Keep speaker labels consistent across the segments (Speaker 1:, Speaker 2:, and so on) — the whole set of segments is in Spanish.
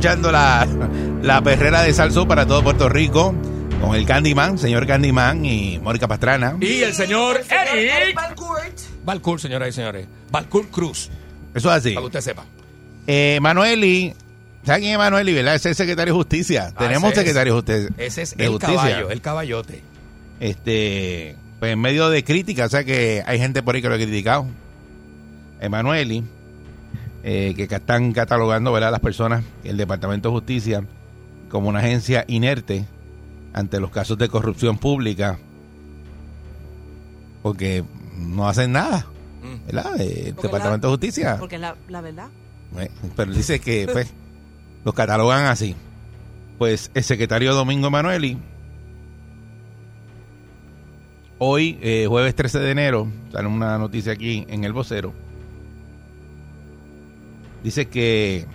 Speaker 1: Escuchando la, la perrera
Speaker 2: de Salso para todo Puerto Rico con el Candyman, señor Candyman y Mónica Pastrana.
Speaker 3: Y el señor Eric Balcour, señoras y señores. Balcour Cruz,
Speaker 2: Eso es así.
Speaker 3: para que usted sepa.
Speaker 2: Eh, Manueli, ¿saben quién es Manueli? ¿Verdad? Ese es el secretario de Justicia. Tenemos
Speaker 3: ese es.
Speaker 2: secretario de Justicia.
Speaker 3: Ese es
Speaker 2: de
Speaker 3: el
Speaker 2: Justicia.
Speaker 3: caballo, el caballote.
Speaker 2: Este, pues en medio de críticas, o sea que hay gente por ahí que lo ha criticado. Emanueli, eh, que están catalogando las personas, el Departamento de Justicia, como una agencia inerte ante los casos de corrupción pública, porque no hacen nada, ¿verdad? Eh, El
Speaker 4: Porque
Speaker 2: Departamento de Justicia.
Speaker 4: Porque la, la verdad.
Speaker 2: Eh, Pero dice que pues, los catalogan así. Pues el secretario Domingo Emanueli, hoy, eh, jueves 13 de enero, sale una noticia aquí en el vocero, dice que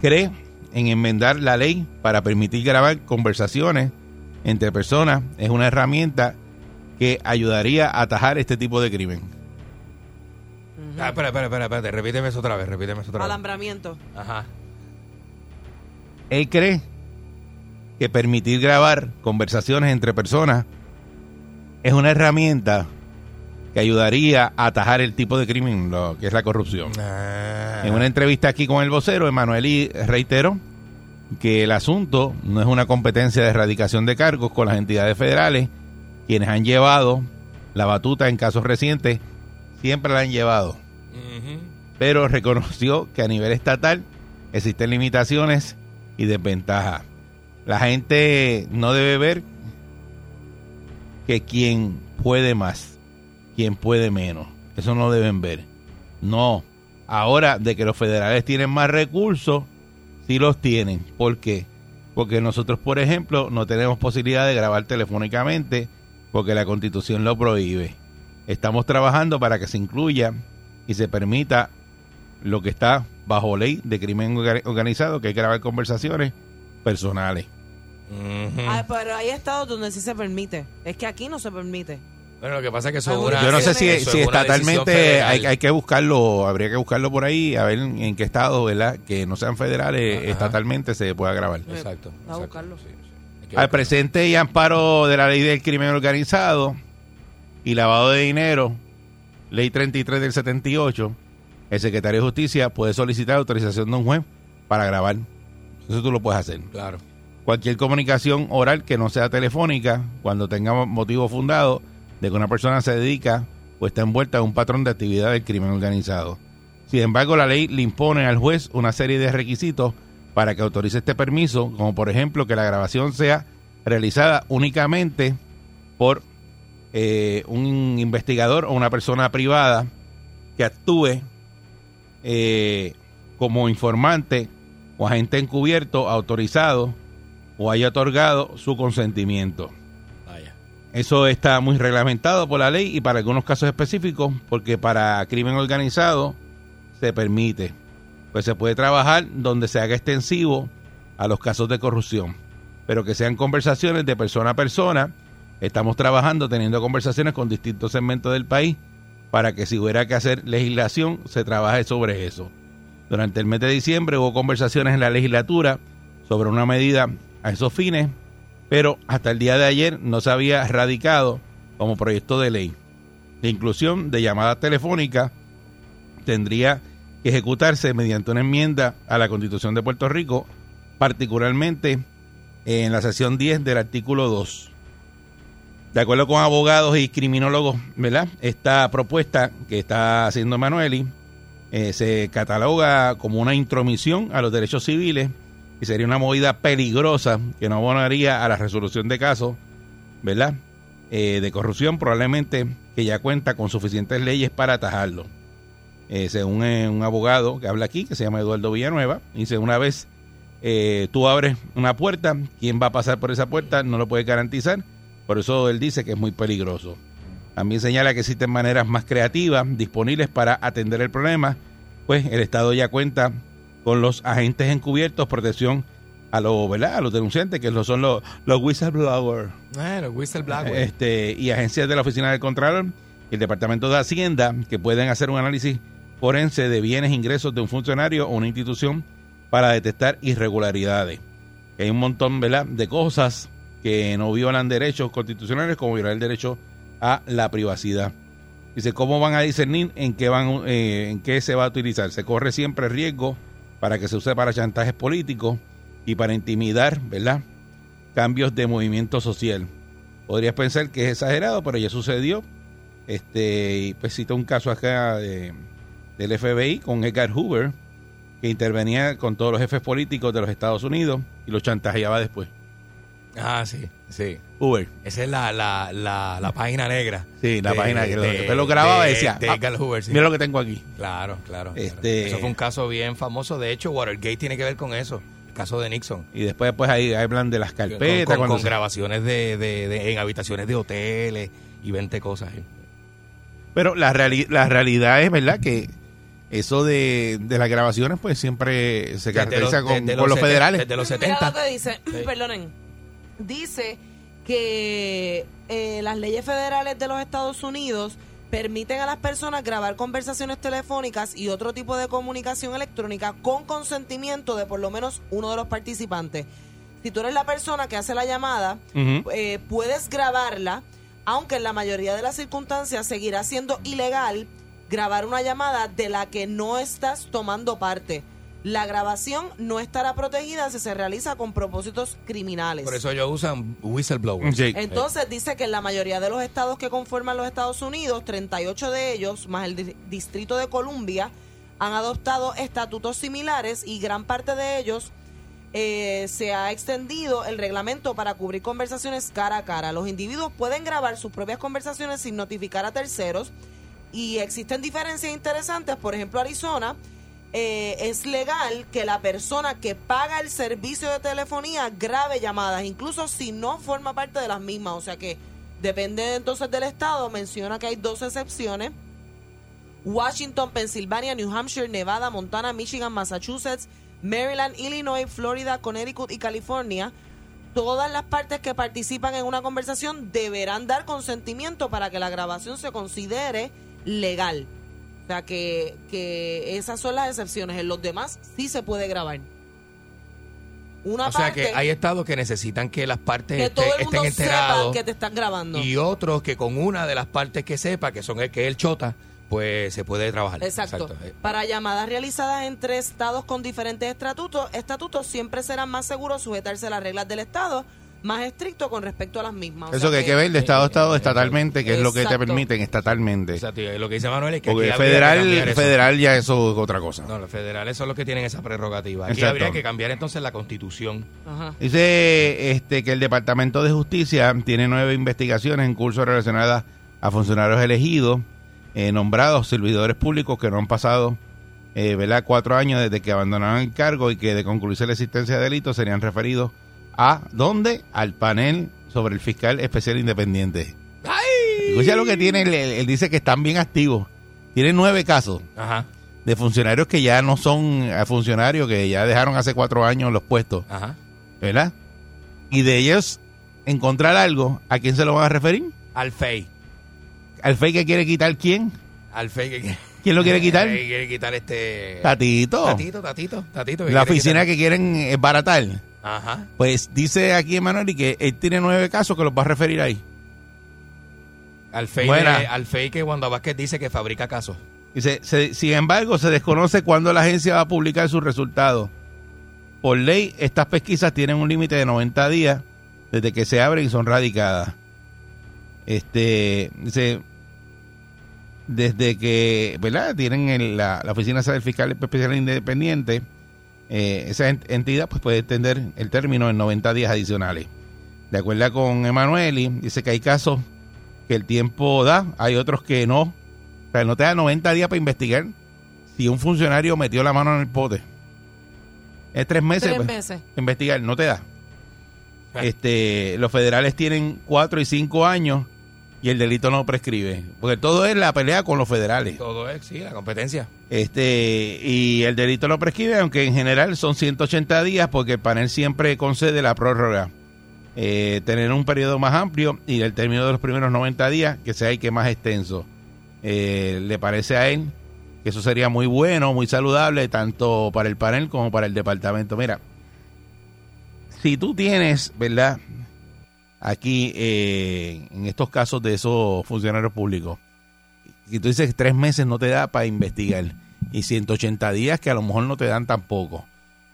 Speaker 2: cree en enmendar la ley para permitir grabar conversaciones entre personas. Es una herramienta que ayudaría a atajar este tipo de crimen.
Speaker 3: Ah, espera, espera, espera, espérate, repíteme eso otra vez, repíteme eso otra vez.
Speaker 4: Alambramiento.
Speaker 3: Ajá.
Speaker 2: Él cree que permitir grabar conversaciones entre personas es una herramienta que ayudaría a atajar el tipo de crimen, lo que es la corrupción.
Speaker 3: Ah.
Speaker 2: En una entrevista aquí con el vocero, Emanueli reiteró que el asunto no es una competencia de erradicación de cargos con las entidades federales, quienes han llevado la batuta en casos recientes, siempre la han llevado pero reconoció que a nivel estatal existen limitaciones y desventajas. La gente no debe ver que quien puede más, quien puede menos. Eso no deben ver. No. Ahora, de que los federales tienen más recursos, sí los tienen. ¿Por qué? Porque nosotros, por ejemplo, no tenemos posibilidad de grabar telefónicamente porque la constitución lo prohíbe. Estamos trabajando para que se incluya y se permita lo que está bajo ley de crimen orga- organizado, que hay que grabar conversaciones personales.
Speaker 3: Ujú.
Speaker 4: Ah, pero hay estados donde sí se permite. Es que aquí no se permite.
Speaker 3: Bueno, lo que pasa es que eso una-
Speaker 2: Yo no sé si, si estatalmente hay, hay que buscarlo, habría que buscarlo por ahí, a ver en, en qué estado, ¿verdad? Que no sean federales,
Speaker 3: Ajá.
Speaker 2: estatalmente se pueda grabar.
Speaker 3: Exacto.
Speaker 4: A buscarlo.
Speaker 3: Sí,
Speaker 2: Al
Speaker 3: buscarlo.
Speaker 2: presente y amparo de la ley del crimen organizado y lavado de dinero, ley 33 del 78, el secretario de Justicia puede solicitar autorización de un juez para grabar. Eso tú lo puedes hacer.
Speaker 3: Claro.
Speaker 2: Cualquier comunicación oral que no sea telefónica, cuando tenga motivo fundado de que una persona se dedica o está envuelta en un patrón de actividad del crimen organizado. Sin embargo, la ley le impone al juez una serie de requisitos para que autorice este permiso, como por ejemplo que la grabación sea realizada únicamente por eh, un investigador o una persona privada que actúe eh, como informante o agente encubierto autorizado o haya otorgado su consentimiento. Eso está muy reglamentado por la ley y para algunos casos específicos, porque para crimen organizado se permite. Pues se puede trabajar donde se haga extensivo a los casos de corrupción, pero que sean conversaciones de persona a persona. Estamos trabajando, teniendo conversaciones con distintos segmentos del país para que si hubiera que hacer legislación, se trabaje sobre eso. Durante el mes de diciembre hubo conversaciones en la legislatura sobre una medida a esos fines, pero hasta el día de ayer no se había radicado como proyecto de ley. La inclusión de llamadas telefónicas tendría que ejecutarse mediante una enmienda a la Constitución de Puerto Rico, particularmente en la sección 10 del artículo 2. De acuerdo con abogados y criminólogos, ¿verdad? Esta propuesta que está haciendo Emanueli eh, se cataloga como una intromisión a los derechos civiles y sería una movida peligrosa que no abonaría a la resolución de casos, ¿verdad? Eh, de corrupción, probablemente que ya cuenta con suficientes leyes para atajarlo. Eh, según eh, un abogado que habla aquí, que se llama Eduardo Villanueva, dice, una vez tú abres una puerta, ¿quién va a pasar por esa puerta? No lo puede garantizar, por eso él dice que es muy peligroso. También señala que existen maneras más creativas disponibles para atender el problema, pues el Estado ya cuenta con los agentes encubiertos, protección a los, ¿verdad? A los denunciantes, que son los, los whistleblowers
Speaker 3: Bueno, whistleblower.
Speaker 2: este, y agencias de la Oficina del Contralor y el Departamento de Hacienda que pueden hacer un análisis forense de bienes e ingresos de un funcionario o una institución para detectar irregularidades. Que hay un montón ¿verdad? de cosas que no violan derechos constitucionales como violar el derecho a la privacidad. Dice, ¿cómo van a discernir en qué, van, eh, en qué se va a utilizar? Se corre siempre riesgo para que se use para chantajes políticos y para intimidar, ¿verdad? Cambios de movimiento social. Podrías pensar que es exagerado, pero ya sucedió. Este, y pues cito un caso acá de, del FBI con Edgar Hoover, que intervenía con todos los jefes políticos de los Estados Unidos y los chantajeaba después.
Speaker 3: Ah, sí, sí.
Speaker 2: Hoover.
Speaker 3: Esa es la, la, la, la página negra.
Speaker 2: Sí, la
Speaker 3: De-
Speaker 2: página que
Speaker 3: de-
Speaker 2: después lo grababa y
Speaker 3: de-
Speaker 2: decía,
Speaker 3: De
Speaker 2: "Ah,
Speaker 3: sí.
Speaker 2: Mira lo que tengo aquí.
Speaker 3: Claro, claro. claro.
Speaker 2: Este-
Speaker 3: Eso fue un caso bien famoso. De hecho, Watergate tiene que ver con eso. El caso de Nixon.
Speaker 2: Y después pues ahí hablan de las carpetas.
Speaker 3: con-
Speaker 2: cuando
Speaker 3: con
Speaker 2: se-
Speaker 3: grabaciones de, de- de- en habitaciones de hoteles y 20 cosas. ¿eh?
Speaker 2: Pero la, reali- la realidad es, ¿verdad? Que eso de, de las grabaciones pues siempre se
Speaker 3: Desde
Speaker 2: caracteriza
Speaker 3: los-
Speaker 2: con,
Speaker 3: desde
Speaker 2: con los federales.
Speaker 3: Desde los
Speaker 4: Mira
Speaker 3: 70.
Speaker 4: lo que dice,
Speaker 3: Sí.
Speaker 4: perdonen. Dice que eh, las leyes federales de los Estados Unidos permiten a las personas grabar conversaciones telefónicas y otro tipo de comunicación electrónica con consentimiento de por lo menos uno de los participantes. Si tú eres la persona que hace la llamada, eh, puedes grabarla, aunque en la mayoría de las circunstancias seguirá siendo ilegal grabar una llamada de la que no estás tomando parte. La grabación no estará protegida si se realiza con propósitos criminales.
Speaker 3: Por eso ellos usan whistleblowers.
Speaker 2: Sí.
Speaker 4: Entonces dice que en la mayoría de los estados que conforman los Estados Unidos, 38 de ellos, más el di- Distrito de Columbia, han adoptado estatutos similares y gran parte de ellos eh, se ha extendido el reglamento para cubrir conversaciones cara a cara. Los individuos pueden grabar sus propias conversaciones sin notificar a terceros y existen diferencias interesantes. Por ejemplo, Arizona eh, es legal que la persona que paga el servicio de telefonía grabe llamadas, incluso si no forma parte de las mismas. O sea que depende entonces del estado. Menciona que hay dos excepciones. Washington, Pensilvania, New Hampshire, Nevada, Montana, Michigan, Massachusetts, Maryland, Illinois, Florida, Connecticut y California. Todas las partes que participan en una conversación deberán dar consentimiento para que la grabación se considere legal. O sea que, que esas son las excepciones. En los demás sí se puede grabar. Una
Speaker 3: O sea
Speaker 4: parte
Speaker 3: que hay estados que necesitan que las partes
Speaker 4: que todo el mundo
Speaker 3: estén enterados
Speaker 4: que te están grabando.
Speaker 3: y otros que con una de las partes que sepa, que son el que es el chota, pues se puede trabajar.
Speaker 4: Exacto.
Speaker 3: Eh,
Speaker 4: Para llamadas realizadas entre estados con diferentes estatutos, estatutos siempre serán más seguros sujetarse a las reglas del estado, más estricto con respecto a las mismas. O
Speaker 2: Eso
Speaker 4: sea
Speaker 2: que hay que ver de estado a estado estatalmente, que es lo que te
Speaker 4: Exacto.
Speaker 2: permiten estatalmente.
Speaker 3: O sea, tío, lo que dice Manuel es que
Speaker 2: Porque
Speaker 3: aquí habría que cambiar
Speaker 2: federal,
Speaker 3: eso.
Speaker 2: federal ya eso es otra cosa.
Speaker 3: No, los federales son los que tienen esa prerrogativa. Aquí
Speaker 2: Exacto.
Speaker 3: habría que cambiar entonces la constitución.
Speaker 4: Ajá.
Speaker 2: Dice este que el Departamento de Justicia tiene nueve investigaciones en curso relacionadas a funcionarios elegidos, eh, nombrados servidores públicos que no han pasado eh, ¿verdad? cuatro años desde que abandonaron el cargo y que de concluirse la existencia de delitos serían referidos a ¿dónde? Al panel sobre el fiscal especial independiente. Escucha lo que tiene, él, él dice que están bien activos. Tiene nueve casos
Speaker 3: Ajá,
Speaker 2: de funcionarios que ya no son eh, funcionarios, que ya dejaron hace cuatro años los puestos.
Speaker 3: ajá.
Speaker 2: ¿verdad? Y de ellos encontrar algo, ¿a quién se lo van a referir?
Speaker 3: Al FEI.
Speaker 2: ¿Al FEI que quiere quitar quién?
Speaker 3: Al FEI que
Speaker 2: ¿Quién lo quiere quitar?
Speaker 3: Quiere quitar este...
Speaker 2: Tatito.
Speaker 3: Tatito, tatito, tatito.
Speaker 2: La
Speaker 3: quiere
Speaker 2: oficina
Speaker 3: quitar-
Speaker 2: que quieren baratar.
Speaker 3: Ajá.
Speaker 2: Pues dice aquí Emanuel que él tiene nueve casos que los va a referir ahí.
Speaker 3: Al de- al FEI que Wanda Vázquez dice que fabrica casos.
Speaker 2: Dice, se- sin embargo, se desconoce cuándo la agencia va a publicar sus resultados. Por ley, estas pesquisas tienen un límite de 90 días desde que se abren y son radicadas. Este, dice, desde que, ¿verdad? Tienen el- la, la Oficina del Fiscal Especial Independiente, eh, esa ent- entidad pues puede extender el término en 90 días adicionales. De acuerdo con Emanueli, dice que hay casos que el tiempo da, hay otros que no. O sea, no te da 90 días para investigar si un funcionario metió la mano en el pote. Es tres meses.
Speaker 4: Tres
Speaker 2: pues,
Speaker 4: meses.
Speaker 2: Investigar, no te da.
Speaker 3: Ah.
Speaker 2: Este, los federales tienen cuatro y cinco años y el delito no prescribe. Porque todo es la pelea con los federales.
Speaker 3: Todo es, sí, la competencia.
Speaker 2: Este, y el delito no prescribe, aunque en general son 180 días, porque el panel siempre concede la prórroga. Eh, tener un periodo más amplio y el término de los primeros 90 días que sea el que más extenso. Eh, ¿Le parece a él que eso sería muy bueno, muy saludable, tanto para el panel como para el departamento? Mira, si tú tienes, ¿verdad? Aquí, eh, en estos casos de esos funcionarios públicos, y tú dices tres meses no te da para investigar y 180 días que a lo mejor no te dan tampoco.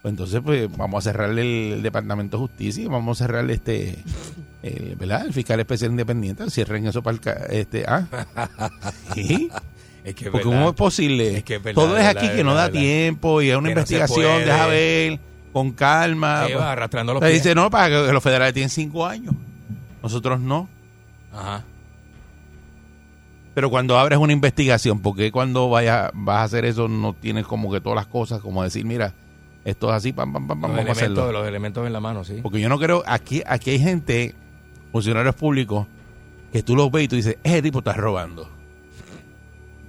Speaker 2: Pues entonces, pues vamos a cerrar el, el Departamento de Justicia y vamos a cerrar este, el, ¿verdad? El fiscal especial independiente. Cierren eso para el. Este, ah. Sí.
Speaker 3: Es que
Speaker 2: Porque
Speaker 3: verdad.
Speaker 2: ¿cómo es posible?
Speaker 3: Es que es verdad,
Speaker 2: Todo es aquí
Speaker 3: verdad,
Speaker 2: que no da tiempo y es una
Speaker 3: Que no
Speaker 2: investigación,
Speaker 3: puede.
Speaker 2: deja ver, con calma.
Speaker 3: Ahí va, arrastrando los pies.
Speaker 2: dice, no, para que los federales tienen cinco años. Nosotros no.
Speaker 3: Ajá.
Speaker 2: Pero cuando abres una investigación, ¿por qué cuando vaya, vas a hacer eso no tienes como que todas las cosas? Como decir, mira, esto es así, pam, pam, pam,
Speaker 3: Los
Speaker 2: vamos a
Speaker 3: elementos,
Speaker 2: hacerlo.
Speaker 3: los elementos en la mano, sí.
Speaker 2: Porque yo no creo, aquí, aquí hay gente, funcionarios públicos, que tú los ves y tú dices, ese tipo está robando.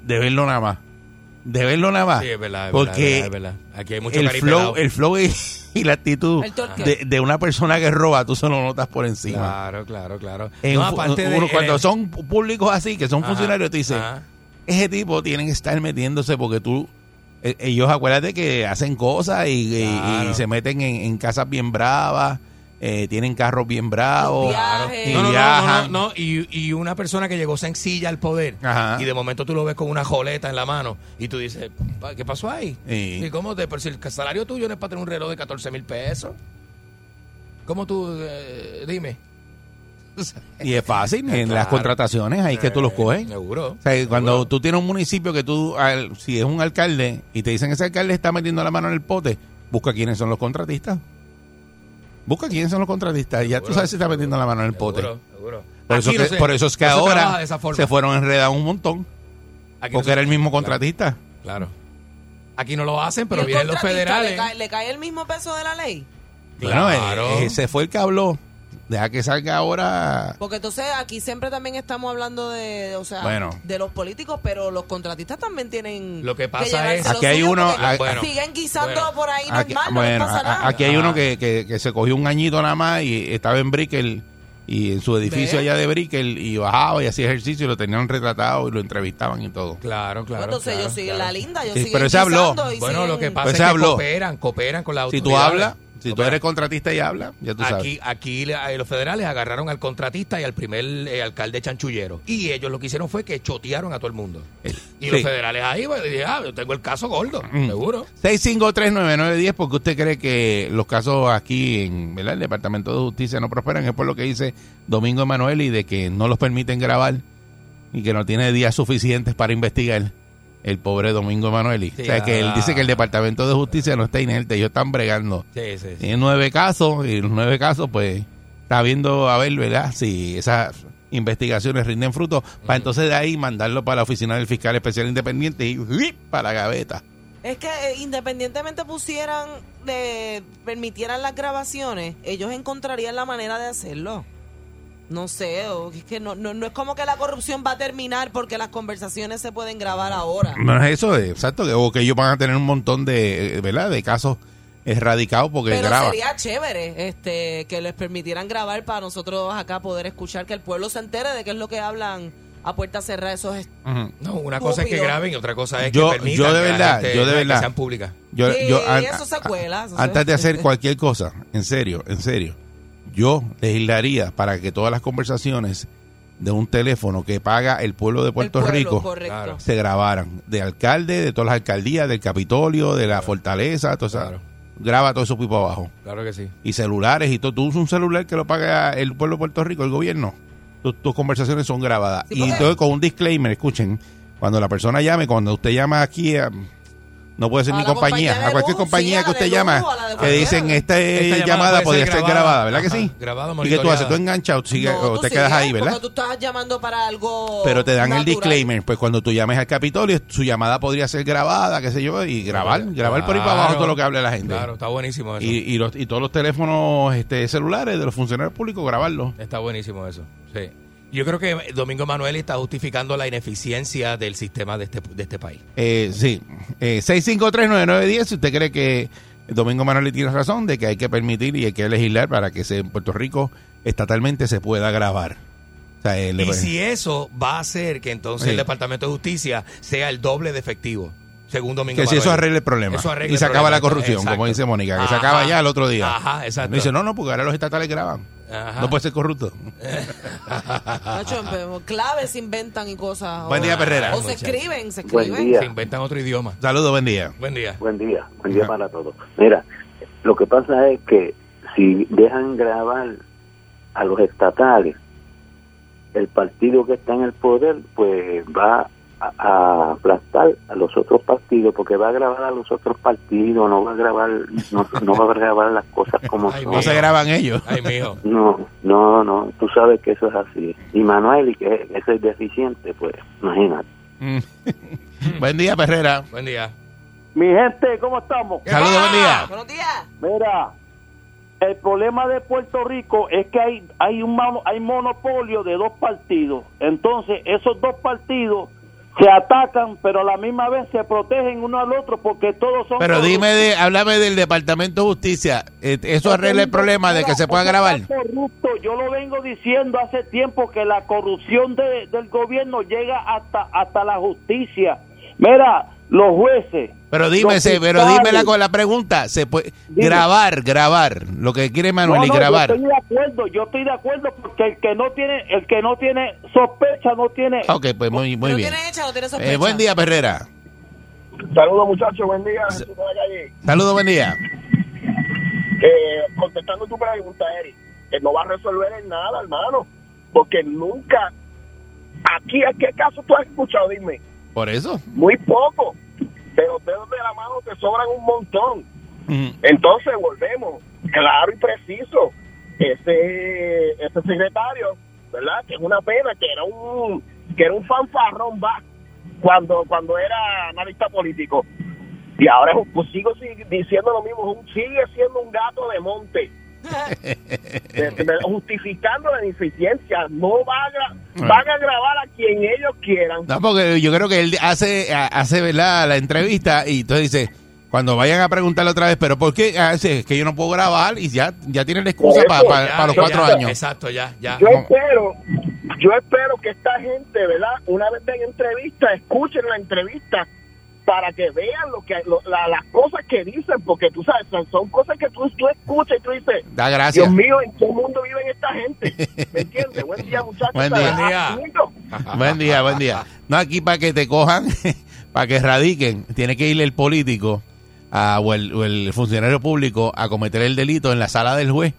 Speaker 2: De verlo nada más. De verlo nada más.
Speaker 3: Sí, es verdad, es
Speaker 2: Porque
Speaker 3: verdad, es verdad, es verdad. Aquí hay mucho
Speaker 2: el flow, el flow y, y la actitud de, de una persona que roba, tú se lo notas por encima.
Speaker 3: Claro, claro, claro.
Speaker 2: En
Speaker 3: no,
Speaker 2: fu-
Speaker 3: aparte de...
Speaker 2: uno,
Speaker 3: en
Speaker 2: cuando
Speaker 3: el-
Speaker 2: son públicos así, que son
Speaker 3: Ajá,
Speaker 2: funcionarios, tú dices,
Speaker 3: ajá.
Speaker 2: ese tipo tiene que estar metiéndose porque tú eh, ellos acuérdate que hacen cosas y, y-
Speaker 3: Claro.
Speaker 2: y se meten en, en casas bien bravas eh, tienen carros bien bravos
Speaker 4: viajes.
Speaker 2: y
Speaker 3: No, no, no, no,
Speaker 2: viajan
Speaker 3: no, Y, y una persona que llegó sencilla al poder
Speaker 2: Ajá.
Speaker 3: y de momento tú lo ves con una joleta en la mano y tú dices, "Pa, ¿qué pasó ahí?
Speaker 2: Sí.
Speaker 3: ¿Y cómo te, pero si el salario tuyo no es para tener un reloj de 14 mil pesos? ¿Cómo tú, eh, dime?
Speaker 2: y es fácil en
Speaker 3: Claro.
Speaker 2: las contrataciones ahí que tú los coges
Speaker 3: Seguro.
Speaker 2: O sea, cuando tú tienes un municipio que tú, al- si es un alcalde y te dicen ese alcalde está metiendo la mano en el pote, busca quiénes son los contratistas. Busca quiénes son los contratistas y ya tú
Speaker 3: Seguro,
Speaker 2: sabes si está metiendo la mano en el pote.
Speaker 3: Seguro, seguro.
Speaker 2: Por eso,
Speaker 3: Aquí no
Speaker 2: que,
Speaker 3: se-
Speaker 2: por eso es que
Speaker 3: no
Speaker 2: ahora se fueron enredados un montón,
Speaker 3: Aquí
Speaker 2: porque era el mismo
Speaker 3: Claro,
Speaker 2: contratista.
Speaker 3: Claro. Aquí no lo hacen, pero
Speaker 4: ¿Y el
Speaker 3: vienen los federales.
Speaker 4: ¿Le cae, le cae el mismo peso de la ley?
Speaker 3: Claro.
Speaker 2: eh, ese fue el que habló. Deja que salga ahora.
Speaker 4: Porque entonces aquí siempre también estamos hablando de, o sea,
Speaker 2: Bueno.
Speaker 4: de los políticos, pero los contratistas también tienen
Speaker 3: Lo que pasa es-
Speaker 2: Aquí hay uno- a-
Speaker 3: bueno,
Speaker 4: siguen guisando
Speaker 3: bueno.
Speaker 4: por ahí
Speaker 2: Aquí,
Speaker 4: normal, no
Speaker 2: bueno,
Speaker 4: les pasa nada.
Speaker 2: aquí hay uno
Speaker 3: Ah.
Speaker 2: que, que- que se cogió un añito nada más y estaba en Brickell y en su edificio allá de Brickell y bajaba y hacía ejercicio y lo tenían retratado y lo entrevistaban y todo.
Speaker 3: Claro, claro.
Speaker 4: entonces
Speaker 3: claro,
Speaker 4: ellos siguen
Speaker 3: claro.
Speaker 4: la linda, ellos
Speaker 2: Sí,
Speaker 4: siguen
Speaker 2: pero ese habló.
Speaker 3: Bueno,
Speaker 4: siguen-
Speaker 3: lo que pasa
Speaker 2: Pues
Speaker 3: es
Speaker 2: se
Speaker 3: que
Speaker 2: habló.
Speaker 3: cooperan, cooperan con la
Speaker 2: Si tú hablas, si tú eres contratista y hablas, ya tú sabes.
Speaker 3: Aquí, aquí le- los federales agarraron al contratista y al primer eh, alcalde chanchullero. Y ellos lo que hicieron fue que chotearon a todo el mundo. Y
Speaker 2: Sí.
Speaker 3: los federales ahí, pues, dije, ah, yo tengo el caso gordo,
Speaker 2: Mm.
Speaker 3: seguro.
Speaker 2: 6539910 porque usted cree que los casos aquí en ¿verdad? el Departamento de Justicia no prosperan, es por lo que dice Domingo Emanuel y de que no los permiten grabar y que no tiene días suficientes para investigar el pobre Domingo Emanuel.
Speaker 3: Sí,
Speaker 2: o sea que él
Speaker 3: ah.
Speaker 2: dice que el Departamento de Justicia no está inerte, ellos están bregando.
Speaker 3: Sí, sí, sí.
Speaker 2: Tiene nueve casos y los nueve casos pues está viendo a ver, ¿verdad? Si esas investigaciones rinden frutos para entonces de ahí mandarlo para la oficina del fiscal especial independiente y ¡uy! para la gaveta.
Speaker 4: Es que eh, independientemente pusieran, de, permitieran las grabaciones, ellos encontrarían la manera de hacerlo. No sé, o es que no, no, no es como que la corrupción va a terminar porque las conversaciones se pueden grabar ahora.
Speaker 2: No es eso, eh, exacto, que, o que ellos van a tener un montón de, eh, ¿verdad? De casos erradicados porque
Speaker 4: Pero
Speaker 2: graba.
Speaker 4: sería chévere este que les permitieran grabar para nosotros acá poder escuchar, que el pueblo se entere de qué es lo que hablan a puerta cerrada esos est-
Speaker 2: Ujú.
Speaker 3: No, una cosa es que graben y otra cosa es
Speaker 2: Yo-
Speaker 3: que permitan
Speaker 2: yo de
Speaker 3: que la
Speaker 2: verdad,
Speaker 3: gente-
Speaker 2: yo de
Speaker 3: que
Speaker 2: verdad.
Speaker 3: sean públicas.
Speaker 2: Yo,
Speaker 4: Sí,
Speaker 2: yo, an-
Speaker 4: eso se cuela, eso se-
Speaker 2: antes de hacer cualquier cosa, en serio, en serio, yo legislaría para que todas las conversaciones de un teléfono que paga el pueblo de Puerto
Speaker 4: pueblo,
Speaker 2: Rico
Speaker 4: correcto.
Speaker 2: Se grabaran. De alcalde, de todas las alcaldías, del Capitolio, de la Fortaleza, todo eso.
Speaker 3: Claro.
Speaker 2: Graba todo eso pipo abajo.
Speaker 3: Claro que sí.
Speaker 2: Y celulares y todo. Tú usas un celular que lo paga el pueblo de Puerto Rico, el gobierno. Tus conversaciones son grabadas.
Speaker 4: Sí,
Speaker 2: y entonces con un disclaimer, escuchen, cuando la persona llame, cuando usted llama aquí a... No puede ser
Speaker 4: A
Speaker 2: ni compañía, a cualquier
Speaker 4: luz,
Speaker 2: compañía
Speaker 4: sí,
Speaker 2: que usted
Speaker 4: luz,
Speaker 2: llama, que dicen esta,
Speaker 3: Esta
Speaker 2: llamada,
Speaker 3: llamada
Speaker 2: podría ser
Speaker 3: ser
Speaker 2: grabada,
Speaker 3: grabada.
Speaker 2: ¿verdad que sí?
Speaker 3: grabada,
Speaker 2: ¿Y qué tú haces? Tú enganchado, tú
Speaker 4: No,
Speaker 2: o
Speaker 4: tú
Speaker 2: te quedas ahí, ¿verdad?
Speaker 4: Tú estás llamando para algo.
Speaker 2: Pero te dan el disclaimer, pues cuando tú llames al Capitolio, su llamada podría ser grabada, qué sé yo, y grabar, grabar por ahí para abajo todo lo que hable la gente.
Speaker 3: Claro, está buenísimo eso.
Speaker 2: Y, y, los, y todos los teléfonos este, celulares de los funcionarios públicos, grabarlos.
Speaker 3: Está buenísimo eso. Sí. Yo creo que Domingo Emanuel está justificando la ineficiencia del sistema de este, de este país.
Speaker 2: Eh, sí, eh, 6539910, si usted cree que Domingo Manuel tiene razón de que hay que permitir y hay que legislar para que se, en Puerto Rico estatalmente se pueda grabar. O sea, eh,
Speaker 3: Y si eso va a hacer que entonces
Speaker 2: Sí.
Speaker 3: el Departamento de Justicia sea el doble de efectivo, según Domingo
Speaker 2: que si eso arregle el problema. Y se acaba la corrupción,
Speaker 3: Exacto.
Speaker 2: como dice Mónica, que se acaba ya el otro día.
Speaker 3: Ajá, exacto.
Speaker 2: Dice, no, no, porque ahora los estatales graban.
Speaker 3: Ajá.
Speaker 2: No puede ser corrupto.
Speaker 4: Nacho, claves se inventan y cosas.
Speaker 2: Buen
Speaker 4: o-
Speaker 2: día, Perrera.
Speaker 4: O se escriben, se
Speaker 5: Buen
Speaker 4: escriben.
Speaker 5: día.
Speaker 3: Se inventan otro idioma.
Speaker 2: Saludos, buen día.
Speaker 3: Buen día.
Speaker 5: Buen día, buen día para todos. Mira, lo que pasa es que si dejan grabar a los estatales, el partido que está en el poder, pues va a, a aplastar a los otros partidos, porque va a grabar a los otros partidos, no va a grabar, no, no va a grabar las cosas como
Speaker 3: Ay,
Speaker 5: son.
Speaker 2: No se graban ellos.
Speaker 3: Ay, mijo.
Speaker 5: No, no, no, tú sabes que eso es así. Y Manuel, y que ese es deficiente, pues imagínate.
Speaker 2: Mm. buen día, Perrera.
Speaker 3: Buen día.
Speaker 6: Mi gente, ¿cómo estamos?
Speaker 2: Saludos, buen día.
Speaker 4: Buenos días.
Speaker 6: Mira, el problema de Puerto Rico es que hay hay un mono- hay monopolio de dos partidos. Entonces, esos dos partidos se atacan, pero a la misma vez se protegen uno al otro porque todos son
Speaker 2: Pero
Speaker 6: corruptos.
Speaker 2: dime, de, háblame del Departamento de Justicia. Eh, ¿Eso arregla el problema de que se pueda grabar?
Speaker 6: corrupto. Yo lo vengo diciendo hace tiempo que la corrupción de- del gobierno llega hasta hasta la justicia. Mira, los jueces.
Speaker 2: Pero dime, pero dímela con la pregunta. Se puede
Speaker 6: Dime.
Speaker 2: grabar, grabar. Lo que quiere Manuel
Speaker 6: No,
Speaker 2: y grabar.
Speaker 6: Yo estoy de acuerdo, yo estoy de acuerdo porque el que no tiene, el que no tiene sospecha no tiene.
Speaker 2: Ok, pues muy, muy bien.
Speaker 4: tiene hecha, no tiene sospecha.
Speaker 2: Eh, buen día, Perrera.
Speaker 7: Saludos muchachos, buen día. La.
Speaker 2: Saludos, buen día.
Speaker 7: Eh, contestando tu pregunta, Eric, que no va a resolver en nada, hermano, porque nunca, aquí, ¿a qué caso tú has escuchado? Dime,
Speaker 2: Por eso.
Speaker 7: muy poco, de los dedos de la mano te sobran un montón.
Speaker 2: Mm.
Speaker 7: Entonces volvemos, claro y preciso, ese, ese secretario, ¿verdad? Que es una pena, que era un, que era un fanfarrón va cuando, cuando era analista político. Y ahora pues sigo si- diciendo lo mismo, sigue siendo un gato de monte. De- justificando la ineficiencia, no van a, gra- van a grabar a quien ellos quieran.
Speaker 2: No, porque yo creo que él hace, hace ¿verdad? la entrevista y entonces dice, cuando vayan a preguntarle otra vez, pero ¿por qué? Ah, dice, es que yo no puedo grabar y ya, ya tienen la excusa para
Speaker 3: Ya,
Speaker 2: los
Speaker 3: ya,
Speaker 2: cuatro
Speaker 3: ya.
Speaker 2: años.
Speaker 3: Exacto, ya, ya.
Speaker 7: Yo espero, yo espero que esta gente, ¿verdad? Una vez den entrevista, escuchen la entrevista para que vean lo que lo- la- las cosas que dicen, porque tú sabes, son, son cosas que tú, tú escuchas y tú dices,
Speaker 2: Da gracias.
Speaker 7: Dios mío, ¿en qué mundo viven esta gente? ¿Me entiendes? Buen día, muchachos.
Speaker 2: Buen día.
Speaker 7: Buen día.
Speaker 2: Buen día, buen día. No, aquí para que te cojan, para que radiquen, tiene que ir el político a- o, el, o el funcionario público a cometer el delito en la sala del juez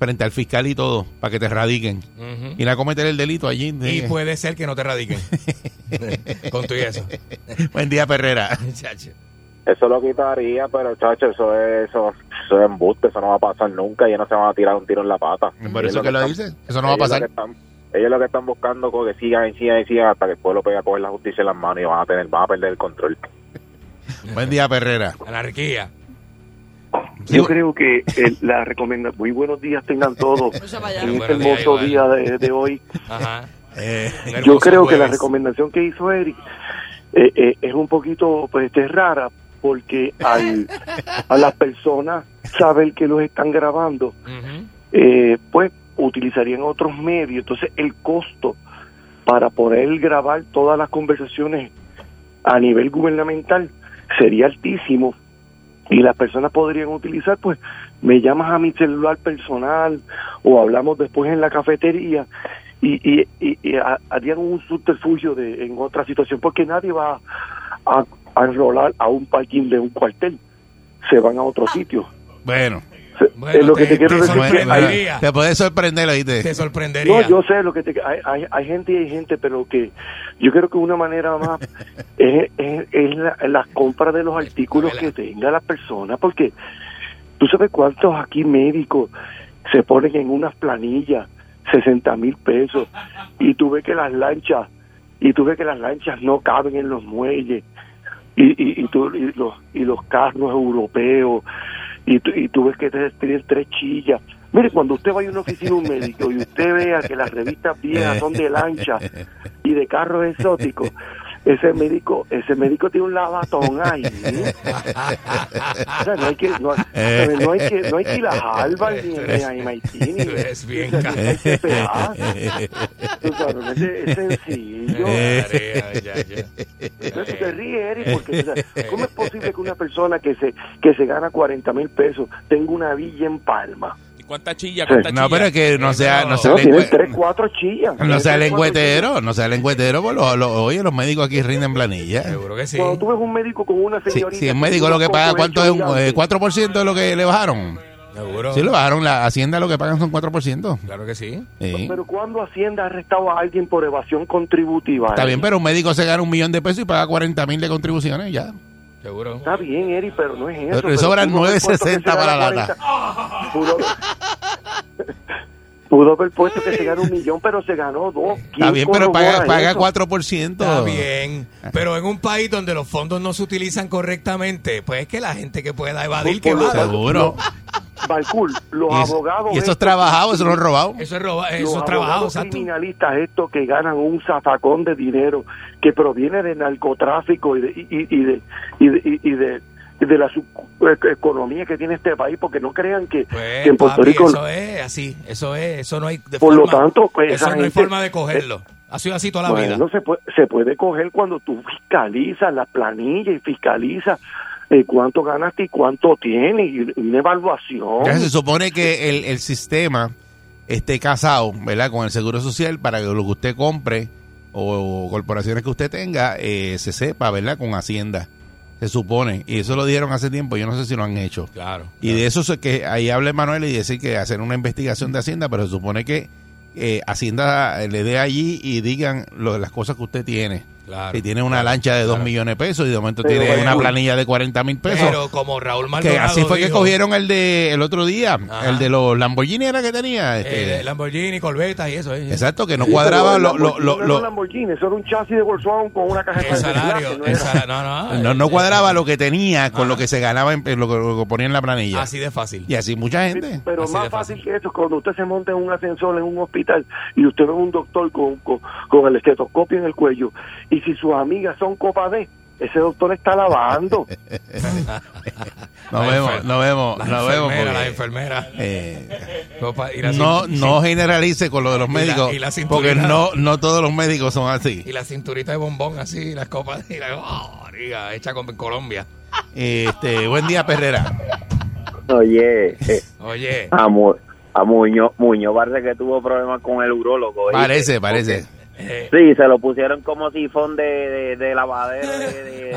Speaker 2: frente al fiscal y todo, para que te radiquen.
Speaker 3: Ujú.
Speaker 2: Ir a cometer el delito allí.
Speaker 3: Y puede ser que no te radiquen. Con tu y eso.
Speaker 2: Buen día, Perrera.
Speaker 3: Chacho.
Speaker 8: Eso lo quitaría, pero chacho, eso es, eso, eso es embuste, eso no va a pasar nunca y ellos no se van a tirar un tiro en la pata.
Speaker 2: Por eso que lo
Speaker 8: están-
Speaker 2: dice. Eso no va a
Speaker 8: lo
Speaker 2: pasar.
Speaker 8: están- ellos lo que están buscando es que sigan y sigan y sigan hasta que el pueblo pueda coger la justicia en las manos y van a tener, van a perder el control.
Speaker 2: Buen día, Perrera.
Speaker 3: Anarquía.
Speaker 9: Yo creo que eh, la recomendación, muy buenos días tengan todos. En este hermoso día de, de hoy.
Speaker 3: Ajá.
Speaker 2: Eh,
Speaker 9: Yo creo que la recomendación que hizo Eric eh, eh, es un poquito pues este, rara porque al, a las personas saber que los están grabando, eh, pues utilizarían otros medios. Entonces el costo para poder grabar todas las conversaciones a nivel gubernamental sería altísimo y las personas podrían utilizar, pues, me llamas a mi celular personal o hablamos después en la cafetería y, y, y- y ha- harían un subterfugio de, en otra situación porque nadie va a, a enrolar a un parking de un cuartel, se van a otro sitio.
Speaker 2: bueno,
Speaker 9: es lo que te quiero decir. que hay-
Speaker 3: sorprendería.
Speaker 2: Te puede sorprender, oíste.
Speaker 3: Te sorprendería.
Speaker 9: No, yo sé lo que te, hay, hay, hay gente y hay gente, pero que yo creo que una manera más es, es, es la, la compra de los artículos que tenga la persona, porque tú sabes cuántos aquí médicos se ponen en unas planillas, 60 mil pesos, y tú ves que las lanchas, y tú ves que las lanchas no caben en los muelles, y, y, y, tú- y los, y los carros europeos, y, tú- y tú ves que te- tienen tres chillas. Mire, cuando usted vaya a una oficina de un médico y usted vea que las revistas viejas son de lancha y de carros exóticos, ese médico, ese médico tiene un lavatón ahí. O sea, no hay que, no, hay- no hay que, no hay que ir a Harvard ni ni a MIT ni
Speaker 3: eres bien
Speaker 9: ni a CPA. Tú sabes, no es, es sencillo. Entonces te ríes, Eric, porque o sea, ¿cómo es posible que una persona que se que se gana 40 mil pesos tenga una villa en Palma?
Speaker 10: ¿Y cuánta chilla?
Speaker 2: No,
Speaker 10: ¿Cuánta chilla?
Speaker 2: pero es que no sea, no sea
Speaker 9: No, tiene
Speaker 2: lengüe-
Speaker 9: tres, cuatro chillas.
Speaker 2: no sea lengüetero, no sea lengüetero, pues lo- lo- oye, los médicos aquí rinden planilla.
Speaker 3: Seguro que sí.
Speaker 9: Cuando tú ves un médico con una
Speaker 2: Si,
Speaker 9: señorita...
Speaker 2: si el
Speaker 9: que
Speaker 2: médico lo que paga, ¿cuánto es? Un, eh,
Speaker 9: gigante,
Speaker 2: ¿4% de lo que le bajaron?
Speaker 3: Seguro.
Speaker 2: Sí, lo bajaron. La Hacienda lo que pagan son 4%.
Speaker 3: Claro que sí.
Speaker 2: Sí.
Speaker 9: Pero cuando Hacienda ha arrestado a alguien por evasión contributiva?
Speaker 2: Está bien, pero un médico se gana un millón de pesos y paga 40 mil de contribuciones ya.
Speaker 3: Seguro.
Speaker 9: Está bien, Eri, pero no es eso. Pero puesto que
Speaker 2: 9.60
Speaker 9: se gana
Speaker 2: para la lata.
Speaker 9: 40. Pudo, haber puesto que se gana un millón, pero se ganó dos.
Speaker 2: Está
Speaker 9: ¿Quién
Speaker 2: bien, pero paga, paga
Speaker 9: eso?
Speaker 2: 4%.
Speaker 3: Está bien. Pero en un país donde los fondos no se utilizan correctamente, pues es que la gente que pueda evadir, que va.
Speaker 2: Seguro.
Speaker 9: Balcour, los
Speaker 2: eso-
Speaker 9: abogados...
Speaker 2: y eso es
Speaker 9: estos-
Speaker 2: trabajado, eso no es robado.
Speaker 3: Eso es, roba,
Speaker 9: los
Speaker 3: es exacto.
Speaker 9: criminalistas estos que ganan un zafacón de dinero que proviene de narcotráfico y de, y, y- y de, y de, y- y de, de la sub- eh, economía que tiene este país, porque no crean que,
Speaker 3: Pues,
Speaker 9: que en Puerto
Speaker 3: papi,
Speaker 9: Rico...
Speaker 3: eso es así. Eso es, eso no hay de
Speaker 9: Por lo
Speaker 3: forma-
Speaker 9: tanto, pues,
Speaker 3: eso
Speaker 9: esa
Speaker 3: no hay forma de cogerlo. Ha sido así toda la
Speaker 9: Bueno,
Speaker 3: vida.
Speaker 9: se puede, se puede coger cuando tú fiscalizas la planilla y fiscalizas eh, cuánto ganaste y cuánto tienes y una evaluación.
Speaker 2: Ya se supone que el, el sistema esté casado, ¿verdad? Con el Seguro Social para que lo que usted compre o, corporaciones que usted tenga eh, se sepa, ¿verdad? Con Hacienda. Se supone. Y eso lo dieron hace tiempo. Yo no sé si lo han hecho.
Speaker 3: Claro.
Speaker 2: Y de eso es que ahí habla Manuel y decir que hacer una investigación de Hacienda, pero se supone que eh, Hacienda le dé allí y digan lo, las cosas que usted tiene.
Speaker 3: Claro.
Speaker 2: Si tiene una lancha de 2 millones de pesos y de momento
Speaker 9: Pero,
Speaker 2: tiene una planilla de 40 mil pesos.
Speaker 3: Pero como Raúl
Speaker 2: que
Speaker 3: Maldonado
Speaker 2: así fue que cogieron el de el otro día,
Speaker 3: Ajá.
Speaker 2: el de los Lamborghini era que tenía. Este,
Speaker 3: eh, Lamborghini, Corvette y eso. eh.
Speaker 2: exacto, que no
Speaker 9: Sí,
Speaker 2: cuadraba lo, lo-
Speaker 9: Lamborghini
Speaker 2: lo-
Speaker 9: no era
Speaker 2: lo-
Speaker 9: un Lamborghini, eso era un chasis de Volkswagen con una caja de
Speaker 3: salario.
Speaker 9: no
Speaker 3: no, no,
Speaker 2: no, no
Speaker 3: eh,
Speaker 2: cuadraba
Speaker 3: eh,
Speaker 2: lo que tenía con
Speaker 3: Ajá.
Speaker 2: lo que se ganaba en, lo, que, lo que ponía en la planilla.
Speaker 3: Así de fácil.
Speaker 2: Y así mucha gente.
Speaker 9: Pero
Speaker 3: Así
Speaker 9: más fácil.
Speaker 3: fácil.
Speaker 9: que eso es cuando usted se monta en un ascensor en un hospital y usted ve a un doctor con, con, con el estetoscopio en el cuello y si sus amigas son copa D, ese doctor está lavando.
Speaker 2: Nos
Speaker 3: La
Speaker 2: vemos, nos vemos,
Speaker 3: Las
Speaker 2: nos vemos.
Speaker 3: enfermeras,
Speaker 2: porque,
Speaker 3: las enfermeras.
Speaker 2: eh,
Speaker 3: Copa- y la
Speaker 2: no, no generalice con lo de los
Speaker 3: Y la-
Speaker 2: médicos,
Speaker 3: y la
Speaker 2: porque no, no todos los médicos son así.
Speaker 3: Y la cinturita de bombón así, las copas y la, oh, María, hecha con Colombia.
Speaker 2: Este, buen día, Perrera.
Speaker 11: Oye, eh,
Speaker 3: Oye,
Speaker 11: a, Mu- a Muñoz, Muñoz parece que tuvo problemas con el urólogo. ¿oíste?
Speaker 2: Parece, parece.
Speaker 3: Eh,
Speaker 11: Sí, se lo pusieron como sifón de, de, de lavadero. De, de-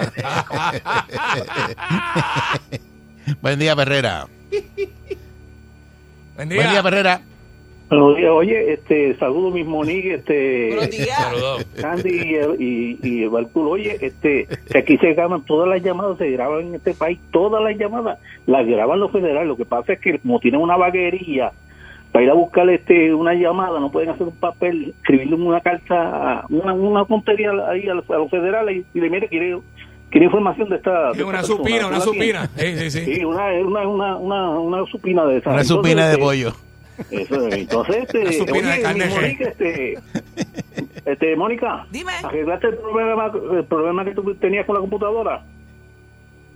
Speaker 2: buen día, Perrera.
Speaker 3: buen
Speaker 2: Buen día. Perrera.
Speaker 12: Buenos días. Oye, este, saludo mis Monique, este,
Speaker 4: Buenos días.
Speaker 3: Saludos.
Speaker 12: Candy y, el- y, y el. Oye, este, que aquí se graban todas las llamadas, se graban en este país, todas las llamadas, las graban los federales. Lo que pasa es que como tienen una vaguería para ir a buscar este una llamada, no pueden hacer un papel, escribirle una carta, una, una tontería ahí a los, a los federales y, y le mire, quiere, quiere información de esta. de
Speaker 3: una
Speaker 12: esta persona.
Speaker 3: supina, una supina. Sí, sí, sí.
Speaker 12: Sí, una, una, una, una, una supina de esa.
Speaker 2: Una
Speaker 12: Entonces,
Speaker 2: supina de
Speaker 12: este,
Speaker 2: pollo.
Speaker 12: eso es. Entonces, este,
Speaker 3: Una supina de carne.
Speaker 12: Mónica, este, este, Mónica,
Speaker 4: Dime.
Speaker 12: ¿arreglaste el problema, el problema que tú tenías con la computadora?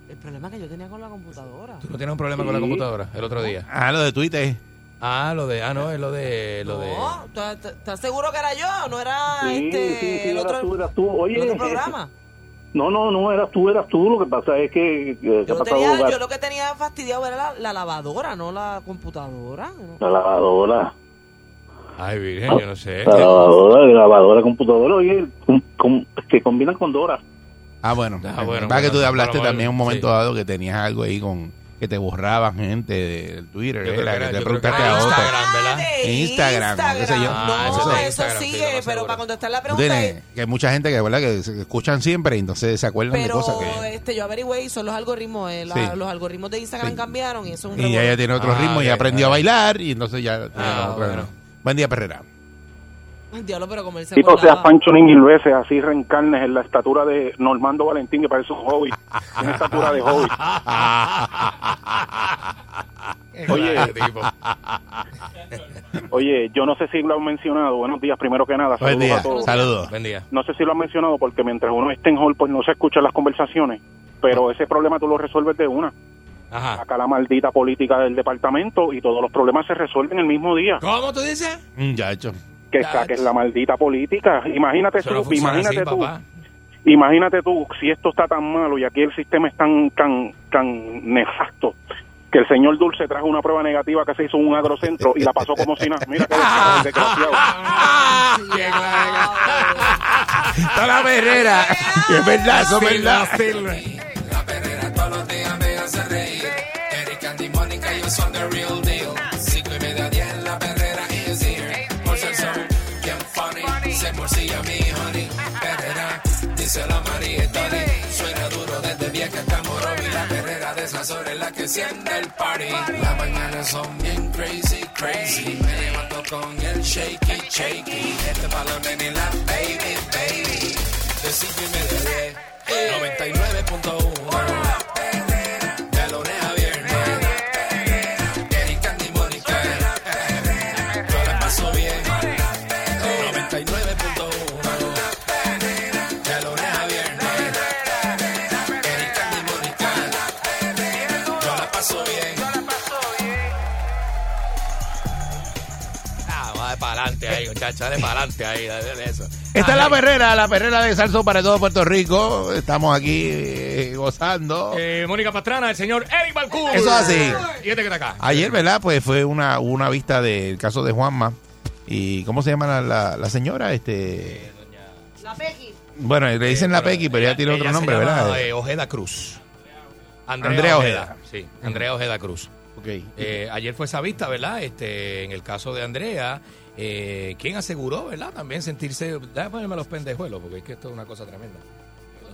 Speaker 4: El problema que yo tenía con la computadora.
Speaker 3: ¿Tú no tienes un problema con la computadora el otro día?
Speaker 2: Ah, lo de Twitter.
Speaker 3: Ah, lo de, ah, no, es lo de, lo de.
Speaker 4: No, ¿estás- estás ¿estás seguro que era yo? ¿No era
Speaker 12: Sí,
Speaker 4: este,
Speaker 12: sí, sí,
Speaker 4: el, otro,
Speaker 12: tú, eras tú. Oye,
Speaker 4: el otro
Speaker 12: eh,
Speaker 4: programa?
Speaker 12: No, no, no, eras tú, eras tú. Lo que pasa es que... que- que
Speaker 4: Yo, tenía, yo lo que tenía fastidiado era la, la lavadora, no la computadora.
Speaker 12: La lavadora.
Speaker 3: Ay, virgen, yo no sé.
Speaker 12: La lavadora, la lavadora, computadora, oye, com- com- que combinan con Dora.
Speaker 2: Ah, bueno.
Speaker 3: Ah, bueno,
Speaker 2: Va que tú
Speaker 3: bueno,
Speaker 2: hablaste también un momento
Speaker 3: sí.
Speaker 2: dado que tenías algo ahí con, que te borraban gente del Twitter,
Speaker 3: Yo
Speaker 2: ¿verdad?
Speaker 3: que era-
Speaker 2: que te preguntaste
Speaker 3: era
Speaker 2: a otro.
Speaker 3: Instagram, ¿verdad?
Speaker 4: De
Speaker 2: Instagram, qué sé yo.
Speaker 3: Ah,
Speaker 4: No,
Speaker 3: eso de
Speaker 4: eso,
Speaker 3: Instagram, sí,
Speaker 4: sigue, pero
Speaker 3: seguro.
Speaker 4: para contestar la pregunta,
Speaker 2: tienes- que hay mucha gente que, ¿verdad? que se escuchan siempre y entonces se acuerdan de
Speaker 4: pero
Speaker 2: cosas que...
Speaker 4: este, yo averigüé y son los algoritmos, eh, la-
Speaker 2: Sí.
Speaker 4: los algoritmos de Instagram
Speaker 2: Sí.
Speaker 4: cambiaron y eso es un
Speaker 2: Y ella tiene otro
Speaker 3: Ah,
Speaker 2: ritmo y aprendió a bailar y entonces ya...
Speaker 3: Ah, bueno.
Speaker 2: Buen día, Perrera.
Speaker 4: Ay, Diablo, pero como él se
Speaker 8: no seas. Pancho ni mil veces, así reencarnes en la estatura de Normando Valentín, que parece un hobby. Tiene estatura de hobby. Oye. Oye, yo no sé si lo han mencionado. Buenos días, primero que nada.
Speaker 2: Buen
Speaker 8: Saludos
Speaker 2: día,
Speaker 8: a todos.
Speaker 2: saludos.
Speaker 3: Buen día.
Speaker 8: No sé si lo han mencionado porque mientras uno esté en hall, pues no se escuchan las conversaciones. Pero ese problema tú lo resuelves de una.
Speaker 3: Ajá.
Speaker 8: Saca la maldita política del departamento y todos los problemas se resuelven el mismo día.
Speaker 3: ¿Cómo tú dices?
Speaker 2: Muchacho.
Speaker 8: Que
Speaker 3: Ya,
Speaker 8: saques la maldita política. Imagínate
Speaker 3: Eso
Speaker 8: tú, imagínate
Speaker 3: así,
Speaker 8: tú.
Speaker 3: papá.
Speaker 8: Imagínate tú, si esto está tan malo y aquí el sistema es tan, tan, tan nefasto, que el señor Dulce trajo una prueba negativa que se hizo en un agrocentro y la pasó como si nada. Mira qué desgraciado.
Speaker 2: Está la Perrera. Es verdad, eso es verdad.
Speaker 1: La perrera todos los días me hace reír. Duro desde vieja hasta Morovi. La perrera de esas horas es la que enciende el party. Las mañanas son bien crazy, crazy. Me levanto con el shaky, shaky. Este balón en la baby, baby. De cinco y media, diez. 99.1
Speaker 3: muchacho. Dale para adelante ahí. Dale de eso.
Speaker 2: Esta es la Perrera, la Perrera de Salso para todo Puerto Rico. Estamos aquí eh, gozando.
Speaker 3: eh, Mónica Pastrana, el señor Eric Balcour.
Speaker 2: Eso así.
Speaker 3: Y este que está acá.
Speaker 2: Ayer, ¿verdad? Pues fue una, una vista del caso de Juanma. ¿Y cómo se llama la, la- la señora? Este
Speaker 4: La Pequi.
Speaker 2: Bueno, le dicen la Pequi, pero ella tiene otro
Speaker 3: Ella
Speaker 2: nombre,
Speaker 3: se llama,
Speaker 2: ¿verdad?
Speaker 3: eh, Ojeda Cruz.
Speaker 2: Andrea Ojeda.
Speaker 3: Sí, Andrea Ojeda Cruz.
Speaker 2: Ok.
Speaker 3: Eh, ayer fue esa vista, ¿verdad? Este, en el caso de Andrea, eh, quien aseguró, ¿verdad? También sentirse. Déjame ponerme los pendejuelos, porque es que esto es una cosa tremenda.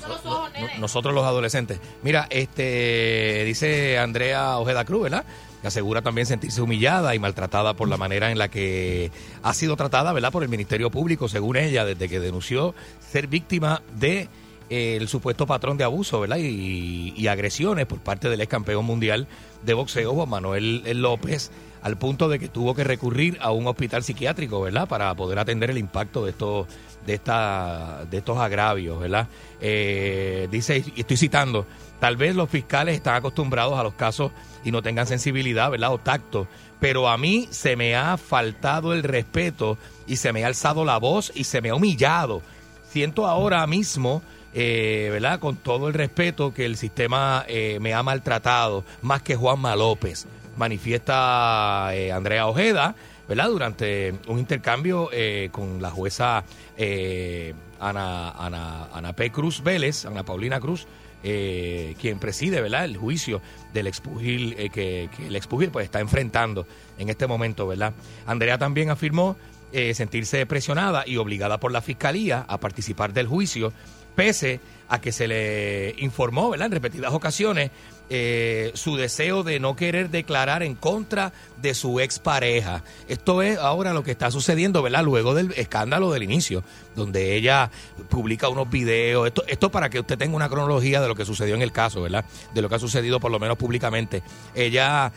Speaker 4: los ojos,
Speaker 3: No- nosotros los adolescentes. Mira, este dice Andrea Ojeda Cruz, ¿verdad? Que asegura también sentirse humillada y maltratada por la manera en la que ha sido tratada, ¿verdad? Por el Ministerio Público, según ella, desde que denunció ser víctima de el supuesto patrón de abuso, ¿verdad? Y, agresiones por parte del ex campeón mundial de boxeo, Juan Manuel López, al punto de que tuvo que recurrir a un hospital psiquiátrico, ¿verdad? Para poder atender el impacto de estos de esta de estos agravios, ¿verdad? Eh, dice y estoy citando, tal vez los fiscales están acostumbrados a los casos y no tengan sensibilidad, ¿verdad? O tacto, pero a mí se me ha faltado el respeto y se me ha alzado la voz y se me ha humillado. Siento ahora mismo eh, ¿verdad? Con todo el respeto que el sistema eh, me ha maltratado, más que Juanma López, manifiesta eh, Andrea Ojeda, ¿verdad? Durante un intercambio eh, con la jueza eh, Ana, Ana, Ana P. Cruz Vélez, Ana Paulina Cruz, eh, quien preside, ¿verdad? El juicio del expugil que, que el expugil pues está enfrentando en este momento, ¿verdad? Andrea también afirmó eh, sentirse presionada y obligada por la fiscalía a participar del juicio, pese a que se le informó, ¿verdad? En repetidas ocasiones, eh, su deseo de no querer declarar en contra de su expareja. Esto es ahora lo que está sucediendo, ¿verdad? Luego del escándalo del inicio, donde ella publica unos videos. Esto, esto para que usted tenga una cronología de lo que sucedió en el caso, ¿verdad? De lo que ha sucedido por lo menos públicamente. Ella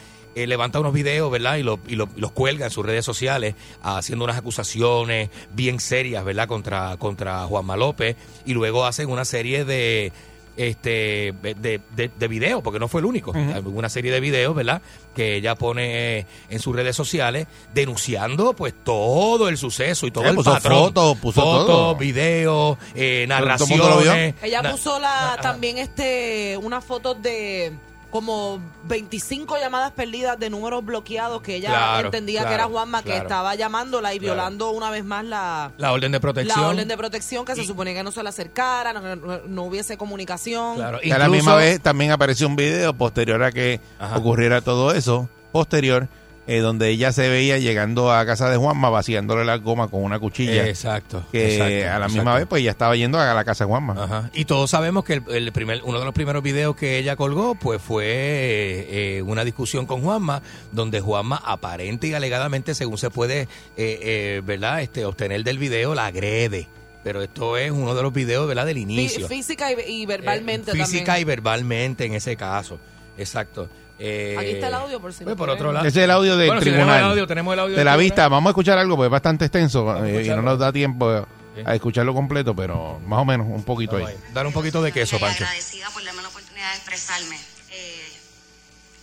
Speaker 3: eh, levanta unos videos, ¿verdad? Y, lo- y lo- y los cuelga en sus redes sociales, haciendo unas acusaciones bien serias, ¿verdad? Contra, contra Juanma López. Y luego hacen una serie de este de, de, de videos, porque no fue el único. Una serie de videos, ¿verdad? Que ella pone en sus redes sociales denunciando pues todo el suceso y todo
Speaker 2: Eh,
Speaker 3: el
Speaker 2: puso
Speaker 3: patrón.
Speaker 2: fotos, puso
Speaker 3: Fotos,
Speaker 2: todo.
Speaker 3: videos, eh, narraciones.
Speaker 4: Ella puso la, también este unas fotos de como 25 llamadas perdidas de números bloqueados que ella
Speaker 3: Claro,
Speaker 4: entendía que era Juanma que
Speaker 3: claro.
Speaker 4: estaba llamándola y
Speaker 3: Claro.
Speaker 4: violando una vez más la,
Speaker 3: La orden de protección.
Speaker 4: la orden de protección que se suponía que no se le acercara, no, no- no hubiese comunicación.
Speaker 3: Claro,
Speaker 2: Y a la misma vez también apareció un video posterior a que
Speaker 3: Ajá.
Speaker 2: ocurriera todo eso, posterior, eh, donde ella se veía llegando a casa de Juanma vaciándole la goma con una cuchilla.
Speaker 3: Exacto.
Speaker 2: que
Speaker 3: exacto,
Speaker 2: a la misma
Speaker 3: exacto.
Speaker 2: vez pues ya estaba yendo a la casa de Juanma.
Speaker 3: Ajá. Y todos sabemos que el, el primer, uno de los primeros videos que ella colgó, pues fue eh, eh, una discusión con Juanma, donde Juanma aparente y alegadamente, según se puede, eh, eh, ¿verdad? Este, obtener del video, la agrede. Pero esto es uno de los videos, ¿verdad? Del
Speaker 4: Fí-
Speaker 3: inicio.
Speaker 4: Física y, y verbalmente
Speaker 3: Eh, física
Speaker 4: también.
Speaker 3: y verbalmente en ese caso. Exacto. Eh,
Speaker 4: Aquí está el audio por si
Speaker 3: pues,
Speaker 4: no
Speaker 3: por otro lado.
Speaker 2: Ese es el audio del
Speaker 3: Bueno, si
Speaker 2: tribunal.
Speaker 3: tenemos el audio, tenemos el audio
Speaker 2: de la
Speaker 3: tribunal.
Speaker 2: vista. Vamos a escuchar algo porque es bastante extenso eh, y no nos da tiempo
Speaker 3: Sí.
Speaker 2: a escucharlo completo, pero más o menos un poquito ahí.
Speaker 3: ahí. Dar un poquito de queso, Pancho.
Speaker 10: agradecida por darme la oportunidad de expresarme. Eh,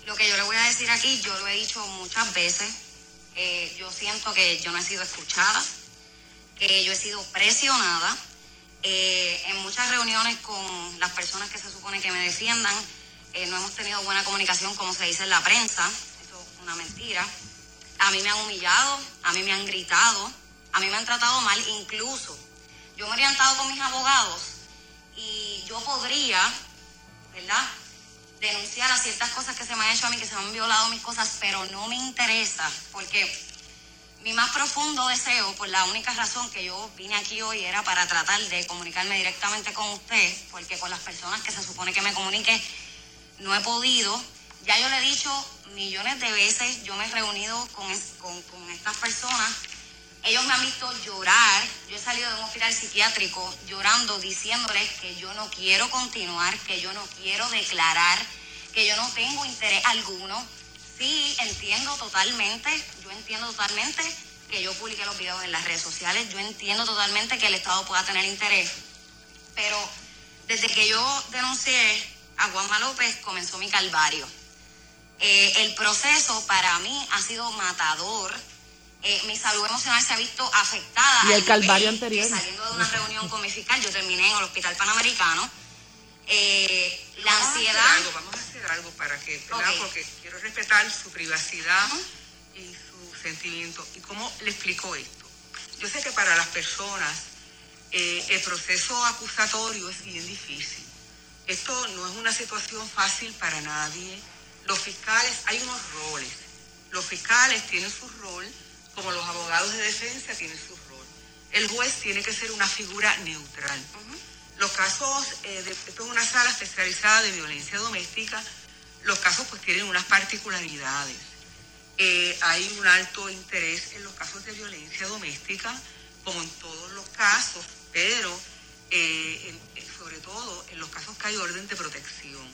Speaker 10: lo que yo le voy a decir aquí, yo lo he dicho muchas veces. Eh, yo siento que yo no he sido escuchada, que yo he sido presionada. Eh, en muchas reuniones con las personas que se supone que me defiendan, eh, no hemos tenido buena comunicación como se dice en la prensa. Eso es una mentira. A mí me han humillado, a mí me han gritado, a mí me han tratado mal, incluso yo me he orientado con mis abogados y yo podría, ¿verdad? Denunciar a ciertas cosas que se me han hecho a mí, que se me han violado mis cosas, pero no me interesa, porque mi más profundo deseo, por la única razón que yo vine aquí hoy, era para tratar de comunicarme directamente con usted, porque con las personas que se supone que me comunique, no he podido. Ya yo le he dicho millones de veces, yo me he reunido con, con, con estas personas ellos me han visto llorar. Yo he salido de un hospital psiquiátrico llorando, diciéndoles que yo no quiero continuar, que yo no quiero declarar, que yo no tengo interés alguno. Sí, entiendo totalmente, yo entiendo totalmente que yo publique los videos en las redes sociales, yo entiendo totalmente que el Estado pueda tener interés, pero desde que yo denuncié a Juanma López comenzó mi calvario. Eh, el proceso para mí ha sido matador. Eh, mi salud emocional se ha visto afectada.
Speaker 4: Y el
Speaker 10: al
Speaker 4: calvario
Speaker 10: nivel
Speaker 4: anterior.
Speaker 10: Saliendo de una reunión con mi fiscal, yo terminé en el Hospital Panamericano. Eh, la
Speaker 13: Vamos a hacer
Speaker 10: ansiedad.
Speaker 13: algo, vamos a hacer algo para que, ¿verdad?
Speaker 10: Ok.
Speaker 13: Porque quiero respetar su privacidad y su sentimiento. ¿Y cómo le explico esto? Yo sé que para las personas eh, el proceso acusatorio es bien difícil. Esto no es una situación fácil para nadie. Los fiscales, hay unos roles. Los fiscales tienen su rol, como los abogados de defensa tienen su rol. El juez tiene que ser una figura neutral. Los casos, eh, de, esto es una sala especializada de violencia doméstica, los casos pues tienen unas particularidades. Eh, hay un alto interés en los casos de violencia doméstica, como en todos los casos, pero eh, sobre todo en los casos que hay orden de protección,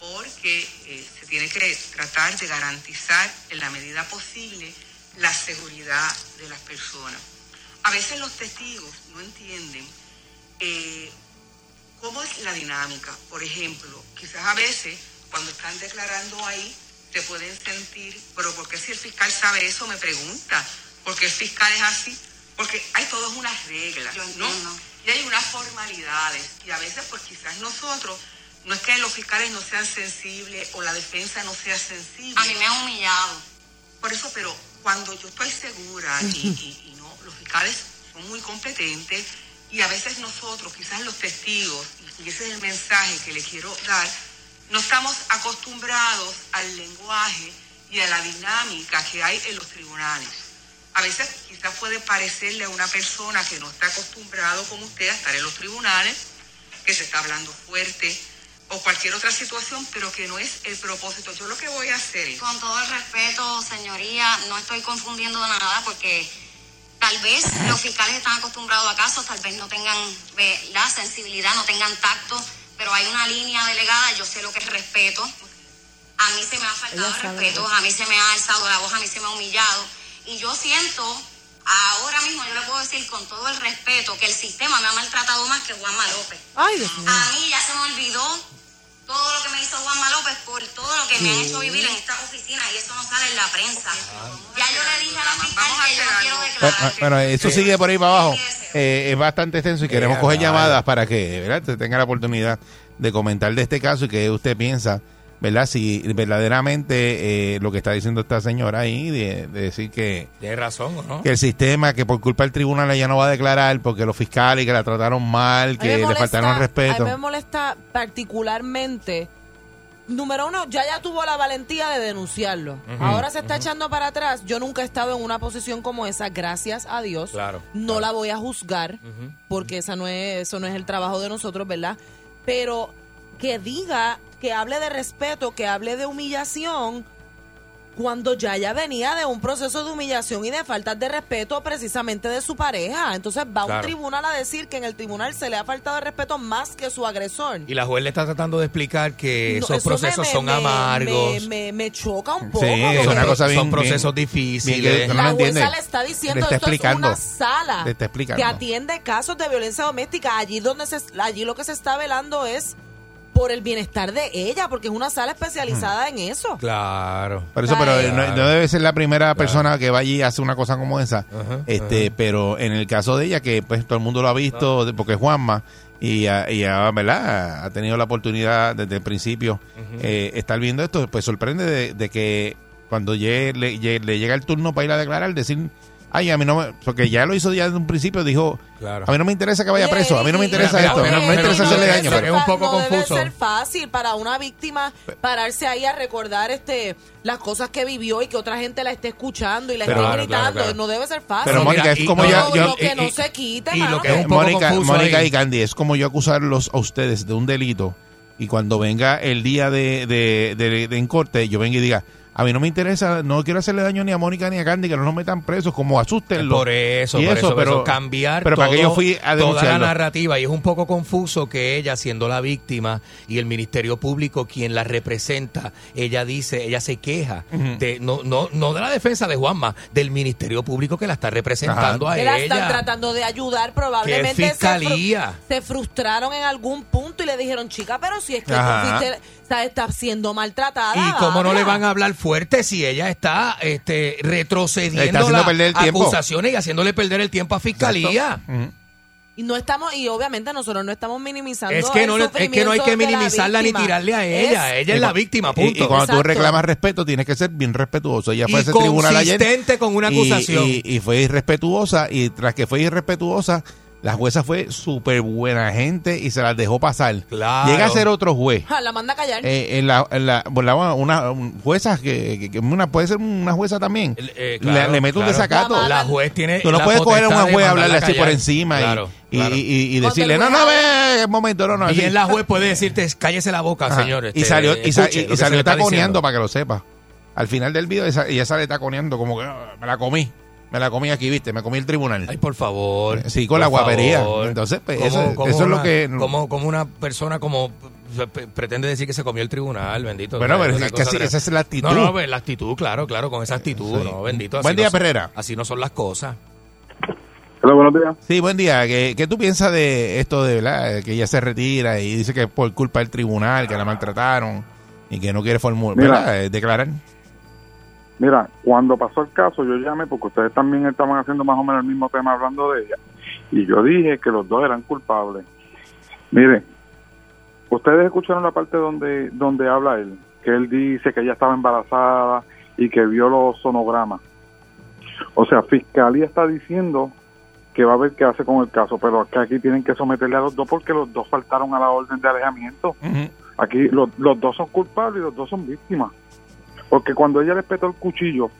Speaker 13: porque eh, se tiene que tratar de garantizar en la medida posible la seguridad de las personas. A veces los testigos no entienden eh, cómo es la dinámica. Por ejemplo, quizás a veces cuando están declarando ahí se pueden sentir, pero ¿por qué si el fiscal sabe eso? Me pregunta, ¿por qué el fiscal es así? Porque hay todas unas reglas, ¿no? Y hay unas formalidades. Y a veces, pues quizás nosotros, no es que los fiscales no sean sensibles o la defensa no sea sensible.
Speaker 10: A mí me han humillado.
Speaker 13: Por eso, pero cuando yo estoy segura y, y- y no, los fiscales son muy competentes y a veces nosotros, quizás los testigos, y- y ese es el mensaje que le quiero dar, no estamos acostumbrados al lenguaje y a la dinámica que hay en los tribunales. A veces quizás puede parecerle a una persona que no está acostumbrado como usted a estar en los tribunales, que se está hablando fuerte o cualquier otra situación, pero que no es el propósito. Yo lo que voy a hacer.
Speaker 10: Con todo el respeto, señoría, no estoy confundiendo nada porque tal vez los fiscales están acostumbrados a casos, tal vez no tengan la sensibilidad, no tengan tacto, pero hay una línea delegada, yo sé lo que es respeto. A mí se me ha faltado el respeto, a mí se me ha alzado la voz, a mí se me ha humillado. Y yo siento, ahora mismo yo le puedo decir con todo el respeto, que el sistema me ha maltratado más que Juanma López.
Speaker 4: Ay, Dios mío.
Speaker 10: A mí ya se me olvidó todo lo que me hizo Juanma López por todo lo que me han hecho vivir en esta oficina y eso no sale en la prensa. Ya yo le dije a la fiscal que yo no quiero
Speaker 2: Bueno,
Speaker 10: declarar.
Speaker 2: bueno, eso sigue por ahí para abajo. Eh, es bastante extenso y queremos coger llamadas para que ¿verdad? usted tenga la oportunidad de comentar de este caso y que usted piensa ¿verdad? Si verdaderamente eh, lo que está diciendo esta señora ahí, de, de decir que,
Speaker 3: Tienes razón, ¿o no?
Speaker 2: que el sistema, que por culpa del tribunal ella no va a declarar porque los fiscales que la trataron mal,
Speaker 4: A
Speaker 2: que le faltaron
Speaker 4: A
Speaker 2: respeto.
Speaker 4: mí me molesta particularmente. Número uno, ya ya tuvo la valentía de denunciarlo. Ahora se está echando para atrás. Yo nunca he estado en una posición como esa, gracias a Dios.
Speaker 3: Claro,
Speaker 4: No la voy a juzgar porque esa no es, eso no es el trabajo de nosotros, ¿verdad? Pero que diga, que hable de respeto, que hable de humillación, cuando ya ya venía de un proceso de humillación y de falta de respeto precisamente de su pareja. Entonces va a un tribunal a decir que en el tribunal se le ha faltado de respeto más que su agresor.
Speaker 3: Y la juez le está tratando de explicar que
Speaker 4: No,
Speaker 3: esos procesos
Speaker 4: me-
Speaker 3: son
Speaker 4: me-
Speaker 3: amargos.
Speaker 4: Me, me- me choca un poco.
Speaker 2: Sí, es
Speaker 4: porque
Speaker 2: una cosa bien.
Speaker 3: son procesos
Speaker 2: bien-
Speaker 3: difíciles.
Speaker 2: bien no
Speaker 4: la
Speaker 2: entiende.
Speaker 4: jueza le está diciendo
Speaker 2: está
Speaker 4: esto
Speaker 2: explicando.
Speaker 4: es una sala
Speaker 2: Le está explicando.
Speaker 4: que atiende casos de violencia doméstica. Allí donde se, allí lo que se está velando es por el bienestar de ella, porque es una sala especializada en eso.
Speaker 3: Claro.
Speaker 2: Por eso, pero
Speaker 4: Ay.
Speaker 2: no, no debe ser la primera persona que va allí y hace una cosa como esa.
Speaker 3: Ajá,
Speaker 2: este, pero en el caso de ella, que pues todo el mundo lo ha visto, porque es Juanma, y, ha- y ha, ¿verdad? ha tenido la oportunidad desde el principio eh, estar viendo esto, pues sorprende de, de que cuando llegue- le, le llega el turno para ir a declarar, decir, ay, a mí no me, porque ya lo hizo ya desde un principio, dijo,
Speaker 3: Claro.
Speaker 2: a mí no me interesa que vaya preso, a mí no me interesa
Speaker 3: mira,
Speaker 2: esto,
Speaker 3: mira,
Speaker 2: no, no me interesa hacerle daño. pero-
Speaker 3: es un poco
Speaker 4: no debe
Speaker 3: confuso.
Speaker 4: ser fácil para una víctima pararse ahí a recordar este las cosas que vivió y que otra gente la esté escuchando y la
Speaker 2: Pero-
Speaker 4: esté
Speaker 2: Claro,
Speaker 4: gritando.
Speaker 3: claro, claro.
Speaker 4: No debe ser fácil.
Speaker 2: Pero, Mónica, es como
Speaker 3: y-
Speaker 2: yo-
Speaker 4: Lo-
Speaker 2: yo-
Speaker 4: lo que
Speaker 3: y-
Speaker 4: no
Speaker 3: y-
Speaker 4: se quite,
Speaker 3: y lo que es un poco
Speaker 2: Mónica,
Speaker 3: confuso
Speaker 2: Mónica
Speaker 3: ahí.
Speaker 2: y Candy, es como yo acusarlos a ustedes de un delito y cuando venga el día de, de, de- de en corte, yo venga y diga, a mí no me interesa, no quiero hacerle daño ni a Mónica ni a Candy, que no nos metan presos, como asústenlo.
Speaker 3: Por eso,
Speaker 2: Y
Speaker 3: por eso,
Speaker 2: pero,
Speaker 3: pero cambiar
Speaker 2: pero para que yo fui a
Speaker 3: toda la narrativa y es un poco confuso que ella siendo la víctima y el Ministerio Público quien la representa, ella dice, ella se queja de no no no de la defensa de Juanma, del Ministerio Público que la está representando a
Speaker 4: que la están
Speaker 3: ella.
Speaker 4: tratando de ayudar, probablemente
Speaker 3: ¿Qué
Speaker 4: se, fru-
Speaker 3: fiscalía?
Speaker 4: se frustraron en algún punto y le dijeron, chica, pero si es que tú
Speaker 2: Ajá.
Speaker 4: fuiste- o sea, está siendo maltratada.
Speaker 3: Y cómo no
Speaker 4: habla".
Speaker 3: le van a hablar fuerte si ella está este, retrocediendo
Speaker 2: Está
Speaker 3: las
Speaker 2: perder el tiempo.
Speaker 3: acusaciones y haciéndole perder el tiempo a fiscalía.
Speaker 4: Y no estamos, y obviamente nosotros no estamos minimizando.
Speaker 3: Es que
Speaker 4: el
Speaker 3: no, es que no hay que minimizarla ni tirarle a ella.
Speaker 4: Es-
Speaker 3: ella es la víctima, punto.
Speaker 2: Y, cuando tú reclamas respeto, tienes que ser bien respetuoso. Ella fue
Speaker 3: Y
Speaker 2: a ese tribunal ayer.
Speaker 3: consistente con una
Speaker 2: y-
Speaker 3: acusación.
Speaker 2: Y, y fue irrespetuosa. Y tras que fue irrespetuosa, la jueza fue súper buena gente y se las dejó pasar.
Speaker 3: Claro.
Speaker 2: Llega a ser otro juez.
Speaker 4: Ja, la manda a callar.
Speaker 2: Eh, en la, en la, bueno, la- una, un- jueza que, que- que una, puede ser una jueza también.
Speaker 3: Eh,
Speaker 2: le,
Speaker 3: claro,
Speaker 2: le mete un desacato.
Speaker 3: La juez tiene
Speaker 2: Tú no
Speaker 3: la
Speaker 2: puedes coger a una juez a
Speaker 3: mandarla
Speaker 2: hablarle así por encima y-
Speaker 3: Claro,
Speaker 2: y,
Speaker 3: claro.
Speaker 2: y- y decirle, no, no, ve, un momento, no, no.
Speaker 3: Y en la juez puede decirte, cállese la boca,
Speaker 2: Ajá.
Speaker 3: señor.
Speaker 2: y
Speaker 3: este,
Speaker 2: salió, y, sa-
Speaker 3: escuche
Speaker 2: y- y salió taconeando
Speaker 3: diciendo.
Speaker 2: para que lo sepa. Al final del video esa- ella sale taconeando como que "Ah, me la comí. Me la comí aquí, viste, me comí el tribunal.
Speaker 3: Ay, por favor.
Speaker 2: Sí, con la guapería.
Speaker 3: favor.
Speaker 2: Entonces, pues,
Speaker 3: ¿Cómo-
Speaker 2: eso,
Speaker 3: cómo
Speaker 2: eso es lo que...
Speaker 3: Como, como una persona como p- pretende decir que se comió el tribunal, bendito.
Speaker 2: Bueno,
Speaker 3: ¿no?
Speaker 2: pero es que así- esa es la actitud.
Speaker 3: No, no, pues, la actitud, claro, claro, con esa actitud,
Speaker 2: Sí.
Speaker 3: no, bendito. así
Speaker 2: Buen
Speaker 3: no
Speaker 2: día,
Speaker 3: son-
Speaker 2: Perrera.
Speaker 3: Así no son las cosas.
Speaker 14: Hola, buenos días.
Speaker 2: Sí, buen día. ¿Qué, qué tú piensas de esto de verdad? Que ella se retira y dice que es por culpa del tribunal, que la maltrataron y que no quiere formular. Eh, declarar.
Speaker 14: Mira, cuando pasó el caso, yo llamé porque ustedes también estaban haciendo más o menos el mismo tema hablando de ella. Y yo dije que los dos eran culpables. Mire, ustedes escucharon la parte donde, donde habla él, que él dice que ella estaba embarazada y que vio los sonogramas. O sea, Fiscalía está diciendo que va a ver qué hace con el caso, pero que aquí tienen que someterle a los dos porque los dos faltaron a la orden de alejamiento. Aquí los, los dos son culpables y los dos son víctimas. Porque cuando ella le petó el cuchillo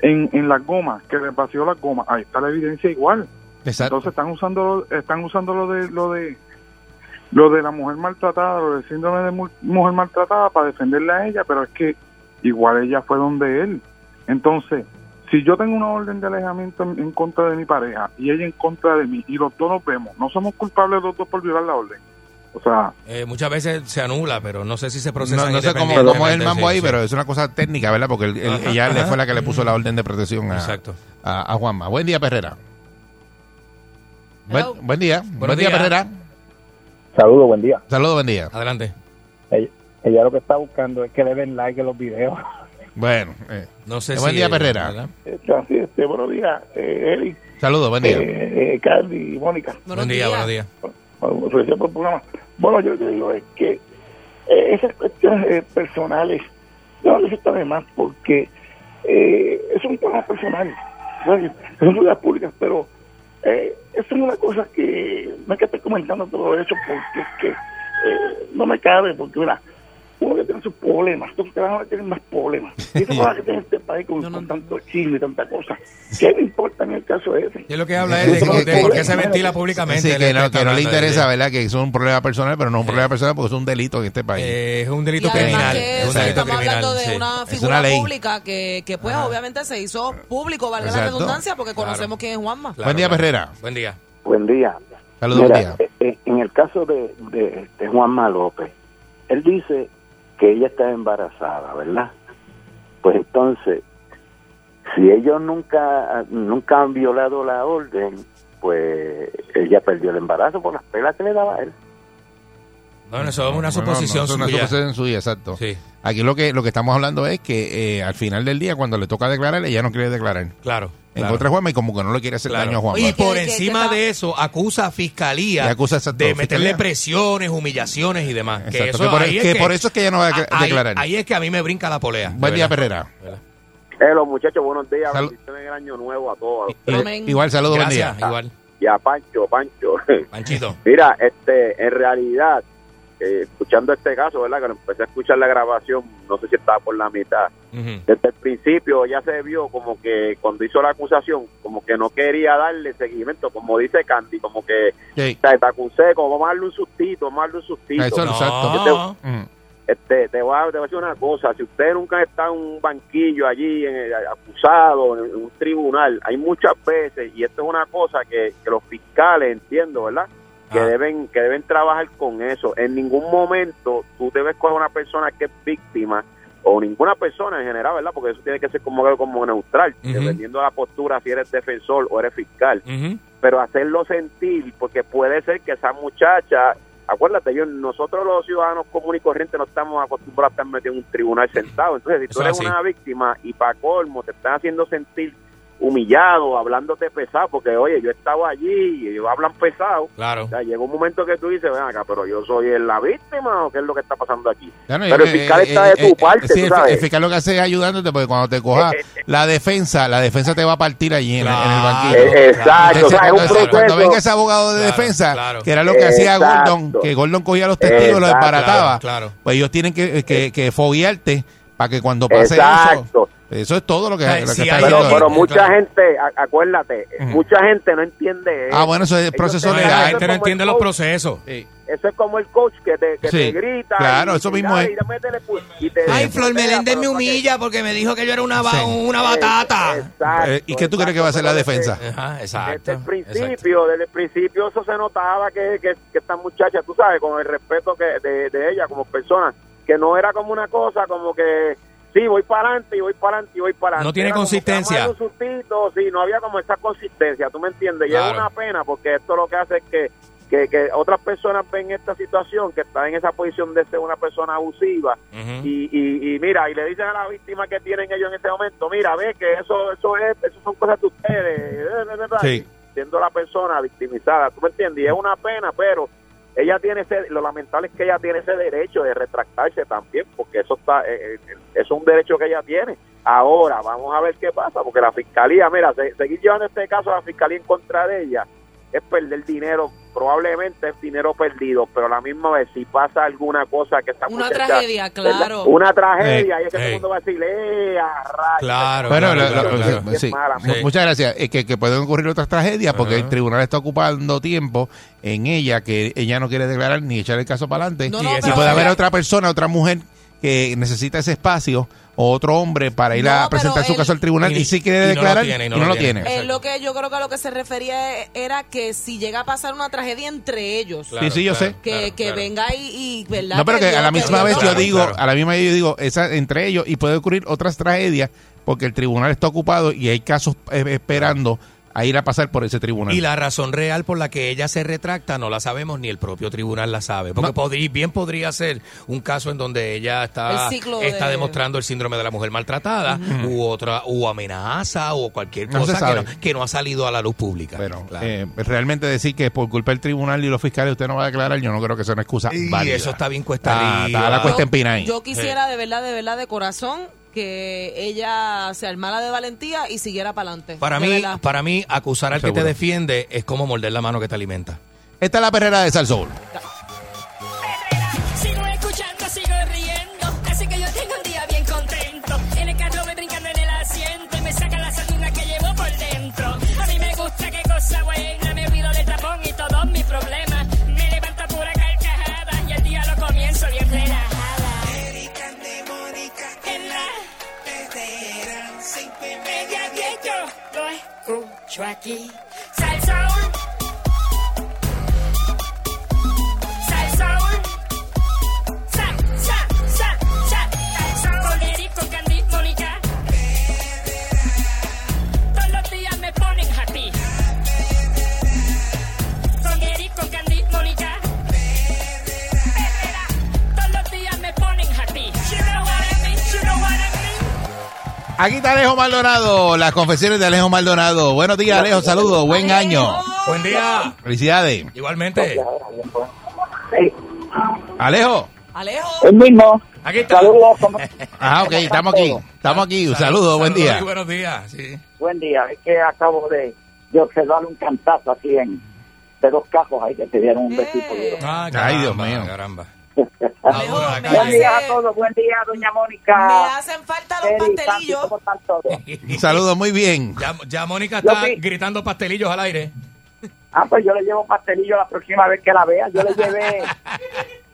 Speaker 14: en, en las gomas, que le vació las gomas, ahí está la evidencia igual.
Speaker 2: Exacto.
Speaker 14: Entonces están usando lo- están usando lo de lo de lo de la mujer maltratada, lo del síndrome de mu- mujer maltratada para defenderle a ella, pero es que igual ella fue donde él. Entonces, si yo tengo una orden de alejamiento en, en contra de mi pareja y ella en contra de mí y los dos nos vemos, no somos culpables los dos por violar la orden. O sea,
Speaker 3: Eh, muchas veces se anula, pero no sé si se procesa
Speaker 2: No, no sé cómo, cómo es el mambo ahí, pero es una cosa técnica, ¿verdad? Porque
Speaker 3: Ajá,
Speaker 2: ella le
Speaker 3: ajá.
Speaker 2: fue la que le puso la orden de protección a,
Speaker 3: Exacto.
Speaker 2: a, a Juanma. Buen día, Perrera. Buen, buen día. Buen día,
Speaker 3: días.
Speaker 2: Perrera.
Speaker 15: Saludos, buen día.
Speaker 2: Saludos, buen día.
Speaker 3: Adelante.
Speaker 15: Ella, ella lo que está buscando es que le den like a los videos.
Speaker 2: Bueno, eh,
Speaker 3: No sé
Speaker 2: buen
Speaker 3: si,
Speaker 2: día,
Speaker 3: eh,
Speaker 2: Perrera.
Speaker 3: ¿verdad?
Speaker 15: Así este, buenos días, eh, Eric,
Speaker 2: Saludos, buen día.
Speaker 15: eh, eh, Carly y Mónica.
Speaker 4: Buenos
Speaker 3: Buen día,
Speaker 4: días.
Speaker 3: buenos días.
Speaker 15: Por. Bueno, yo que digo es que eh, esas cuestiones eh, personales, no necesito más porque eh, es un personal, son figuras públicas, pero eh, eso es una cosa que no hay que estar comentando todo eso porque que eh, no me cabe, porque mira, uno que tiene sus problemas, tú te vas a tener más problemas. Y eso es lo que tiene este país con, con tanto chisme y tanta cosa. ¿Qué le importa en el caso ese?
Speaker 3: Y lo que habla es de, de por qué se ventila públicamente.
Speaker 2: Sí, que no, que no le interesa, ¿verdad? Que es un problema personal, pero no un problema personal porque es un delito en este país.
Speaker 3: Eh, es un delito criminal.
Speaker 4: que
Speaker 3: Es un delito
Speaker 4: estamos
Speaker 3: criminal.
Speaker 4: hablando de
Speaker 3: sí.
Speaker 4: una figura
Speaker 2: una ley.
Speaker 4: pública que, que pues obviamente se hizo público, valga la
Speaker 2: Exacto.
Speaker 4: redundancia, porque
Speaker 3: Claro.
Speaker 4: conocemos quién es Juanma.
Speaker 2: Buen día, Perrera.
Speaker 3: Buen día.
Speaker 5: Buen día.
Speaker 2: Saludos,
Speaker 5: Mira,
Speaker 2: buen día.
Speaker 5: eh, eh, En el caso de, de, de Juanma López, él dice que ella está embarazada, ¿verdad? Pues entonces, si ellos nunca, nunca han violado la orden, pues ella perdió el embarazo por las pelas que le daba a él.
Speaker 3: Bueno, eso es una
Speaker 2: No, no,
Speaker 3: suposición
Speaker 2: no, eso es una
Speaker 3: suya.
Speaker 2: suposición suya, exacto.
Speaker 3: Sí.
Speaker 2: Aquí lo que lo que estamos hablando es que eh, al final del día, cuando le toca declarar, ella no quiere declarar.
Speaker 3: Claro.
Speaker 2: En
Speaker 3: claro.
Speaker 2: contra de Juanma y como que no le quiere hacer
Speaker 3: Claro.
Speaker 2: daño a Juanma.
Speaker 3: Y por encima de eso, acusa a fiscalía
Speaker 2: acusa,
Speaker 3: de meterle
Speaker 2: fiscalía.
Speaker 3: presiones, humillaciones y demás. Que,
Speaker 2: Exacto,
Speaker 3: eso,
Speaker 2: que por-
Speaker 3: ahí
Speaker 2: que por eso es que ella no va a
Speaker 3: ahí-
Speaker 2: declarar.
Speaker 3: Ahí, es que a mí me brinca la polea.
Speaker 2: Buen día. Perrera.
Speaker 11: Hello, muchachos, buenos días.
Speaker 2: Sal-
Speaker 11: Bendiciones en el año nuevo a todos.
Speaker 2: Igual, saludos, buen día.
Speaker 3: igual.
Speaker 11: Y a Pancho, Pancho.
Speaker 3: Panchito.
Speaker 11: Mira, este, en realidad, eh, escuchando este caso, ¿verdad? Que empecé a escuchar la grabación, no sé si estaba por la mitad. Desde el principio ya se vio como que cuando hizo la acusación, como que no quería darle seguimiento, como dice Candy, como que
Speaker 2: Sí.
Speaker 11: o sea, te acusé, como vamos a darle un sustito, vamos a darle un sustito.
Speaker 2: Eso,
Speaker 3: No.
Speaker 2: exacto.
Speaker 11: Te-
Speaker 2: Ujú.
Speaker 11: este, te, voy a, te voy a decir una cosa, si usted nunca está en un banquillo allí, en el- acusado, en, en un tribunal, hay muchas veces, y esto es una cosa que, que los fiscales, entiendo, ¿verdad? Que
Speaker 3: Ah.
Speaker 11: deben que deben trabajar con eso. En ningún momento tú debes coger una persona que es víctima, o ninguna persona en general, ¿verdad? Porque eso tiene que ser como, como neutral, dependiendo de la postura, si eres defensor o eres fiscal pero hacerlo sentir, porque puede ser que esa muchacha, acuérdate, yo nosotros los ciudadanos comunes y corrientes no estamos acostumbrados a estar metidos en un tribunal sentado, entonces si tú
Speaker 3: Eso
Speaker 11: eres
Speaker 3: así.
Speaker 11: una víctima y para colmo te están haciendo sentir humillado, hablándote pesado, porque oye, yo estaba allí y ellos hablan pesado,
Speaker 3: Claro.
Speaker 11: o sea, llega un momento que tú dices, ven acá, pero yo soy la víctima o qué es lo que está pasando aquí.
Speaker 2: Claro,
Speaker 11: pero el
Speaker 2: eh,
Speaker 11: fiscal
Speaker 2: eh,
Speaker 11: está
Speaker 2: eh,
Speaker 11: de tu parte,
Speaker 2: sí,
Speaker 11: tú sabes.
Speaker 2: el fiscal lo que hace es ayudándote porque cuando te coja la defensa, la defensa te va a partir allí en, el- en el banquillo.
Speaker 11: Exacto,
Speaker 2: Entonces,
Speaker 11: o sea, es un
Speaker 2: cuando,
Speaker 11: proceso.
Speaker 2: cuando venga ese abogado de
Speaker 3: Claro,
Speaker 2: defensa, que era lo que hacía. Gordon, que Gordon cogía a los testigos, los desbarataba, pues ellos tienen que, que, que foguearte para que cuando pase
Speaker 11: Exacto.
Speaker 2: eso, eso es todo lo que,
Speaker 3: sea,
Speaker 2: lo que
Speaker 3: si
Speaker 2: está
Speaker 3: hay-
Speaker 11: Pero, pero
Speaker 3: Eh,
Speaker 11: mucha
Speaker 3: claro.
Speaker 11: gente, acuérdate, mucha gente no entiende
Speaker 2: Ah, bueno, eso es el proceso
Speaker 11: te-
Speaker 3: No,
Speaker 2: legal.
Speaker 3: la
Speaker 11: Eso
Speaker 3: gente no entiende los procesos.
Speaker 11: Eso es como el coach que te, que
Speaker 2: Sí,
Speaker 11: te grita.
Speaker 2: claro,
Speaker 11: y-
Speaker 2: eso
Speaker 11: y
Speaker 2: mismo es.
Speaker 11: y métele, y te-
Speaker 3: Ay,
Speaker 11: y
Speaker 3: Flor Meléndez me
Speaker 11: que-
Speaker 3: humilla porque me dijo que yo era una,
Speaker 2: Sí.
Speaker 3: una batata.
Speaker 11: Exacto,
Speaker 2: Eh, ¿Y qué tú crees que va a hacer la defensa?
Speaker 11: desde-
Speaker 3: Ajá, exacto.
Speaker 11: Desde el
Speaker 3: exacto.
Speaker 11: principio, desde el principio eso se notaba que, que, que esta muchacha, tú sabes, con el respeto que de, de ella como persona, que no era como una cosa como que sí, voy para adelante y voy para adelante y voy para adelante.
Speaker 3: No tiene
Speaker 11: Era
Speaker 3: consistencia.
Speaker 11: sustito, sí, no había como esa consistencia, ¿tú me entiendes? Y
Speaker 3: Claro.
Speaker 11: es una pena porque esto lo que hace es que, que, que otras personas ven esta situación, que está en esa posición de ser una persona abusiva y, y, y mira, y le dicen a la víctima que tienen ellos en ese momento, mira, ve que eso eso es, eso son cosas de ustedes, eh,
Speaker 2: Sí.
Speaker 11: siendo la persona victimizada, ¿tú me entiendes? Y es una pena, pero ella tiene ese, lo lamentable es que ella tiene ese derecho de retractarse también, porque eso está, eh, eh, eso es un derecho que ella tiene. Ahora, vamos a ver qué pasa, porque la fiscalía, mira, se- seguir llevando este caso a la fiscalía en contra de ella es perder dinero, probablemente es dinero perdido, pero a la misma vez si pasa alguna cosa que esta
Speaker 4: Una
Speaker 11: muchacha-
Speaker 4: tragedia,
Speaker 11: ¿verdad?
Speaker 4: claro.
Speaker 11: Una tragedia,
Speaker 2: Ey,
Speaker 11: y es que todo
Speaker 3: ey.
Speaker 11: el mundo va a decir, ¡eh, a!
Speaker 3: Claro,
Speaker 2: Bueno,
Speaker 3: claro,
Speaker 2: lo-
Speaker 3: claro,
Speaker 2: lo-
Speaker 3: claro.
Speaker 11: Es
Speaker 2: sí.
Speaker 11: mala,
Speaker 2: Mu-
Speaker 3: Sí.
Speaker 2: Muchas gracias. Es que, que pueden ocurrir otras tragedias porque el tribunal está ocupando tiempo en ella que ella no quiere declarar ni echar el caso para adelante.
Speaker 4: No,
Speaker 3: Y
Speaker 4: no,
Speaker 2: puede haber otra persona, otra mujer que necesita ese espacio o otro hombre para ir
Speaker 4: No,
Speaker 2: a presentar su
Speaker 4: él-
Speaker 2: caso al tribunal
Speaker 3: y-
Speaker 2: y, sí quiere
Speaker 3: y no lo
Speaker 2: declarar
Speaker 3: tiene,
Speaker 2: y no, lo tiene.
Speaker 4: eh, lo que yo creo que a lo que se refería era que si llega a pasar una tragedia entre ellos,
Speaker 3: Claro,
Speaker 2: sí, sí, yo
Speaker 3: claro,
Speaker 2: sé.
Speaker 4: que,
Speaker 3: claro,
Speaker 4: que
Speaker 3: claro.
Speaker 4: venga y, y ¿verdad?
Speaker 2: No, pero que a la misma vez yo digo,
Speaker 3: claro.
Speaker 2: a la misma vez yo digo, esa, entre ellos y puede ocurrir otras tragedias porque el tribunal está ocupado y hay casos eh, esperando a ir a pasar por ese tribunal.
Speaker 3: Y la razón real por la que ella se retracta no la sabemos ni el propio tribunal la sabe. Porque podría, bien podría ser un caso en donde ella está, está
Speaker 4: de-
Speaker 3: demostrando el síndrome de la mujer maltratada u otra u amenaza o cualquier
Speaker 2: No
Speaker 3: cosa que no, que no ha salido a la luz pública.
Speaker 2: Pero
Speaker 3: Claro.
Speaker 2: eh, realmente decir que por culpa del tribunal y los fiscales usted no va a declarar, yo no creo que sea una excusa
Speaker 3: Y
Speaker 2: válida.
Speaker 3: eso está bien cuesta
Speaker 2: Está, la cuesta en.
Speaker 4: Yo quisiera de verdad, de verdad, de corazón, que ella se armara de valentía y siguiera para adelante.
Speaker 3: Para mí,
Speaker 4: verdad.
Speaker 3: para mí, acusar al que te defiende es como morder la mano que te alimenta.
Speaker 2: Esta es la perrera de Salsoul.
Speaker 16: Escucho Aquí
Speaker 2: está Alejo Maldonado, las confesiones de Alejo Maldonado. Buenos días, Alejo, saludos, buen año.
Speaker 3: Buen día.
Speaker 2: Felicidades.
Speaker 3: Igualmente.
Speaker 2: Alejo.
Speaker 4: Alejo.
Speaker 17: El mismo.
Speaker 3: Aquí está.
Speaker 17: Saludos. ¿cómo-
Speaker 2: Ah, ok, estamos aquí. Estamos aquí. Un saludo, buen día.
Speaker 3: Saludos buenos días. Sí.
Speaker 17: Buen día. Es que acabo de, de observar un cantazo así en de dos cajos ahí que te dieron un besito. duro.
Speaker 3: Ah,
Speaker 2: Ay, Dios mío.
Speaker 3: Caramba.
Speaker 4: Me,
Speaker 17: Buen día a todos. Buen día, doña
Speaker 4: me
Speaker 17: Mónica.
Speaker 4: hacen falta los pastelillos.
Speaker 17: ¿Cómo están todos?
Speaker 2: Un saludo muy bien.
Speaker 3: Ya, ya Mónica está gritando pastelillos al aire.
Speaker 17: Ah, pues yo le llevo pastelillo la próxima vez que la vea. Yo le llevé.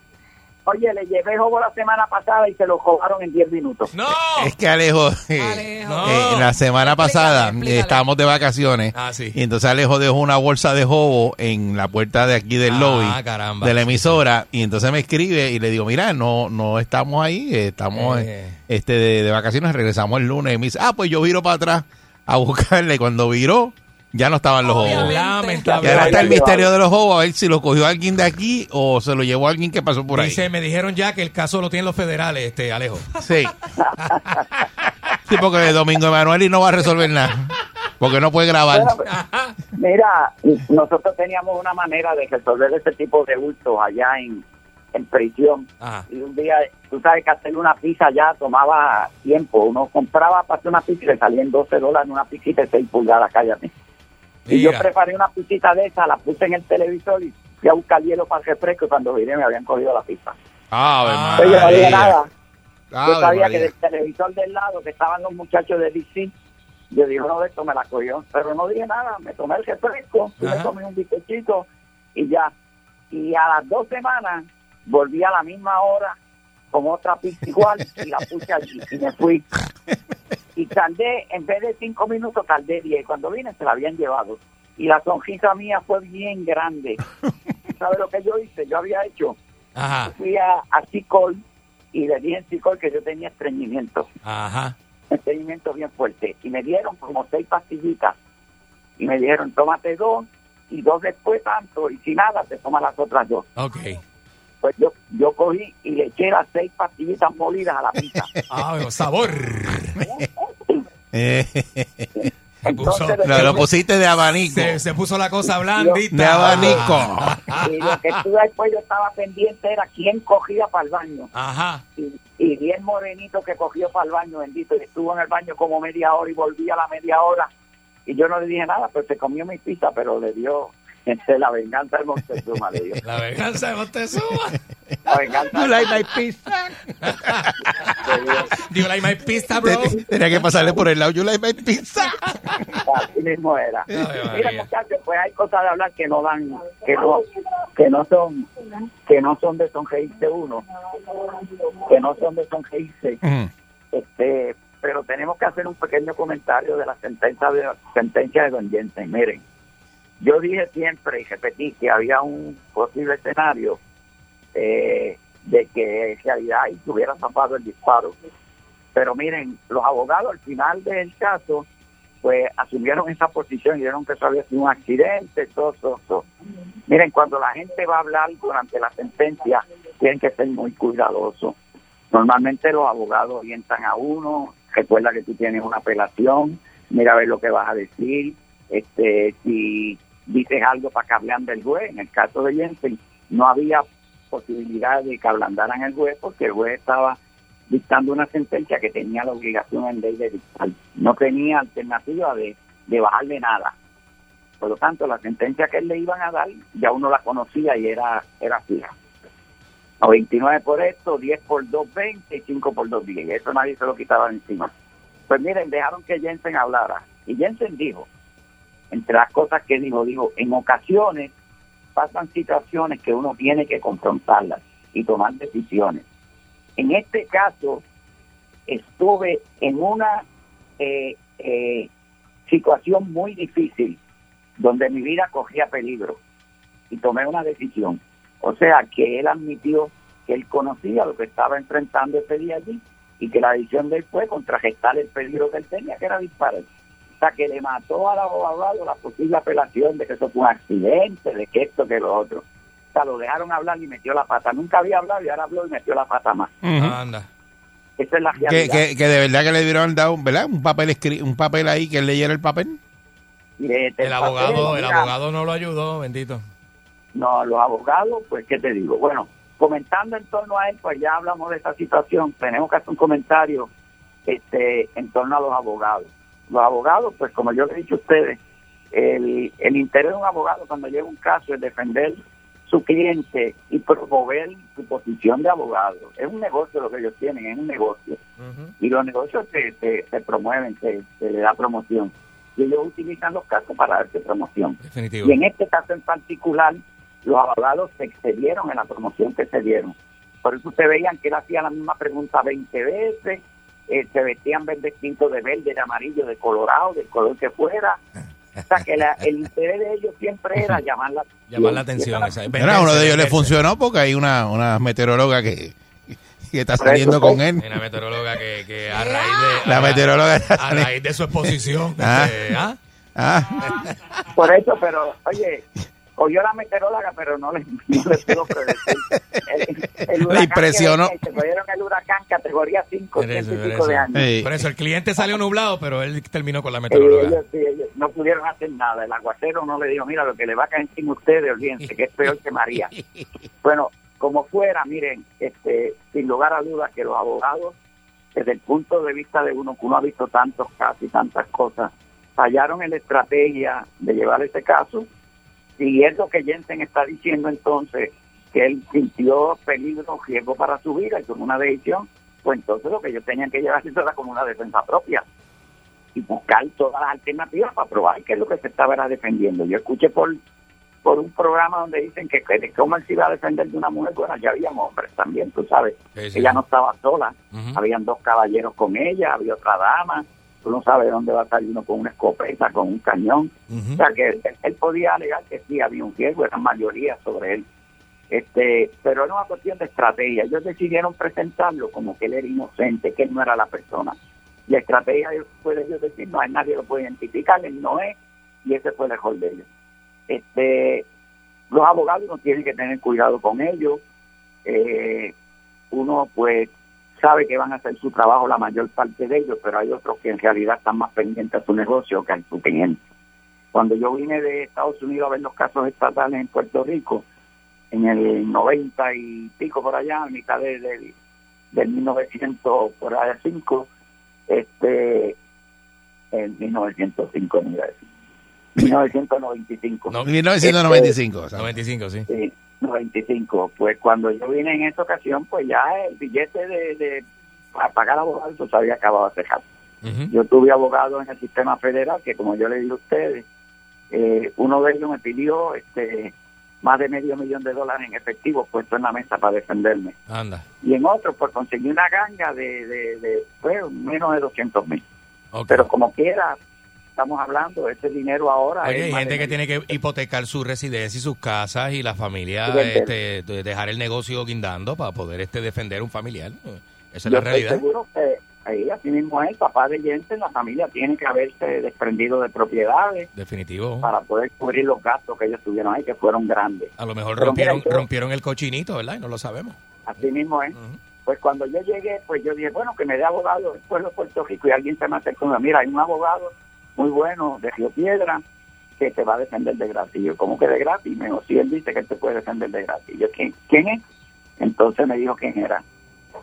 Speaker 17: Oye, le llevé jobo la semana pasada y se lo cobraron en 10 minutos.
Speaker 3: ¡No!
Speaker 2: Es que Alejo, eh,
Speaker 4: Alejo.
Speaker 2: eh, la semana pasada
Speaker 4: explícale.
Speaker 2: eh, estábamos de vacaciones
Speaker 3: Ah, sí.
Speaker 2: y entonces Alejo dejó una bolsa de jobo en la puerta de aquí del
Speaker 3: Ah,
Speaker 2: lobby
Speaker 3: caramba.
Speaker 2: de la emisora y entonces me escribe y le digo, mira, no no estamos ahí, estamos
Speaker 3: eh,
Speaker 2: este de, de vacaciones, regresamos el lunes y me dice, ah, pues yo viro para atrás a buscarle. Cuando viró, ya no estaban los
Speaker 4: Obviamente.
Speaker 2: jobos.
Speaker 3: Lamentable.
Speaker 2: Y ahora está el misterio de los jobos, a ver si lo cogió alguien de aquí o se lo llevó alguien que pasó por ahí.
Speaker 3: Dice, me dijeron ya que el caso lo tienen los federales, este Alejo.
Speaker 2: Sí. sí, porque Domingo Emanuel no va a resolver nada. Porque no puede grabar.
Speaker 17: Mira, nosotros teníamos una manera de resolver ese tipo de bultos allá en, en prisión.
Speaker 3: Ajá.
Speaker 17: Y un día, tú sabes que hacer una pizza ya tomaba tiempo. Uno compraba para hacer una pizza y le salían 12 dólares una pizzita de 6 pulgadas, cállate. Y yo preparé una pizzita de esa, la puse en el televisor y fui a buscar hielo para el refresco y cuando vine me habían cogido la pizza.
Speaker 2: Ah,
Speaker 17: Pero yo no dije
Speaker 2: María.
Speaker 17: nada.
Speaker 2: Ave
Speaker 17: yo sabía
Speaker 2: María.
Speaker 17: que del televisor del lado que estaban los muchachos de DC, yo dije, uno de estos me la cogió, pero no dije nada, me tomé el refresco, me tomé un bizcochito y ya. Y a las dos semanas volví a la misma hora con otra pizza igual y la puse allí y me fui. Y tardé, en vez de cinco minutos, tardé diez. Cuando vine se la habían llevado. Y la sonrisa mía fue bien grande. ¿Sabes lo que yo hice? Yo había hecho
Speaker 3: Ajá,
Speaker 17: fui a, a Cicol y le dije en Cicol que yo tenía estreñimiento,
Speaker 3: ajá.
Speaker 17: estreñimiento bien fuerte. Y me dieron como seis pastillitas. Y me dijeron, tómate dos y dos después tanto. Y si nada, te tomas las otras dos.
Speaker 3: Ok.
Speaker 17: Pues yo, yo cogí y le eché las seis pastillitas molidas a la pizza.
Speaker 3: Ah, sabor.
Speaker 2: Eh,
Speaker 3: puso,
Speaker 17: Entonces,
Speaker 2: lo, lo pusiste de abanico.
Speaker 3: se, se puso la cosa blandita.
Speaker 2: De abanico.
Speaker 17: y lo que estuve después yo estaba pendiente era quién cogía para el baño.
Speaker 3: Ajá.
Speaker 17: y, y vi el morenito que cogió para el baño, bendito, y estuvo en el baño como media hora y volví a la media hora. Y yo no le dije nada, pues se comió mi pizza, pero le dio la venganza de Montezuma, le dio.
Speaker 3: La venganza de Montezuma.
Speaker 17: La venganza
Speaker 2: You like my pizza?
Speaker 3: Do you like my pista, bro?
Speaker 2: Tenía que pasarle por el lado. You like my pizza?
Speaker 17: Así mismo era.
Speaker 3: Ay,
Speaker 17: Mira, muchachos, pues hay cosas de hablar que no dan, que no, que no son, que no son de sonreírse uno, que no son de sonreírse.
Speaker 2: Mm.
Speaker 17: Este, pero tenemos que hacer un pequeño comentario de la sentencia de sentencia de Don Jensen. Miren, yo dije siempre y repetí que había un posible escenario eh, de que en realidad ahí se hubiera zafado el disparo. Pero miren, los abogados al final del caso pues asumieron esa posición y dijeron que eso había sido un accidente, todo, todo, todo. Miren, cuando la gente va a hablar durante la sentencia, tienen que ser muy cuidadosos. Normalmente los abogados orientan a uno, recuerda que tú tienes una apelación, mira a ver lo que vas a decir, este, si dices algo para que hablan del juez, en el caso de Jensen, no había posibilidad de que ablandaran el juez porque el juez estaba dictando una sentencia que tenía la obligación en ley de dictar. No tenía alternativa de, de bajarle nada. Por lo tanto, la sentencia que le iban a dar ya uno la conocía y era, era fija. A 29 por esto, 10 por 220 y 5 por 210. Eso nadie se lo quitaba encima. Pues miren, dejaron que Jensen hablara. Y Jensen dijo, entre las cosas que dijo, dijo, en ocasiones pasan situaciones que uno tiene que confrontarlas y tomar decisiones. En este caso, estuve en una eh, eh, situación muy difícil donde mi vida cogía peligro y tomé una decisión. O sea, que él admitió que él conocía lo que estaba enfrentando ese día allí y que la decisión de él fue contragestar el peligro que él tenía, que era disparar. Sea, que le mató al abogado la posible apelación de que eso fue un accidente, de que esto, que lo otro. O sea, lo dejaron hablar y metió la pata. Nunca había hablado y ahora habló y metió la pata más.
Speaker 3: Anda.
Speaker 17: Esa es la
Speaker 2: Que,
Speaker 17: realidad.
Speaker 2: que, que de verdad que le dieron dado, ¿verdad? Un papel escri- un papel ahí que él leyera el papel.
Speaker 17: Este
Speaker 3: El abogado,
Speaker 17: papel,
Speaker 3: el
Speaker 17: mira,
Speaker 3: abogado no lo ayudó, bendito.
Speaker 17: No, los abogados, pues, ¿qué te digo? Bueno, comentando en torno a él, pues ya hablamos de esta situación. Tenemos que hacer un comentario este, en torno a los abogados. Los abogados, pues, como yo le he dicho a ustedes, el, el interés de un abogado cuando llega un caso es defender su cliente y promover su posición de abogado. Es un negocio lo que ellos tienen, es un negocio. Y los negocios se, se, se promueven, se, se le da promoción. Y ellos utilizan los casos para darse promoción.
Speaker 3: Definitivo.
Speaker 17: Y en este caso en particular, los abogados se excedieron en la promoción que se dieron. Por eso ustedes veían que él hacía la misma pregunta 20 veces, eh, se vestían vestidos de verde, de amarillo, de colorado, del color que fuera. O sea, que la- el interés de ellos siempre era llamar la atención.
Speaker 3: Llamar la atención.
Speaker 17: Y
Speaker 3: esa-
Speaker 17: esa-
Speaker 2: Mira, a uno de ellos le funcionó porque hay una, una meteoróloga que, que está saliendo con él.
Speaker 3: Una meteoróloga que, que a raíz de...
Speaker 2: La
Speaker 3: a-
Speaker 2: meteoróloga está
Speaker 3: A
Speaker 2: saliendo.
Speaker 3: raíz de su exposición.
Speaker 2: Ah.
Speaker 3: este, ¿ah?
Speaker 2: Ah,
Speaker 17: Por eso, pero, oye, oyó la meteoróloga, pero no le, no le pudo predecir. El- el
Speaker 2: Le
Speaker 17: huracán
Speaker 2: impresionó.
Speaker 17: que categoría 5,
Speaker 3: Por eso,
Speaker 17: ciento y
Speaker 3: por
Speaker 17: pico de años.
Speaker 3: Por eso el cliente salió nublado, pero él terminó con la meteoróloga.
Speaker 17: ellos, sí, ellos no pudieron hacer nada. El aguacero no le dijo, mira, lo que le va a caer encima a ustedes, olvídense, que es peor que María. Bueno, como fuera, miren, este, sin lugar a dudas que los abogados, desde el punto de vista de uno, que uno ha visto tantos casos y tantas cosas, fallaron en la estrategia de llevar ese caso. Y es lo que Jensen está diciendo entonces, que él sintió peligro, riesgo para su vida y tomó una decisión, pues entonces lo que ellos tenían que llevar eso era como una defensa propia y buscar todas las alternativas para probar que es lo que se estaba era defendiendo. Yo escuché por por un programa donde dicen que, que cómo él se iba a defender de una mujer, bueno, ya habían hombres también, tú sabes.
Speaker 3: Sí, sí.
Speaker 17: Ella no estaba sola,
Speaker 3: Ujú.
Speaker 17: habían dos caballeros con ella, había otra dama, tú no sabes dónde va a salir uno con una escopeta, con un cañón. O sea que él, él podía alegar que sí había un riesgo, eran mayoría sobre él. Este, pero era una cuestión de estrategia. Ellos decidieron presentarlo como que él era inocente, que él no era la persona. La estrategia fue de ellos decir, no, él nadie lo puede identificar, él no es, y ese fue el error de ellos. Este, los abogados no tienen que tener cuidado con ellos. Eh, uno pues sabe que van a hacer su trabajo la mayor parte de ellos, pero hay otros que en realidad están más pendientes a su negocio que a su cliente. Cuando yo vine de Estados Unidos a ver los casos estatales en Puerto Rico, en el 90 y pico por allá, a mitad de, de- del 1900 por allá 5, este, en 1905, no iba a decir, 1995.
Speaker 3: No,
Speaker 2: 1995. o sea.
Speaker 3: 95, sí.
Speaker 17: Sí, 95. Pues cuando yo vine en esa ocasión, pues ya el billete de, de para pagar abogado se había acabado hace rato.
Speaker 3: Ujú.
Speaker 17: Yo tuve abogado en el sistema federal que, como yo le digo a ustedes, eh, uno de ellos me pidió este más de medio millón de dólares en efectivo puesto en la mesa para defenderme.
Speaker 3: Anda.
Speaker 17: Y en otro, pues conseguí una ganga de, de, de, pues, menos de 200 mil. Pero como quiera, estamos hablando, ese dinero ahora...
Speaker 3: Oye, hay gente que tiene que hipotecar su residencia y sus casas y la familia, este, de- dejar el negocio guindando para poder este defender un familiar. Esa es
Speaker 17: Yo
Speaker 3: la
Speaker 17: estoy
Speaker 3: realidad.
Speaker 17: seguro que Ahí así mismo es, papá de Jensen, la familia tiene que haberse desprendido de propiedades
Speaker 3: Definitivo.
Speaker 17: para poder cubrir los gastos que ellos tuvieron ahí, que fueron grandes.
Speaker 3: A lo mejor
Speaker 17: Pero
Speaker 3: rompieron,
Speaker 17: mira,
Speaker 3: rompieron el cochinito, ¿verdad? Y no lo sabemos.
Speaker 17: Así mismo es. Pues cuando yo llegué, pues yo dije, bueno, que me dé abogado del pueblo de Puerto Rico y alguien se me acercó y me mira, hay un abogado muy bueno de Río Piedra que te va a defender de gratis. Yo, ¿cómo que de gratis? Me dijo, sí, él dice que él te puede defender de gratis. Yo, ¿quién, ¿quién es? Entonces me dijo quién era.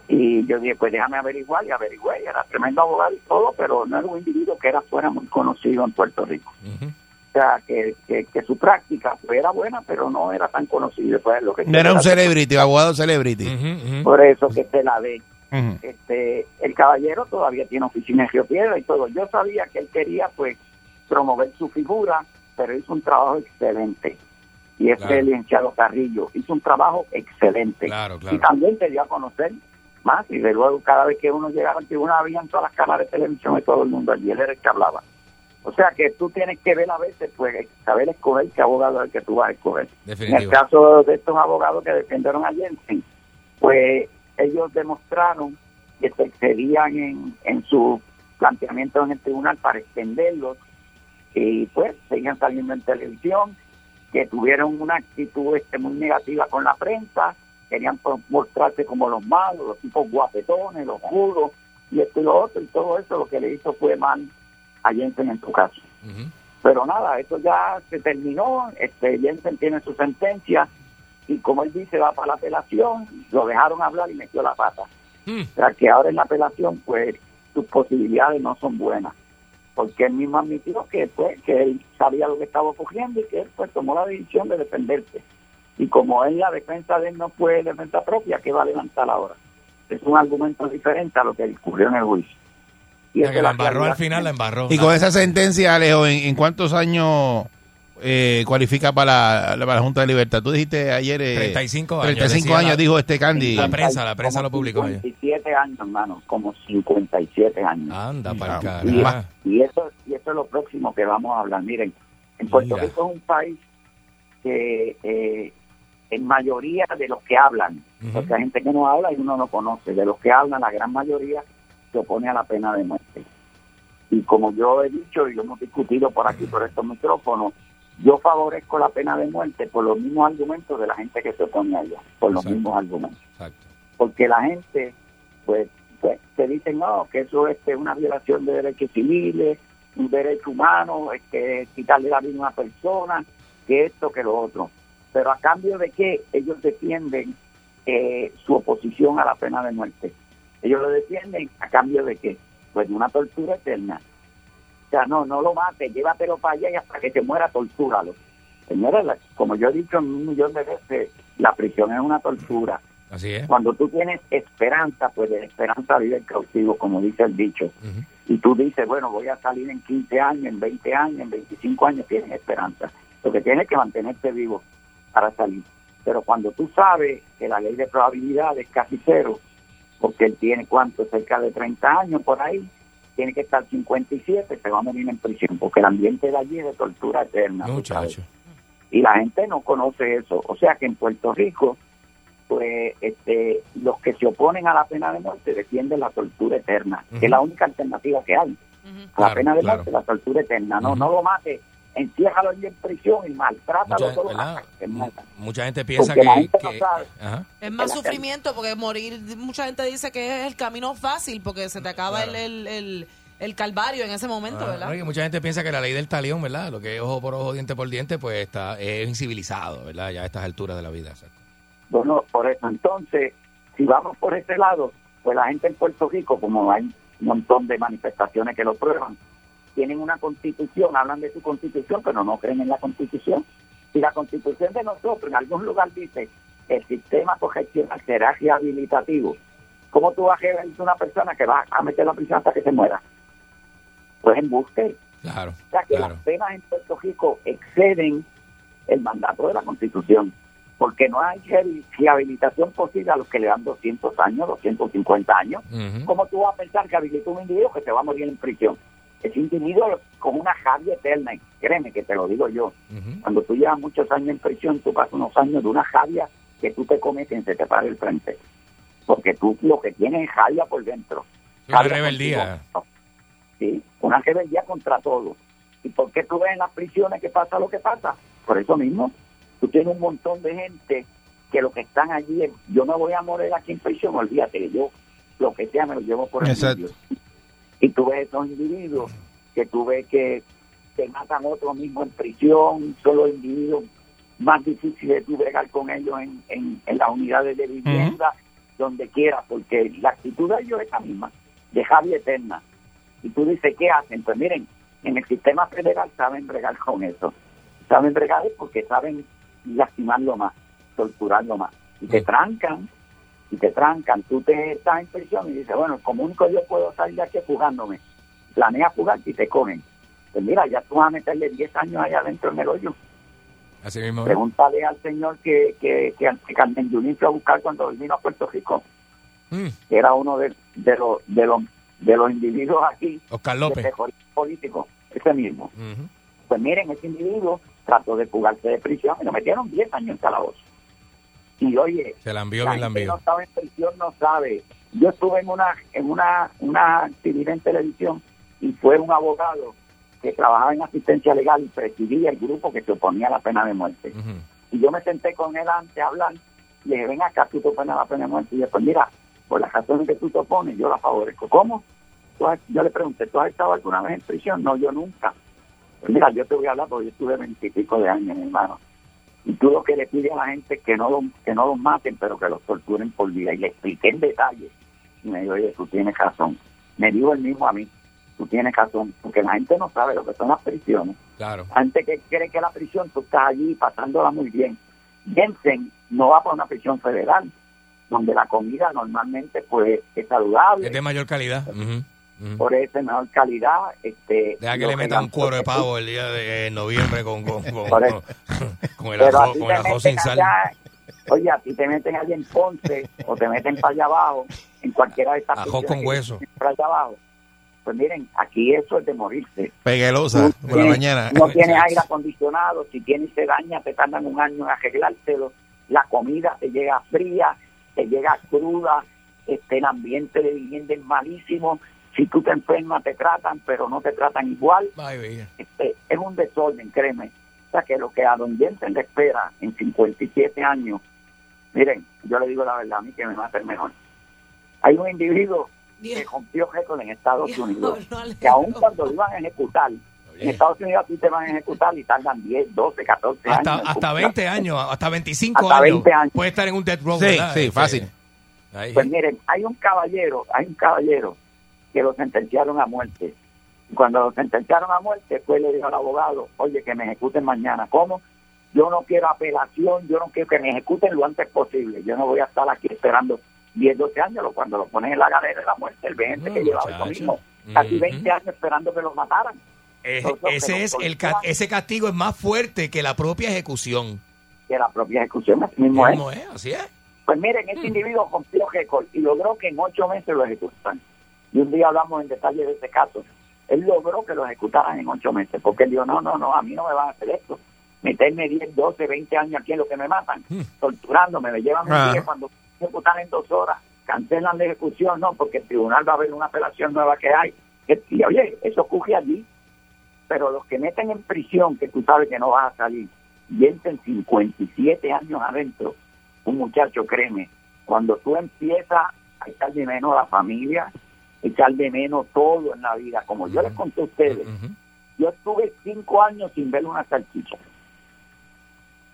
Speaker 17: Y yo dije, pues déjame averiguar y averigüé. Y era tremendo abogado y todo, pero no era un individuo que era fuera muy conocido en Puerto Rico. O sea, que, que, que su práctica pues, era buena, pero no era tan conocido. Pues, lo que
Speaker 2: No era un celebrity, abogado celebrity.
Speaker 17: Por eso que te la.
Speaker 2: Ujú.
Speaker 17: este el caballero todavía tiene oficina en Río Piedra y todo. Yo sabía que él quería pues promover su figura, pero hizo un trabajo excelente. Y este
Speaker 3: Claro.
Speaker 17: licenciado Carrillo hizo un trabajo excelente.
Speaker 3: Claro, claro.
Speaker 17: Y también te dio a conocer más y de luego cada vez que uno llegaba al tribunal habían todas las cámaras de televisión de todo el mundo allí, él era el que hablaba. O sea que tú tienes que ver a veces, pues, saber escoger qué abogado es el que tú vas a escoger. En el caso de estos abogados que defendieron a Jensen, pues ellos demostraron que se excedían en, en su planteamiento en el tribunal para extenderlos y pues seguían saliendo en televisión, que tuvieron una actitud este, muy negativa con la prensa, querían pro- mostrarse como los malos, los tipos guapetones, los juros y esto y lo otro, y todo eso lo que le hizo fue mal a Jensen en su caso. Pero nada, eso ya se terminó, este Jensen tiene su sentencia y como él dice, va para la apelación, lo dejaron hablar y metió la pata. O sea que ahora en la apelación, pues sus posibilidades no son buenas. Porque él mismo admitió que pues que él sabía lo que estaba ocurriendo y que él pues tomó la decisión de defenderse. Y como él la defensa de él no fue defensa propia, ¿qué va a levantar ahora? Es un argumento diferente a lo que ocurrió en el juicio. Y
Speaker 3: O sea, que
Speaker 17: es
Speaker 3: la embarró al final, la embarró.
Speaker 2: Y con esa sentencia, Alejo, ¿en, en cuántos años eh, cualifica para la, para la Junta de Libertad? Tú dijiste ayer... eh,
Speaker 3: 35 años,
Speaker 2: 35
Speaker 3: decía
Speaker 2: años,
Speaker 3: la-
Speaker 2: dijo este Candy.
Speaker 3: La prensa, la prensa lo publicó ayer.
Speaker 17: 57 años, hermano, como 57 años.
Speaker 3: Anda, para el
Speaker 17: Y, y eso y eso es lo próximo que vamos a hablar. Miren, en Puerto
Speaker 3: Mira.
Speaker 17: Rico es un país que eh, en mayoría de los que hablan, porque hay gente que no habla y uno no conoce, de los que hablan, la gran mayoría se opone a la pena de muerte. Y como yo he dicho y lo hemos discutido por aquí, por estos micrófonos, yo favorezco la pena de muerte por los mismos argumentos de la gente que se opone a ella, por los mismos argumentos. Porque la gente pues, pues te dicen no que eso es una violación de derechos civiles un derecho humano es que quitarle la vida a una persona que esto que lo otro pero a cambio de que ellos defienden eh, su oposición a la pena de muerte. Ellos lo defienden a cambio de qué pues de una tortura eterna. O sea no no lo mates llévatelo para allá y hasta que se muera tortúralo. Señora la- como yo he dicho un millón de veces la prisión es una tortura.
Speaker 3: Así es.
Speaker 17: cuando tú tienes esperanza, pues de esperanza vive el cautivo, como dice el dicho. Y tú dices, bueno, voy a salir en 15 años, en 20 años, en 25 años, tienes esperanza. Lo que tienes que mantenerte vivo para salir. Pero cuando tú sabes que la ley de probabilidad es casi cero, porque él tiene cuánto, cerca de 30 años por ahí, tiene que estar 57, se va a morir en prisión, porque el ambiente de allí es de tortura eterna.
Speaker 3: Muchacho.
Speaker 17: Y la gente no conoce eso. O sea que en Puerto Rico, pues este, los que se oponen a la pena de muerte defienden la tortura eterna, que es la única alternativa que hay. A la
Speaker 3: Claro,
Speaker 17: pena de
Speaker 3: claro.
Speaker 17: muerte, la tortura eterna. No, no lo mate, enciérralo allí en prisión y maltrátalo
Speaker 3: Mucha-
Speaker 17: que muera.
Speaker 3: Mucha gente piensa
Speaker 17: Porque la
Speaker 3: que...
Speaker 17: gente no
Speaker 3: que-
Speaker 17: sabe.
Speaker 3: Ajá.
Speaker 4: Es más sufrimiento porque morir, mucha gente dice que es el camino fácil porque se te acaba el, el, el, el calvario en ese momento,
Speaker 3: Ah,
Speaker 4: ¿verdad?
Speaker 3: no, que mucha gente piensa que la ley del talión, ¿verdad? Lo que es ojo por ojo, diente por diente, pues está es incivilizado, ¿verdad? Ya a estas alturas de la vida. exacto.
Speaker 17: Bueno, por eso entonces, si vamos por ese lado, pues la gente en Puerto Rico, como hay un montón de manifestaciones que lo prueban, tienen una constitución, hablan de su constitución, pero no creen en la constitución. Si la constitución de nosotros en algún lugar dice el sistema correccional será rehabilitativo, ¿cómo tú vas a rehabilitar a una persona que va a meter la prisión hasta que se muera? Pues embuste.
Speaker 3: Claro,
Speaker 17: O sea que
Speaker 3: claro.
Speaker 17: las penas en Puerto Rico exceden el mandato de la Constitución, porque no hay rehabil- rehabilitación posible a los que le dan 200 años, 250 años.
Speaker 3: Ujú.
Speaker 17: ¿Cómo tú vas a pensar que habilita un individuo que se va a morir en prisión? Ese individuo con una javia eterna, y créeme que te lo digo yo, cuando tú llevas muchos años en prisión, tú pasas unos años de una javia que tú te comes y se te para el frente, porque tú lo que tienes es javia por dentro.
Speaker 3: Una rebeldía.
Speaker 17: Sí, una rebeldía contra todo. ¿Y por qué tú ves en las prisiones que pasa lo que pasa? Por eso mismo, tú tienes un montón de gente que lo que están allí, es, yo me voy a morir aquí en prisión, olvídate, que yo lo que sea me lo llevo por el
Speaker 2: Exacto.
Speaker 17: medio. Y tú ves esos individuos que tú ves que te matan otros mismos en prisión, son los individuos más difíciles de tú bregar con ellos en, en, en las unidades de vivienda, donde quiera, porque la actitud de ellos es la misma, de Javi Eterna. Y tú dices, ¿qué hacen? Pues miren, en el sistema federal saben bregar con eso. Saben bregar es porque saben lastimarlo más, torturarlo más. Y te trancan, y te trancan. Tú te estás en prisión y dices, bueno, como único yo puedo salir de aquí fugándome. Planeas fugarte y te cogen. Pues mira, ya tú vas a meterle 10 años allá adentro en el hoyo.
Speaker 3: Así mismo.
Speaker 17: Pregúntale al señor que, que, que, que Carmen Yulín fue a buscar cuando vino a Puerto Rico,
Speaker 3: Mm.
Speaker 17: que era uno de, de, los, de, los, de los individuos aquí,
Speaker 3: Oscar López.
Speaker 17: político, ese mismo. Pues miren, ese individuo trató de fugarse de prisión y lo metieron 10 años en calabozo. Y oye,
Speaker 3: Se la envió
Speaker 17: la
Speaker 3: bien la envió.
Speaker 17: no estaba en prisión, no sabe. Yo estuve en una en una una actividad en televisión y fue un abogado que trabajaba en asistencia legal y presidía el grupo que se oponía a la pena de muerte. Y yo me senté con él antes a hablar y le dije, ven acá, tú te opones a la pena de muerte. Y después, mira, por las razones que tú te opones, yo la favorezco. ¿Cómo? ¿Tú has- yo le pregunté, ¿tú has estado alguna vez en prisión? No, yo nunca. Pues mira, yo te voy a hablar porque yo estuve veintipico de años, hermano. Y tú lo que le pides a la gente es que no, lo- que no los maten, pero que los torturen por vida. Y le expliqué en detalle. Y me dijo, oye, tú tienes razón. Me dijo el mismo a mí, tú tienes razón, porque la gente no sabe lo que son las prisiones.
Speaker 3: Claro.
Speaker 17: La gente que cree que la prisión, tú estás allí pasándola muy bien. Jensen no va para una prisión federal, donde la comida normalmente pues es saludable,
Speaker 3: Es de mayor calidad.
Speaker 17: Por esa mejor calidad. Este,
Speaker 3: Deja que le metan un cuero de pavo el día de eh, noviembre con, con, con,
Speaker 17: Por
Speaker 3: con,
Speaker 17: eso.
Speaker 3: Con el arroz, con el sin sal.
Speaker 17: allá, oye, a ti te meten allá en Ponce o te meten para allá abajo, en cualquiera de estas
Speaker 3: Ajo con hueso.
Speaker 17: para allá abajo. Pues miren, aquí eso es de morirse.
Speaker 2: Peguelosa
Speaker 17: Tú
Speaker 2: por la mañana.
Speaker 17: No tienes aire acondicionado, si tienes se daña, te tardan un año en arreglártelo. La comida te llega fría, te llega cruda, este, el ambiente de vivienda es malísimo. Si tú te enfermas, te tratan, pero no te tratan igual. Este, es un desorden, créeme. O sea, que lo que a Don Jensen le espera en 57 años, miren, yo le digo la verdad, a mí que me va a hacer mejor. Hay un individuo que rompió récord en Estados Unidos, que aún cuando lo iban a ejecutar, en Estados Unidos a ti te van a ejecutar y tardan 10, 12, 14
Speaker 3: Hasta,
Speaker 17: años.
Speaker 3: hasta
Speaker 17: cumplir.
Speaker 3: 20 años, hasta 25
Speaker 17: Hasta
Speaker 3: años.
Speaker 17: 20 años.
Speaker 3: Puede estar en un death row.
Speaker 2: Sí,
Speaker 3: ¿verdad?
Speaker 2: sí,
Speaker 3: Este,
Speaker 2: fácil.
Speaker 17: Pues miren, hay un caballero, hay un caballero que lo sentenciaron a muerte. Cuando lo sentenciaron a muerte, fue y le dijo al abogado, oye, que me ejecuten mañana. ¿Cómo? Yo no quiero apelación, yo no quiero que me ejecuten lo antes posible. Yo no voy a estar aquí esperando 10, 12 años. Lo- Cuando lo ponen en la galera de la muerte, el gente que llevaba eso mismo. Casi
Speaker 3: Ujú.
Speaker 17: 20 años esperando que lo mataran.
Speaker 3: Ese es el ca- ese castigo es más fuerte que la propia ejecución.
Speaker 17: Que la propia ejecución, así mismo es.
Speaker 3: ¿Cómo es? Así es.
Speaker 17: Pues miren, este individuo rompió récord y logró que en ocho meses lo ejecutaran. Y un día hablamos en detalle de este caso. Él logró que lo ejecutaran en ocho meses, porque él dijo, no, no, no, a mí no me van a hacer esto. Meterme 10, 12, 20 años aquí en lo que me matan, torturándome, me llevan un
Speaker 2: Ah.
Speaker 17: día cuando me ejecutan en dos horas, cancelan la ejecución, no, porque el tribunal va a ver una apelación nueva que hay. Y oye, eso ocurre allí. Pero los que meten en prisión, que tú sabes que no vas a salir, Jensen 57 años adentro, un muchacho, créeme, cuando tú empiezas a echar de menos a la familia, echar de menos todo en la vida, como yo les conté a ustedes, yo estuve cinco años sin ver una salchicha.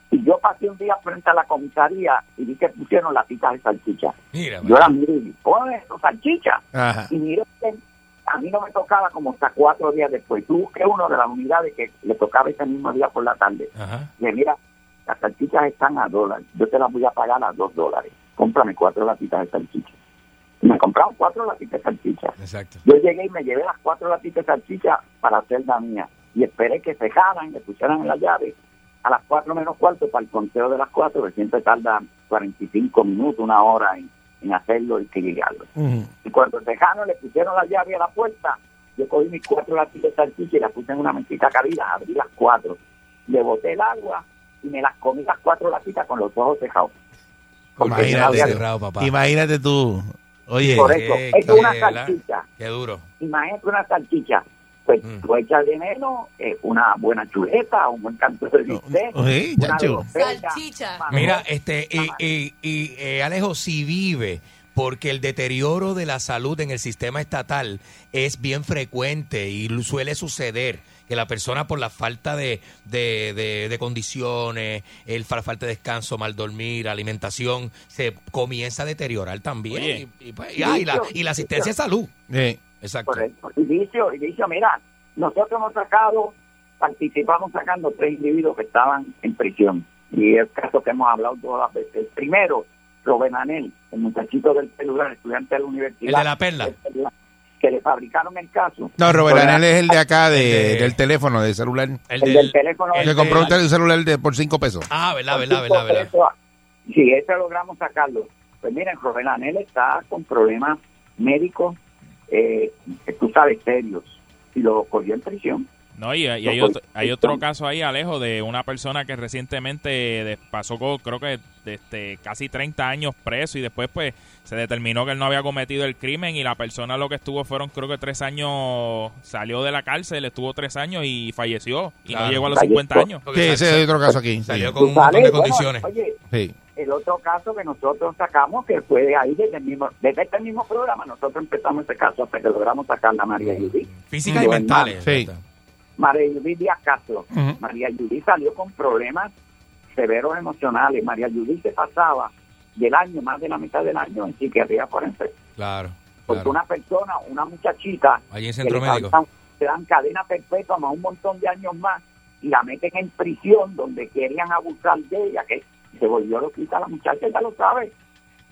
Speaker 17: Y yo pasé un día frente a la comisaría y vi que pusieron latitas de salchicha.
Speaker 3: Mira,
Speaker 17: Yo la miré y dije, ¿cómo es eso, salchicha?
Speaker 2: Ajá.
Speaker 17: Y miré a mí no me tocaba como hasta cuatro días después. Tú busqué uno de las unidades que le tocaba ese mismo día por la tarde.
Speaker 3: Ajá.
Speaker 17: Le mira, las salchichas están a dólar. Yo te las voy a pagar a dos dólares. Cómprame cuatro latitas de salchicha. Me compraron cuatro latitas de salchicha.
Speaker 3: Exacto.
Speaker 17: Yo llegué y me llevé las cuatro latitas de salchicha para hacer la mía. Y esperé que cejaran, que pusieran en la llave a las cuatro menos cuarto para el conteo de las cuatro, que siempre tarda 45 minutos, una hora en, en hacerlo y equilibrarlo. Y cuando cejaron, le pusieron la llave a la puerta, yo cogí mis cuatro latitas de salchicha y las puse en una mentita cabida, abrí las cuatro, le boté el agua y me las comí las cuatro latitas con los ojos cejados. Porque
Speaker 2: Imagínate,
Speaker 3: cerrado, papá.
Speaker 2: imagínate tú. Oye.
Speaker 17: Por eso,
Speaker 3: Qué-
Speaker 17: es una salchicha.
Speaker 3: Qué duro.
Speaker 17: Imagínate una salchicha. Pues
Speaker 2: Mm.
Speaker 17: tú echas de menos eh, una buena chuleta, un buen canto de bistec,
Speaker 2: Oye,
Speaker 17: groselha,
Speaker 4: Salchicha.
Speaker 3: Mira, este, y, y- y, eh, Alejo, si vive, porque el deterioro de la salud en el sistema estatal es bien frecuente y suele suceder que la persona por la falta de, de, de- de condiciones, el fa- falta de descanso, mal dormir, alimentación, se comienza a deteriorar también.
Speaker 18: Oye.
Speaker 3: y, y pues, y- ah, y la, y la asistencia de salud.
Speaker 2: Sí.
Speaker 3: Exacto.
Speaker 17: Correcto. Y dicho, y dicho, mira, nosotros hemos sacado, participamos sacando tres individuos que estaban en prisión. Y es el caso que hemos hablado todas las veces. Primero, Robert Anel, el muchachito del celular, estudiante de la universidad.
Speaker 3: El de la perla.
Speaker 17: Que le fabricaron el caso.
Speaker 2: No, Robert
Speaker 17: Fue-
Speaker 2: Anel es el de acá, de,
Speaker 3: El de-
Speaker 2: del teléfono, del celular.
Speaker 3: El,
Speaker 17: El del teléfono.
Speaker 2: que compró un celular de, por cinco pesos.
Speaker 3: Ah, verdad, verdad, verdad, verdad.
Speaker 17: Sí, ese logramos sacarlo. Pues miren, Robert Anel está con problemas médicos, eh, tú sabes, serios. Y lo cogió en prisión.
Speaker 18: No, y, y hay, otro, hay otro caso ahí, Alejo, de una persona que recientemente pasó, con, creo que este, casi 30 años preso y después pues se determinó que él no había cometido el crimen y la persona lo que estuvo fueron creo que tres años, salió de la cárcel, estuvo tres años y falleció y
Speaker 3: Claro.
Speaker 18: no llegó a los
Speaker 17: Falleció.
Speaker 18: 50 años.
Speaker 2: Sí, ese es otro caso aquí.
Speaker 3: Salió con un montón de
Speaker 17: bueno,
Speaker 3: condiciones.
Speaker 17: oye,
Speaker 2: Sí.
Speaker 17: el otro caso que nosotros sacamos, que fue de ahí, desde, el mismo, desde este mismo programa, nosotros empezamos ese caso hasta que logramos sacar a María Judith.
Speaker 3: Físicas y
Speaker 17: Su
Speaker 3: mentales.
Speaker 17: María Judith Díaz Castro. María Judith salió con problemas severos emocionales. María Judith se pasaba del año, más de la mitad del año, en psiquiatría forense.
Speaker 3: Claro.
Speaker 17: Porque
Speaker 3: claro.
Speaker 17: una persona, una muchachita,
Speaker 3: Allí en
Speaker 17: que
Speaker 3: centro
Speaker 17: le
Speaker 3: médico.
Speaker 17: dan, cadena perpetua más un montón de años más y la meten en prisión donde querían abusar de ella, que se volvió loquita la muchacha, ya lo sabe.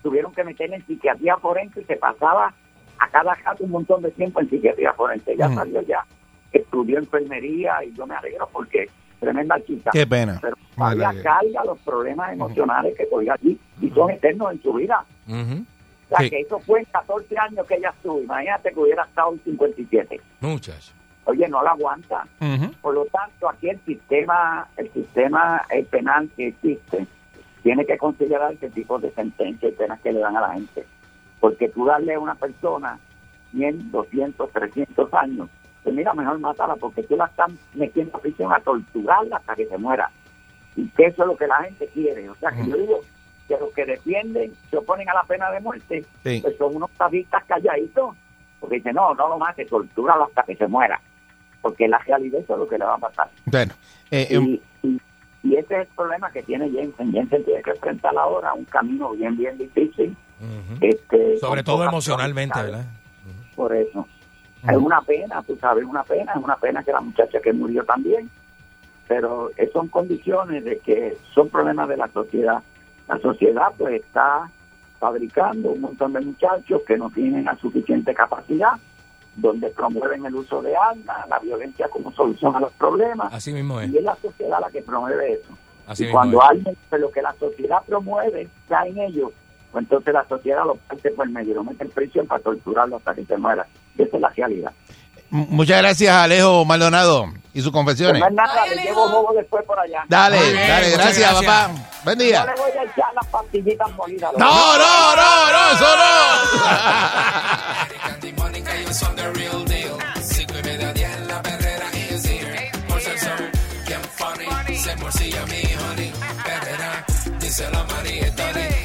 Speaker 17: Tuvieron que meterla en psiquiatría forense y se pasaba a cada rato un montón de tiempo en psiquiatría forense. Ya salió ya, estudió enfermería y yo me alegro porque tremenda chica.
Speaker 2: Qué pena.
Speaker 17: Pero todavía carga los problemas emocionales que todavía allí y son eternos en su vida.
Speaker 3: Ujú.
Speaker 17: O sea,
Speaker 2: Sí.
Speaker 17: que eso fue en 14 años que ella estuvo. Imagínate que hubiera estado en 57.
Speaker 3: Muchacho.
Speaker 17: Oye, no la aguanta.
Speaker 2: Ujú.
Speaker 17: Por lo tanto, aquí el sistema, el sistema eh, penal que existe, tiene que considerar ese tipo de sentencias y penas que le dan a la gente. Porque tú darle a una persona 100, 200, 300 años, pues mira, mejor mátala porque tú la estás metiendo a prisión a torturarla hasta que se muera. Y que eso es lo que la gente quiere. O sea, que yo digo que los que defienden, se oponen a la pena de muerte,
Speaker 2: Sí.
Speaker 17: pues son unos tabitas calladitos. Porque dicen, no, no lo mate, tortúralo hasta que se muera. Porque la realidad eso es lo que le va a pasar.
Speaker 2: Bueno, eh,
Speaker 17: Y, y, y ese es el problema que tiene Jensen. Jensen tiene que enfrentar ahora un camino bien, bien difícil. Este,
Speaker 3: Sobre todo emocionalmente. ¿verdad?
Speaker 17: Por eso. Es una pena, tú sabes, una pena. Es una pena que la muchacha que murió también. Pero son condiciones de que son problemas de la sociedad. La sociedad pues está fabricando un montón de muchachos que no tienen la suficiente capacidad, donde promueven el uso de armas, la violencia como solución a los problemas.
Speaker 3: Así mismo es.
Speaker 17: Y es la sociedad la que promueve eso.
Speaker 3: Así
Speaker 17: y
Speaker 3: mismo
Speaker 17: cuando
Speaker 3: es.
Speaker 17: alguien, lo que la sociedad promueve, cae en ellos, pues entonces la sociedad lo parte por el medio, lo mete en prisión para torturarlo hasta que se muera. Esa es la realidad.
Speaker 2: muchas gracias a Alejo Maldonado y sus
Speaker 17: Pues
Speaker 2: confesiones.
Speaker 17: no es nada, le llevo bobo después por allá.
Speaker 2: Dale,
Speaker 3: bien,
Speaker 2: dale, gracias,
Speaker 3: gracias.
Speaker 2: papá. Buen día.
Speaker 17: No le voy a echar las pastillitas molidas.
Speaker 2: No, no, no, no, eso no.
Speaker 1: Bien funny, se morcilla mi honey. Perrera, dice la María Tony.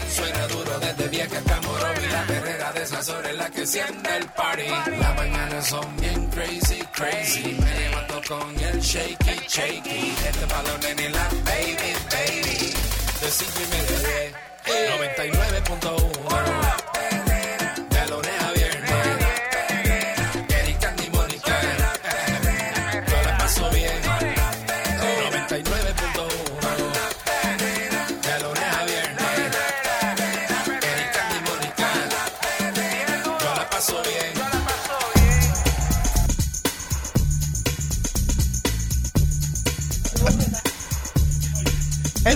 Speaker 1: Esas horas es la que siente el party. Las mañanas son bien crazy, crazy. Me levanto con el shaky, shaky. Este palo nene la baby, baby. De cinco y media a diez, 99.1.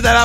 Speaker 1: La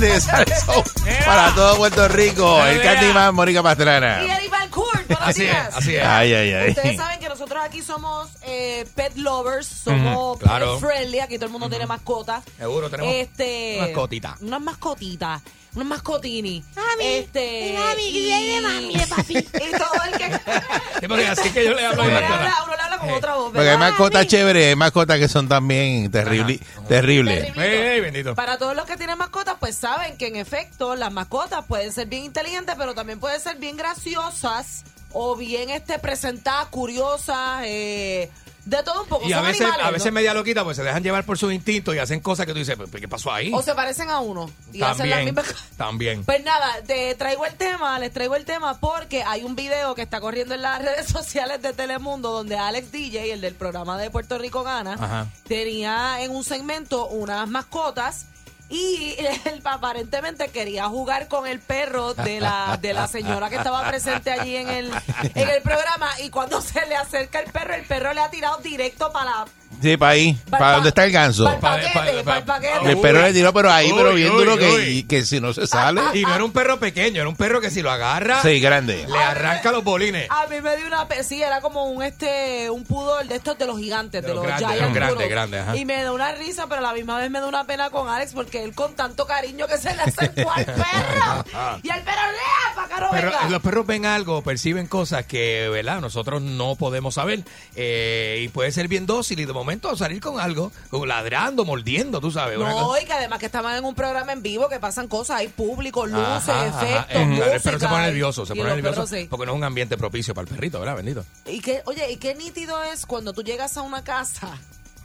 Speaker 1: de
Speaker 2: Salsón para todo Puerto Rico. El Candyman, Mónica Pastrana.
Speaker 4: Y Eddie Van Court, buenos
Speaker 3: Así es,
Speaker 4: días.
Speaker 3: así es.
Speaker 2: Ay, ay, ay.
Speaker 4: Ustedes saben que nosotros aquí somos eh, pet lovers, somos
Speaker 3: Ujú, claro.
Speaker 4: pet friendly, aquí todo el mundo tiene mascotas.
Speaker 3: Seguro, tenemos
Speaker 4: este,
Speaker 3: mascotitas.
Speaker 4: Unas mascotitas, unas mascotini. Ah, Este,
Speaker 16: mami,
Speaker 4: y,
Speaker 16: dile mami, de papi.
Speaker 4: y todo el que
Speaker 3: Sí, porque así que yo le hablo a mi
Speaker 4: uno le
Speaker 3: mascota.
Speaker 4: habla, uno le habla con otra voz,
Speaker 2: Porque hay
Speaker 4: ¿verdad?
Speaker 2: mascotas chéveres, hay mascotas que son también terribles. Terribles.
Speaker 3: Ey, ey, bendito.
Speaker 4: Para todos los que tienen mascotas, pues saben que en efecto las mascotas pueden ser bien inteligentes, pero también pueden ser bien graciosas o bien este presentadas, curiosas, eh, de todo un poco.
Speaker 3: Y a
Speaker 4: Son
Speaker 3: veces,
Speaker 4: animales,
Speaker 3: a
Speaker 4: ¿no?
Speaker 3: veces media loquita, pues se dejan llevar por sus instintos y hacen cosas que tú dices, "Pues, ¿qué pasó ahí?
Speaker 4: O se parecen a uno y hacen las
Speaker 3: También,
Speaker 4: mismas
Speaker 3: también.
Speaker 4: Pues nada, te traigo el tema, les traigo el tema porque hay un video que está corriendo en las redes sociales de Telemundo donde Alex DJ, el del programa de Puerto Rico Gana,
Speaker 3: Ajá.
Speaker 4: tenía en un segmento unas mascotas y él aparentemente quería jugar con el perro de la, de la señora que estaba presente allí en el, en el programa. Y cuando se le acerca el perro, el perro le ha tirado directo para la...
Speaker 2: Sí, para ahí.
Speaker 4: Pa-
Speaker 2: ¿Para dónde está el ganso?
Speaker 4: Para el paquete, para el paquete.
Speaker 2: El perro le tiró, pero ahí,
Speaker 3: Uy,
Speaker 2: pero bien duro que, que si no se sale.
Speaker 3: Y no era un perro pequeño, era un perro que si lo agarra,
Speaker 2: Sí, grande.
Speaker 3: le arranca los bolines.
Speaker 4: A mí me dio una sí, era como un este un pudor de estos de los gigantes, de,
Speaker 3: De los
Speaker 4: los,
Speaker 3: grandes, los grandes,
Speaker 4: puros.
Speaker 3: grandes, ajá.
Speaker 4: Y me da una risa, pero a la misma vez me da una pena con Alex porque él con tanto cariño que se le acercó al perro. y el perro lea para acá no
Speaker 3: Pero
Speaker 4: venga.
Speaker 3: los perros ven algo, perciben cosas que, ¿verdad? Nosotros no podemos saber. Eh, y puede ser bien dócil y de momento salir con algo, como ladrando, mordiendo, tú sabes.
Speaker 4: No, y que además que estaban en un programa en vivo que pasan cosas, hay público, luces,
Speaker 3: Ajá, ajá.
Speaker 4: efectos,
Speaker 3: Eh,
Speaker 4: música.
Speaker 3: Perro se pone nervioso, se pone nervioso
Speaker 4: sí.
Speaker 3: porque no es un ambiente propicio para el perrito, ¿verdad? Bendito.
Speaker 4: Y que, oye, y qué nítido es cuando tú llegas a una casa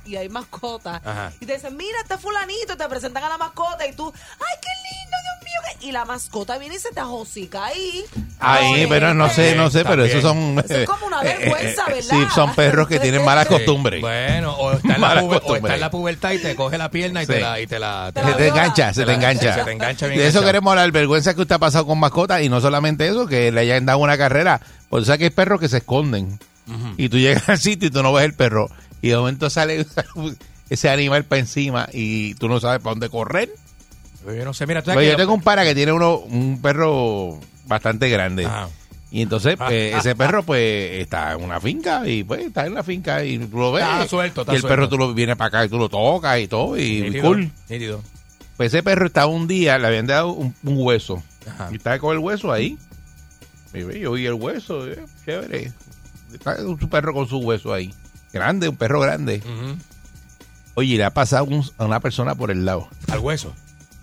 Speaker 4: y hay mascota
Speaker 3: Ajá.
Speaker 4: y te dicen, mira, este fulanito, te presentan a la mascota y tú, ay, qué lindo, Dios mío. qué-". Y la mascota viene y se te ajosica ahí.
Speaker 2: Ahí, pero no sé, no sé, pero esos son...
Speaker 4: Eso es como una vergüenza, ¿verdad?
Speaker 2: Sí, son perros que tienen malas
Speaker 3: Sí.
Speaker 2: costumbres.
Speaker 3: Bueno, o está, en la o está en la pubertad y te coge la pierna y
Speaker 2: Sí.
Speaker 3: te la... Y te la
Speaker 2: Se te engancha, se te engancha.
Speaker 3: Se te engancha bien
Speaker 2: De eso
Speaker 3: enganchado.
Speaker 2: queremos hablar, vergüenza que usted ha pasado con mascotas y no solamente eso, que le hayan dado una carrera. Porque sabes que hay perros que se esconden y tú llegas al sitio y tú no ves el perro y de momento sale ese animal para encima y tú no sabes para dónde correr.
Speaker 3: Yo no sé, mira, tú
Speaker 2: yo tengo un para que tiene uno un perro bastante grande.
Speaker 3: Ajá.
Speaker 2: Y entonces pues, ese perro pues está en una finca y pues está en la finca y tú lo ves.
Speaker 3: Está suelto, está
Speaker 2: y el
Speaker 3: suelto.
Speaker 2: perro tú lo vienes para acá y tú lo tocas y todo y
Speaker 3: Nítido,
Speaker 2: cool.
Speaker 3: nítido.
Speaker 2: Pues ese perro estaba un día, le habían dado un, un hueso.
Speaker 3: Ajá.
Speaker 2: Y estaba con el hueso ahí. Y yo vi el hueso, eh, chévere. Está su perro con su hueso ahí. Grande, un perro grande.
Speaker 3: Ujú.
Speaker 2: Oye, le ha pasado un- a una persona por el lado.
Speaker 3: Al hueso.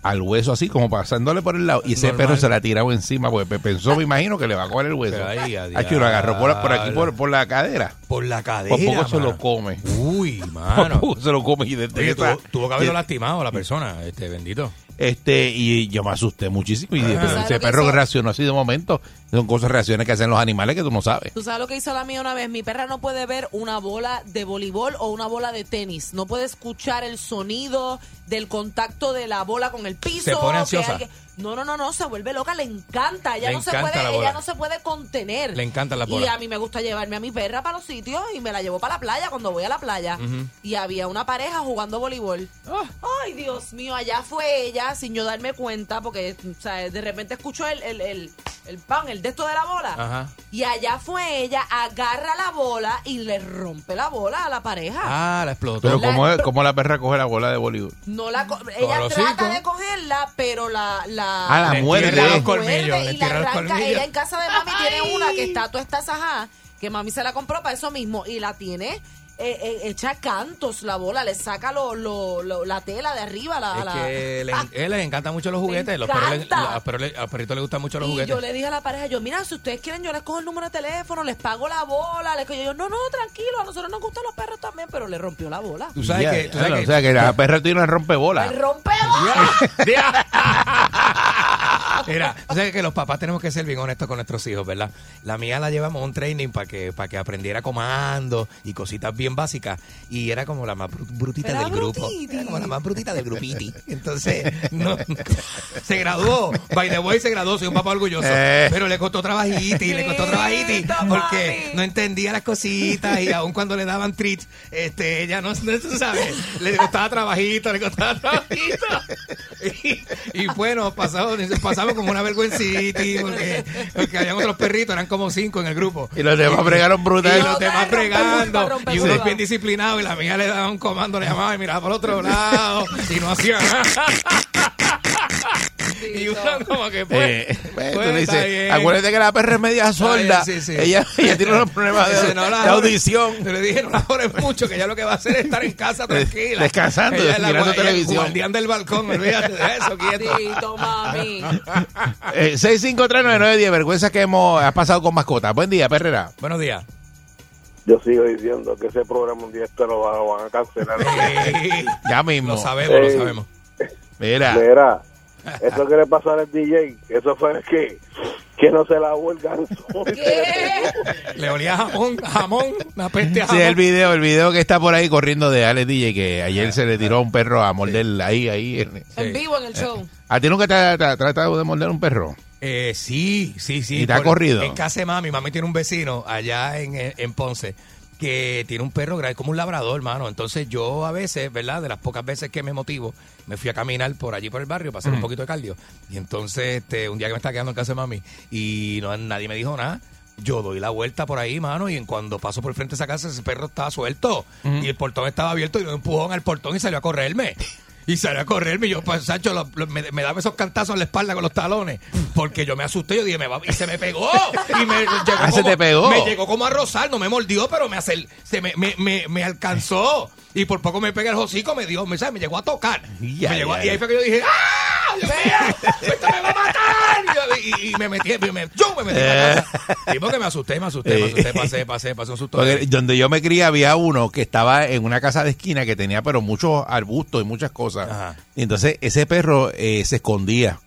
Speaker 2: Al hueso así, como pasándole por el lado. Y ese
Speaker 3: Normal.
Speaker 2: perro se la ha tirado encima porque pe- pensó, me imagino, que le va a coger el hueso.
Speaker 3: Pero ahí, a
Speaker 2: Hacho, y lo agarró por, por aquí, por, por la cadera.
Speaker 3: Por la cadera,
Speaker 2: Por poco se lo come.
Speaker 3: Uy,
Speaker 2: Por
Speaker 3: mano.
Speaker 2: poco se lo come. Y desde
Speaker 3: Oye,
Speaker 2: esa-
Speaker 3: tuvo, tuvo que haberlo
Speaker 2: y-
Speaker 3: lastimado la persona, este bendito.
Speaker 2: Este, y yo me asusté muchísimo. Y dije, pero
Speaker 4: ¿Sabes
Speaker 2: ese
Speaker 4: que
Speaker 2: perro
Speaker 4: hizo?
Speaker 2: reaccionó así de momento. Son cosas, reacciones que hacen los animales que tú no sabes.
Speaker 4: Tú sabes lo que hizo la mía una vez. Mi perra no puede ver una bola de voleibol o una bola de tenis. No puede escuchar el sonido del contacto de la bola con el piso.
Speaker 3: Se pone
Speaker 4: que
Speaker 3: ansiosa.
Speaker 4: alguien- No, no, no, no, se vuelve loca, le encanta. Ella
Speaker 3: Le
Speaker 4: no se
Speaker 3: encanta
Speaker 4: puede,
Speaker 3: la
Speaker 4: ella no se puede contener.
Speaker 3: Le encantan las
Speaker 4: Y
Speaker 3: bolas.
Speaker 4: a mí me gusta llevarme a mi perra para los sitios y me la llevo para la playa cuando voy a la playa. Y había una pareja jugando voleibol. Ay, Dios mío, allá fue ella sin yo darme cuenta porque, o sea, de repente escucho el, el, el, el pan, el de esto de la bola.
Speaker 3: Ajá.
Speaker 4: Y allá fue ella, agarra la bola y le rompe la bola a la pareja.
Speaker 3: Ah, la explotó.
Speaker 2: Pero
Speaker 4: La-
Speaker 2: ¿cómo, cómo la perra coge la bola de Bolívar?
Speaker 4: No la co- ella trata de cogerla, pero la la,
Speaker 2: Ah, la
Speaker 3: Le
Speaker 2: muerde.
Speaker 3: entierra los colmillos, le
Speaker 4: y la
Speaker 3: los
Speaker 4: arranca.
Speaker 3: colmillos.
Speaker 4: Ella en casa de mami tiene una que está toda esta sajá, que mami se la compró para eso mismo y la tiene eh, eh, echa cantos la bola, le saca lo, lo- lo- la tela de arriba, la,
Speaker 3: Es
Speaker 4: la-
Speaker 3: que le,
Speaker 4: Ah,
Speaker 3: él les encantan mucho los juguetes. Los perros le-
Speaker 4: encanta.
Speaker 3: a, perros le- a perritos les gustan mucho los
Speaker 4: y
Speaker 3: juguetes.
Speaker 4: yo le dije a la pareja, yo, mira, si ustedes quieren, yo les cojo el número de teléfono, les pago la bola. Les cojo. yo, no, no, tranquilo, a nosotros nos gustan los perros también, pero le rompió la bola.
Speaker 3: Tú sabes que... Tú sabes
Speaker 2: ya,
Speaker 3: que
Speaker 2: O sea, que la perra tiene una rompebola.
Speaker 4: ¡Me rompe bola!
Speaker 3: Mira, tú sabes que los papás tenemos que ser bien honestos con nuestros hijos, ¿verdad? La mía la llevamos a un training para que, para que aprendiera comando y cositas bien básicas. Y era como la más bru- brutita
Speaker 4: Era
Speaker 3: del grupo.
Speaker 4: brutiti.
Speaker 3: Era como la más brutita del grupiti. Entonces, no, se graduó. By the way, se graduó. Soy un papá orgulloso.
Speaker 2: Eh.
Speaker 3: Pero le costó trabajiti, le costó trabajiti. Porque no entendía las cositas y aun cuando le daban treats, este, ella no, no tú sabes, le costaba trabajito, le costaba trabajito. Y, y bueno, pasamos, pasamos como una vergüencita porque, porque habían otros perritos, eran como cinco en el grupo.
Speaker 2: Y los demás bregaron brutal.
Speaker 3: Y los demás
Speaker 4: rompe
Speaker 3: Y uno
Speaker 4: burba.
Speaker 3: bien disciplinado. Y la mía le daba un comando, le llamaba y miraba por otro lado. Y no hacía nada. Y uno como que pues,
Speaker 2: Eh. Pues,
Speaker 3: Pues,
Speaker 2: dices,
Speaker 3: bien.
Speaker 2: acuérdate que la perra es media sorda.
Speaker 3: Sí, sí.
Speaker 2: Ella, ella tiene unos problemas de,
Speaker 3: no
Speaker 2: audición.
Speaker 3: Yo le dije, no la ores mucho, que ya lo que va a hacer es estar en casa tranquila.
Speaker 2: Descansando,
Speaker 3: Ella es la
Speaker 2: mirando
Speaker 3: ella es
Speaker 2: televisión.
Speaker 3: guardián del balcón, olvídate de eso, quieto.
Speaker 4: Tito, mami.
Speaker 2: Eh, 6539910, vergüenza que hemos ha pasado con mascotas. Buen día, Perrera.
Speaker 3: Buenos días.
Speaker 7: Yo sigo diciendo que ese programa un día esto lo van, lo van a cancelar.
Speaker 2: Ya mismo.
Speaker 3: Lo sabemos, lo
Speaker 7: Ey.
Speaker 3: sabemos.
Speaker 2: Mira.
Speaker 7: Mira, eso que le pasó al DJ, eso fue que, que no se lavó el ganso.
Speaker 3: Le olía jamón, jamón, una peste a
Speaker 2: Sí, el video, el video que está por ahí corriendo de Alex DJ, que ayer se le tiró a un perro a morder ahí, ahí.
Speaker 4: En vivo en el show.
Speaker 2: ¿A ti nunca te ha te ha tratado de morder un perro?
Speaker 3: Eh, sí, sí, sí.
Speaker 2: ¿Y te ha corrido?
Speaker 3: En casa de mami, mami tiene un vecino allá en, en Ponce que tiene un perro grande, como un labrador, hermano. Entonces yo a veces, ¿verdad? De las pocas veces que me motivo, me fui a caminar por allí por el barrio para hacer un poquito de cardio. Y entonces, este, un día que me estaba quedando en casa de mami y no, nadie me dijo nada. Yo doy la vuelta por ahí, mano, y en cuando paso por el frente de esa casa, ese perro estaba suelto. Y el portón estaba abierto y yo empujón al portón y salió a correrme. Y salió a correrme y yo, pues, Sancho, lo- lo- me, me daba esos cantazos en la espalda con los talones. Porque yo me asusté, yo dije, me va, y se me pegó. Y me llegó
Speaker 2: Ah, ¿se te pegó?
Speaker 3: Me llegó como a rozar, no me mordió, pero me, hace, se me, me, me, me alcanzó. Y por poco me pega el hocico, me dio, me, ¿sabes? me llegó a tocar.
Speaker 2: Ya,
Speaker 3: me llegó a-
Speaker 2: ya,
Speaker 3: y ahí fue que yo dije, ¡ah! Dios mío, ¡Esto me va a matar! Y, y- y me metí, me, me, yo me metí en la casa. Sí, porque me asusté, me asusté, me asusté, pasé, pasé, pasé un susto.
Speaker 2: Porque donde yo me crié había uno que estaba en una casa de esquina que tenía pero muchos arbustos y muchas cosas. Y entonces ese perro eh, se escondía.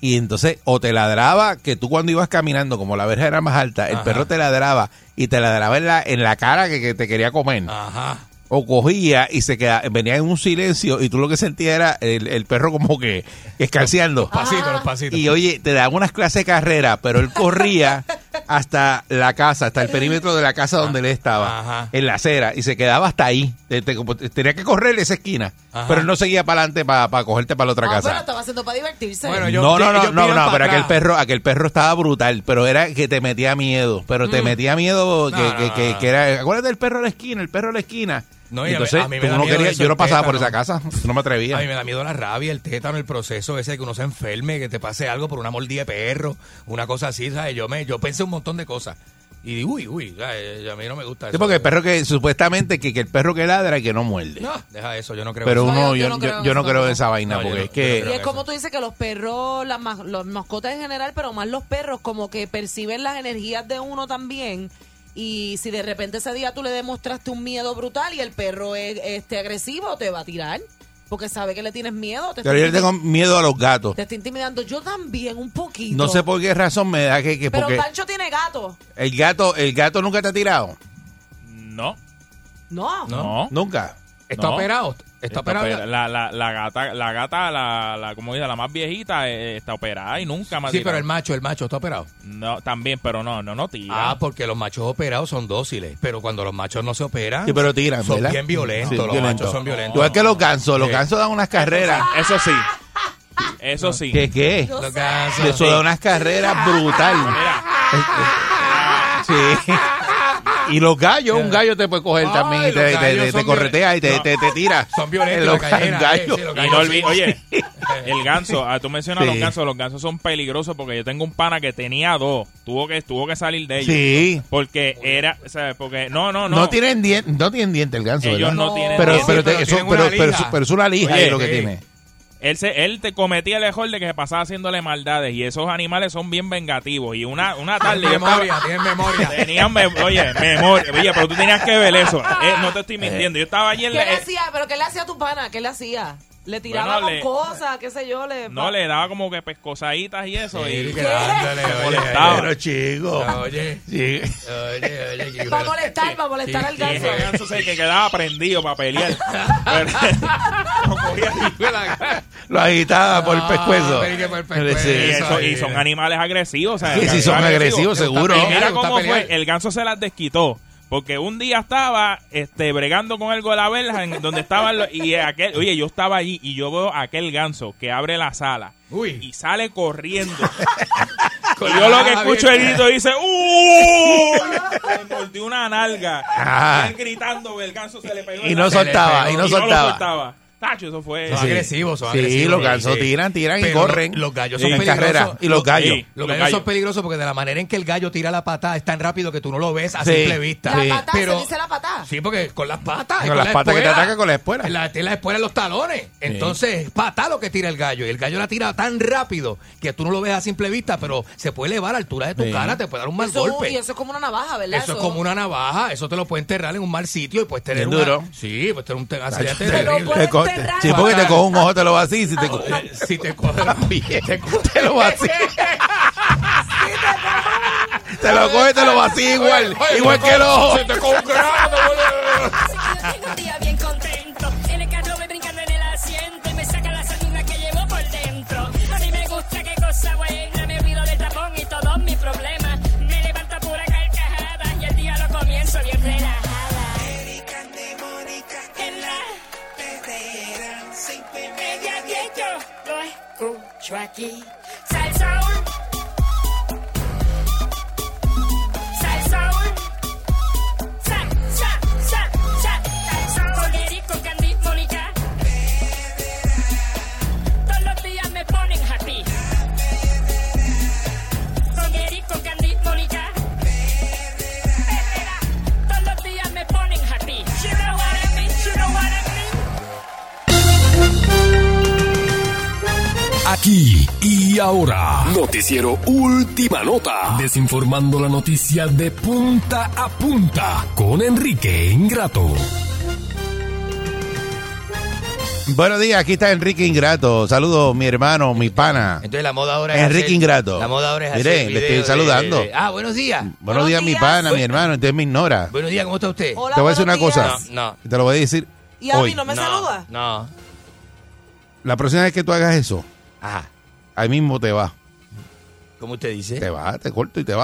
Speaker 2: Y entonces o te ladraba, que tú cuando ibas caminando, como la verja era más alta, el
Speaker 3: Ajá.
Speaker 2: perro te ladraba y te ladraba en la, en la cara que, que te quería comer.
Speaker 3: Ajá.
Speaker 2: O cogía y se quedaba, venía en un silencio y tú lo que sentías era el, el perro como que escarceando.
Speaker 3: Los pasitos, los pasitos.
Speaker 2: Y oye, te daban unas clases de carrera, pero él corría hasta la casa, hasta el perímetro de la casa donde él estaba,
Speaker 3: Ajá.
Speaker 2: en la acera, y se quedaba hasta ahí. Te- te- como- tenía que correr esa esquina,
Speaker 3: Ajá.
Speaker 2: pero él no seguía para adelante para cogerte para la otra
Speaker 4: Ah,
Speaker 2: casa.
Speaker 4: estaba haciendo para divertirse.
Speaker 3: Bueno, yo-
Speaker 2: no, no, no,
Speaker 3: ellos
Speaker 2: no, no, pero aquel perro, aquel perro estaba brutal, pero era que te metía miedo, pero te
Speaker 3: Mm.
Speaker 2: metía miedo que,
Speaker 3: No,
Speaker 2: que,
Speaker 3: no,
Speaker 2: que-
Speaker 3: no.
Speaker 2: que era, acuérdate del perro de la esquina, el perro de la esquina.
Speaker 3: No, y a mí-
Speaker 2: Entonces,
Speaker 3: a mí me
Speaker 2: tú
Speaker 3: da
Speaker 2: no
Speaker 3: miedo
Speaker 2: querías-
Speaker 3: eso,
Speaker 2: yo no pasaba por esa casa, no me atrevía.
Speaker 3: A mí me da miedo la rabia, el tétano, el proceso ese de que uno se enferme, que te pase algo por una mordida de perro, una cosa así, ¿sabes? Yo, me, yo pensé un montón de cosas. Y digo, uy, uy, a mí no me gusta
Speaker 2: Sí,
Speaker 3: eso.
Speaker 2: porque el perro que supuestamente que, que el perro que ladra y que no muerde.
Speaker 3: No, deja eso, yo no creo
Speaker 2: Pero
Speaker 3: eso.
Speaker 2: uno,
Speaker 4: yo
Speaker 2: yo,
Speaker 4: no
Speaker 2: yo-
Speaker 4: creo
Speaker 2: yo no creo en esa vaina,
Speaker 3: No,
Speaker 2: porque
Speaker 3: no-
Speaker 2: es que...
Speaker 4: Y es como tú dices que los perros, las mas- los mascotas en general, pero más los perros, como que perciben las energías de uno también. Y si de repente ese día tú le demostraste un miedo brutal y el perro es este agresivo, te va a tirar. Porque sabe que le tienes miedo. Te,
Speaker 2: Pero yo le tengo miedo a los gatos.
Speaker 4: te está intimidando. Yo también, un poquito.
Speaker 2: No sé por qué razón me da que... que
Speaker 4: Pero
Speaker 2: porque
Speaker 4: Pancho tiene gato.
Speaker 2: el gato el gato nunca te ha tirado.
Speaker 18: No.
Speaker 4: No.
Speaker 18: No.
Speaker 2: Nunca.
Speaker 3: ¿Está
Speaker 18: No.
Speaker 3: operado? ¿Está, operado?
Speaker 18: opera- La, la, la gata, la gata, la, la, como dice, la más viejita, eh, está operada y nunca ha
Speaker 3: Sí,
Speaker 18: tirado.
Speaker 3: pero el macho, el macho está operado.
Speaker 18: No, también, pero no, no, no tira.
Speaker 3: Ah, porque los machos operados son dóciles, pero cuando los machos no se operan,
Speaker 2: Sí, pero tiran,
Speaker 3: son
Speaker 2: ¿verdad?
Speaker 3: bien violentos.
Speaker 2: Sí,
Speaker 3: los
Speaker 2: violento.
Speaker 3: machos son violentos.
Speaker 2: Igual que los gansos. Los gansos dan unas carreras.
Speaker 18: Eso sí. Eso sí.
Speaker 2: ¿Qué qué?
Speaker 3: Los gansos.
Speaker 2: Eso da unas carreras brutal. Sí. Y los gallos, un gallo te puede coger
Speaker 3: Ay,
Speaker 2: también y te, te- corretea y te, te, te tira.
Speaker 3: Son violentos galleras,
Speaker 2: gallos.
Speaker 3: eh, sí, los
Speaker 18: Y no
Speaker 3: gallos
Speaker 18: olvi-
Speaker 3: sí.
Speaker 18: oye, el ganso, ah, tú mencionas
Speaker 2: Sí.
Speaker 18: los gansos, los gansos son peligrosos porque yo tengo un pana que tenía dos, tuvo que tuvo que salir de ellos.
Speaker 2: Sí.
Speaker 18: Porque era, ¿sabes? Porque no, no, no.
Speaker 2: No tienen diente, no tienen diente el ganso,
Speaker 18: Ellos
Speaker 2: ¿verdad?
Speaker 18: no tienen
Speaker 2: pero,
Speaker 18: diente.
Speaker 2: pero,
Speaker 3: pero
Speaker 2: eso- pero, es una lija lo que
Speaker 3: sí.
Speaker 2: tiene.
Speaker 18: Él, se, él te cometía el error de que se pasaba haciéndole maldades y esos animales son bien vengativos. Y una, una tarde
Speaker 3: Tienen
Speaker 18: estaba-
Speaker 3: memoria, tienen memoria.
Speaker 18: Tenían, oye, memoria. Oye, pero tú tenías que ver eso. Eh, no te estoy mintiendo. Yo estaba allí
Speaker 4: ¿Qué
Speaker 18: en la...
Speaker 4: le
Speaker 18: eh,
Speaker 4: hacía? ¿Pero qué le hacía a tu pana? ¿Qué le hacía? Le tiraba
Speaker 18: Bueno,
Speaker 4: con
Speaker 18: le-
Speaker 4: cosas, qué sé yo. Le...
Speaker 18: no, le daba como que pescosaditas y eso.
Speaker 3: Sí,
Speaker 18: y
Speaker 3: dándole, oye,
Speaker 18: molestaba.
Speaker 2: Pero chico.
Speaker 3: Oye,
Speaker 2: Sí.
Speaker 3: oye, oye. que-
Speaker 4: Para molestar, para molestar al ganso.
Speaker 18: ese ganso se que quedaba prendido para pelear. No
Speaker 2: Lo agitaba por el
Speaker 3: No,
Speaker 2: pescuezo.
Speaker 3: pero que por el pescuezo.
Speaker 2: Sí.
Speaker 18: y, eso- y son animales agresivos. o sea,
Speaker 2: Sí, sí, son agresivos, seguro.
Speaker 18: Y mira cómo fue. El ganso se las desquitó. Porque un día estaba este bregando con algo de la verja en donde estaban los- y aquel, oye, yo estaba allí y yo veo a aquel ganso que abre la sala
Speaker 3: Uy.
Speaker 18: y sale corriendo. Y yo lo que escucho el grito dice ¡Uh! Me mordió una nalga.
Speaker 2: Ah.
Speaker 18: Y él gritando, el ganso se le pegó.
Speaker 2: Y no soltaba,
Speaker 3: pegó.
Speaker 2: y no
Speaker 18: y no lo
Speaker 2: soltaba.
Speaker 18: Tacho, eso fue.
Speaker 3: Son
Speaker 2: Sí.
Speaker 3: agresivos, son
Speaker 2: Sí,
Speaker 3: agresivos.
Speaker 2: los gansos tiran, tiran y corren.
Speaker 3: Los, los gallos son
Speaker 2: En
Speaker 3: peligrosos.
Speaker 2: carrera. Y los gallos.
Speaker 3: Sí, los
Speaker 2: Los
Speaker 3: gallos
Speaker 2: gallos.
Speaker 3: son peligrosos porque de la manera en que el gallo tira la patada es tan rápido que tú no lo ves a
Speaker 2: Sí,
Speaker 3: simple vista.
Speaker 2: sí.
Speaker 4: La patada,
Speaker 3: Pero,
Speaker 4: se dice la patada.
Speaker 3: sí, porque con las patas. y
Speaker 2: Con las
Speaker 3: la
Speaker 2: patas que te atacan con la espuela.
Speaker 3: La, tiene la espuela en los talones. Entonces, es patada lo que tira el gallo. Y el gallo la tira tan rápido que tú no lo ves a simple vista, pero se puede elevar a la altura de tu
Speaker 2: Sí.
Speaker 3: cara, te puede dar un mal
Speaker 4: Eso-
Speaker 3: golpe.
Speaker 4: y eso es como una navaja, ¿verdad?
Speaker 3: Eso es como una navaja, eso te lo puede enterrar en un mal sitio y puedes tener una-
Speaker 2: duro.
Speaker 3: Sí, pues tener un accidente terrible.
Speaker 2: Te co- te- Sí, porque te coge un ojo, te lo va así. Si te, co-
Speaker 3: Si te coge
Speaker 2: te, te lo va así. Te lo coge, te lo va así igual. Igual que el ojo.
Speaker 3: Se te coge un grano,
Speaker 16: lo Aquí
Speaker 19: y ahora. Noticiero Última Nota. Desinformando la noticia de punta a punta con Enrique Ingrato.
Speaker 2: Buenos días, aquí está Enrique Ingrato. Saludos, mi hermano, mi pana.
Speaker 3: Entonces la moda ahora es
Speaker 2: Enrique
Speaker 3: hacer-
Speaker 2: Ingrato.
Speaker 3: La moda ahora es
Speaker 2: Mire,
Speaker 3: hacer
Speaker 2: le estoy
Speaker 3: de-
Speaker 2: saludando.
Speaker 3: de- ah, buenos días.
Speaker 2: Buenos días, mi pana, mi hermano. Entonces me ignora.
Speaker 3: Buenos días, ¿cómo está usted?
Speaker 4: Hola,
Speaker 2: Te voy a decir una cosa.
Speaker 3: No, no.
Speaker 2: Te lo voy a decir
Speaker 4: ¿Y a mí no me
Speaker 3: No,
Speaker 4: saluda?
Speaker 3: No.
Speaker 2: La próxima vez que tú hagas eso,
Speaker 3: Ajá.
Speaker 2: ahí mismo te vas.
Speaker 3: ¿Cómo usted dice?
Speaker 2: Te vas, te corto y te.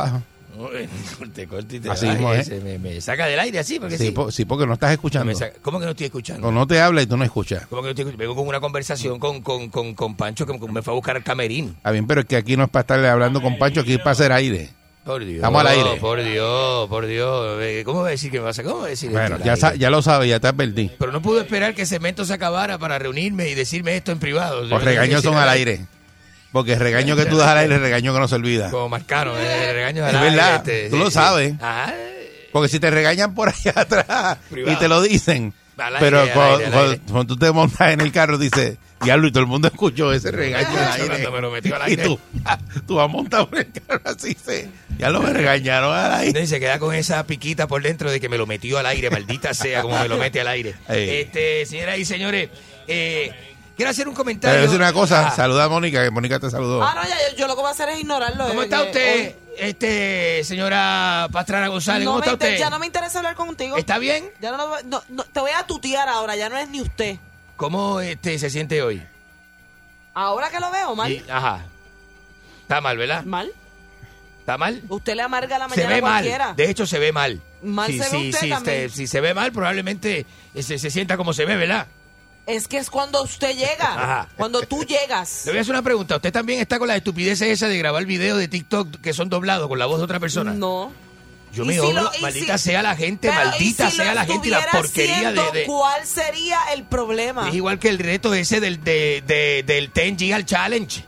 Speaker 3: Uy, Corte, corte y te
Speaker 2: Así mismo
Speaker 3: se me, me saca del aire así, porque
Speaker 2: Sí,
Speaker 3: sí.
Speaker 2: po- sí, porque no estás escuchando.
Speaker 3: Saca- ¿Cómo que no estoy escuchando?
Speaker 2: O no te habla y tú no escuchas.
Speaker 3: ¿Cómo que no estoy escuchando? Vengo con una conversación con, con, con, con Pancho que me fue a buscar al camerín.
Speaker 2: Está bien, pero es que aquí no es para estarle hablando con Pancho, aquí es para hacer aire.
Speaker 3: Por Dios.
Speaker 2: Estamos al aire.
Speaker 3: Por Dios, por Dios. ¿Cómo va a decir que me va a? ¿Cómo va a decir
Speaker 2: Bueno,
Speaker 3: esto al
Speaker 2: ya,
Speaker 3: aire?
Speaker 2: ya lo sabes, ya te advertí.
Speaker 3: Pero no pude esperar que cemento se acabara para reunirme y decirme esto en privado.
Speaker 2: Los regaños son al aire. Porque el regaño que tú das al aire es el regaño que no se olvida.
Speaker 3: Como Marcano, eh, el regaño al
Speaker 2: Es
Speaker 3: aire,
Speaker 2: verdad,
Speaker 3: este,
Speaker 2: tú
Speaker 3: sí,
Speaker 2: lo
Speaker 3: sí.
Speaker 2: sabes.
Speaker 3: Ajá.
Speaker 2: Porque si te regañan por allá atrás
Speaker 3: Privado.
Speaker 2: y te lo dicen,
Speaker 3: aire,
Speaker 2: pero cuando,
Speaker 3: aire, al
Speaker 2: cuando-
Speaker 3: aire.
Speaker 2: cuando tú te montas en el carro, dices, diablo, y todo el mundo escuchó ese regaño al aire.
Speaker 3: Cuando me lo metió al
Speaker 2: Y
Speaker 3: aire.
Speaker 2: tú, tú vas montado en el carro así, se, ya lo me regañaron al aire.
Speaker 3: Y se queda con esa piquita por dentro de que me lo metió al aire, maldita sea, como me lo mete al aire. Este, señoras y señores, eh, quiero hacer un comentario.
Speaker 2: a decir una cosa,
Speaker 3: Ah,
Speaker 2: saluda a Mónica, que Mónica te saludó.
Speaker 4: Ah, no, ya, yo, yo lo que voy a hacer es ignorarlo.
Speaker 3: ¿Cómo
Speaker 4: eh,
Speaker 3: está usted, este, señora Pastrana González?
Speaker 4: No
Speaker 3: ¿Cómo está usted?
Speaker 4: Ya no me interesa hablar contigo.
Speaker 3: ¿Está bien?
Speaker 4: Ya no, no- no- te voy a tutear ahora, ya no es ni usted.
Speaker 3: ¿Cómo este, se siente hoy?
Speaker 4: Ahora que lo veo, mal.
Speaker 3: Y- ajá. Está mal, ¿verdad?
Speaker 4: Mal.
Speaker 3: ¿Está mal?
Speaker 4: Usted le amarga la
Speaker 3: Se
Speaker 4: mañana
Speaker 3: ve
Speaker 4: a cualquiera.
Speaker 3: mal. De hecho, se ve mal.
Speaker 4: Mal
Speaker 3: si,
Speaker 4: se ve
Speaker 3: si-
Speaker 4: usted también.
Speaker 3: este- si se ve mal, probablemente eh, se, se sienta como se ve, ¿verdad?
Speaker 4: Es que es cuando usted llega.
Speaker 3: Ajá.
Speaker 4: Cuando tú llegas.
Speaker 3: Le voy a hacer una pregunta. ¿Usted también está con la estupidez esa de grabar videos de TikTok que son doblados con la voz de otra persona?
Speaker 4: No.
Speaker 3: Yo me
Speaker 4: si lo-
Speaker 3: maldita
Speaker 4: si-
Speaker 3: sea la gente,
Speaker 4: Pero,
Speaker 3: maldita
Speaker 4: ¿y si
Speaker 3: sea la gente y la porquería de, de-
Speaker 4: ¿Cuál sería el problema?
Speaker 3: Es igual que el reto ese del, de, de- del 10 Giga Challenge.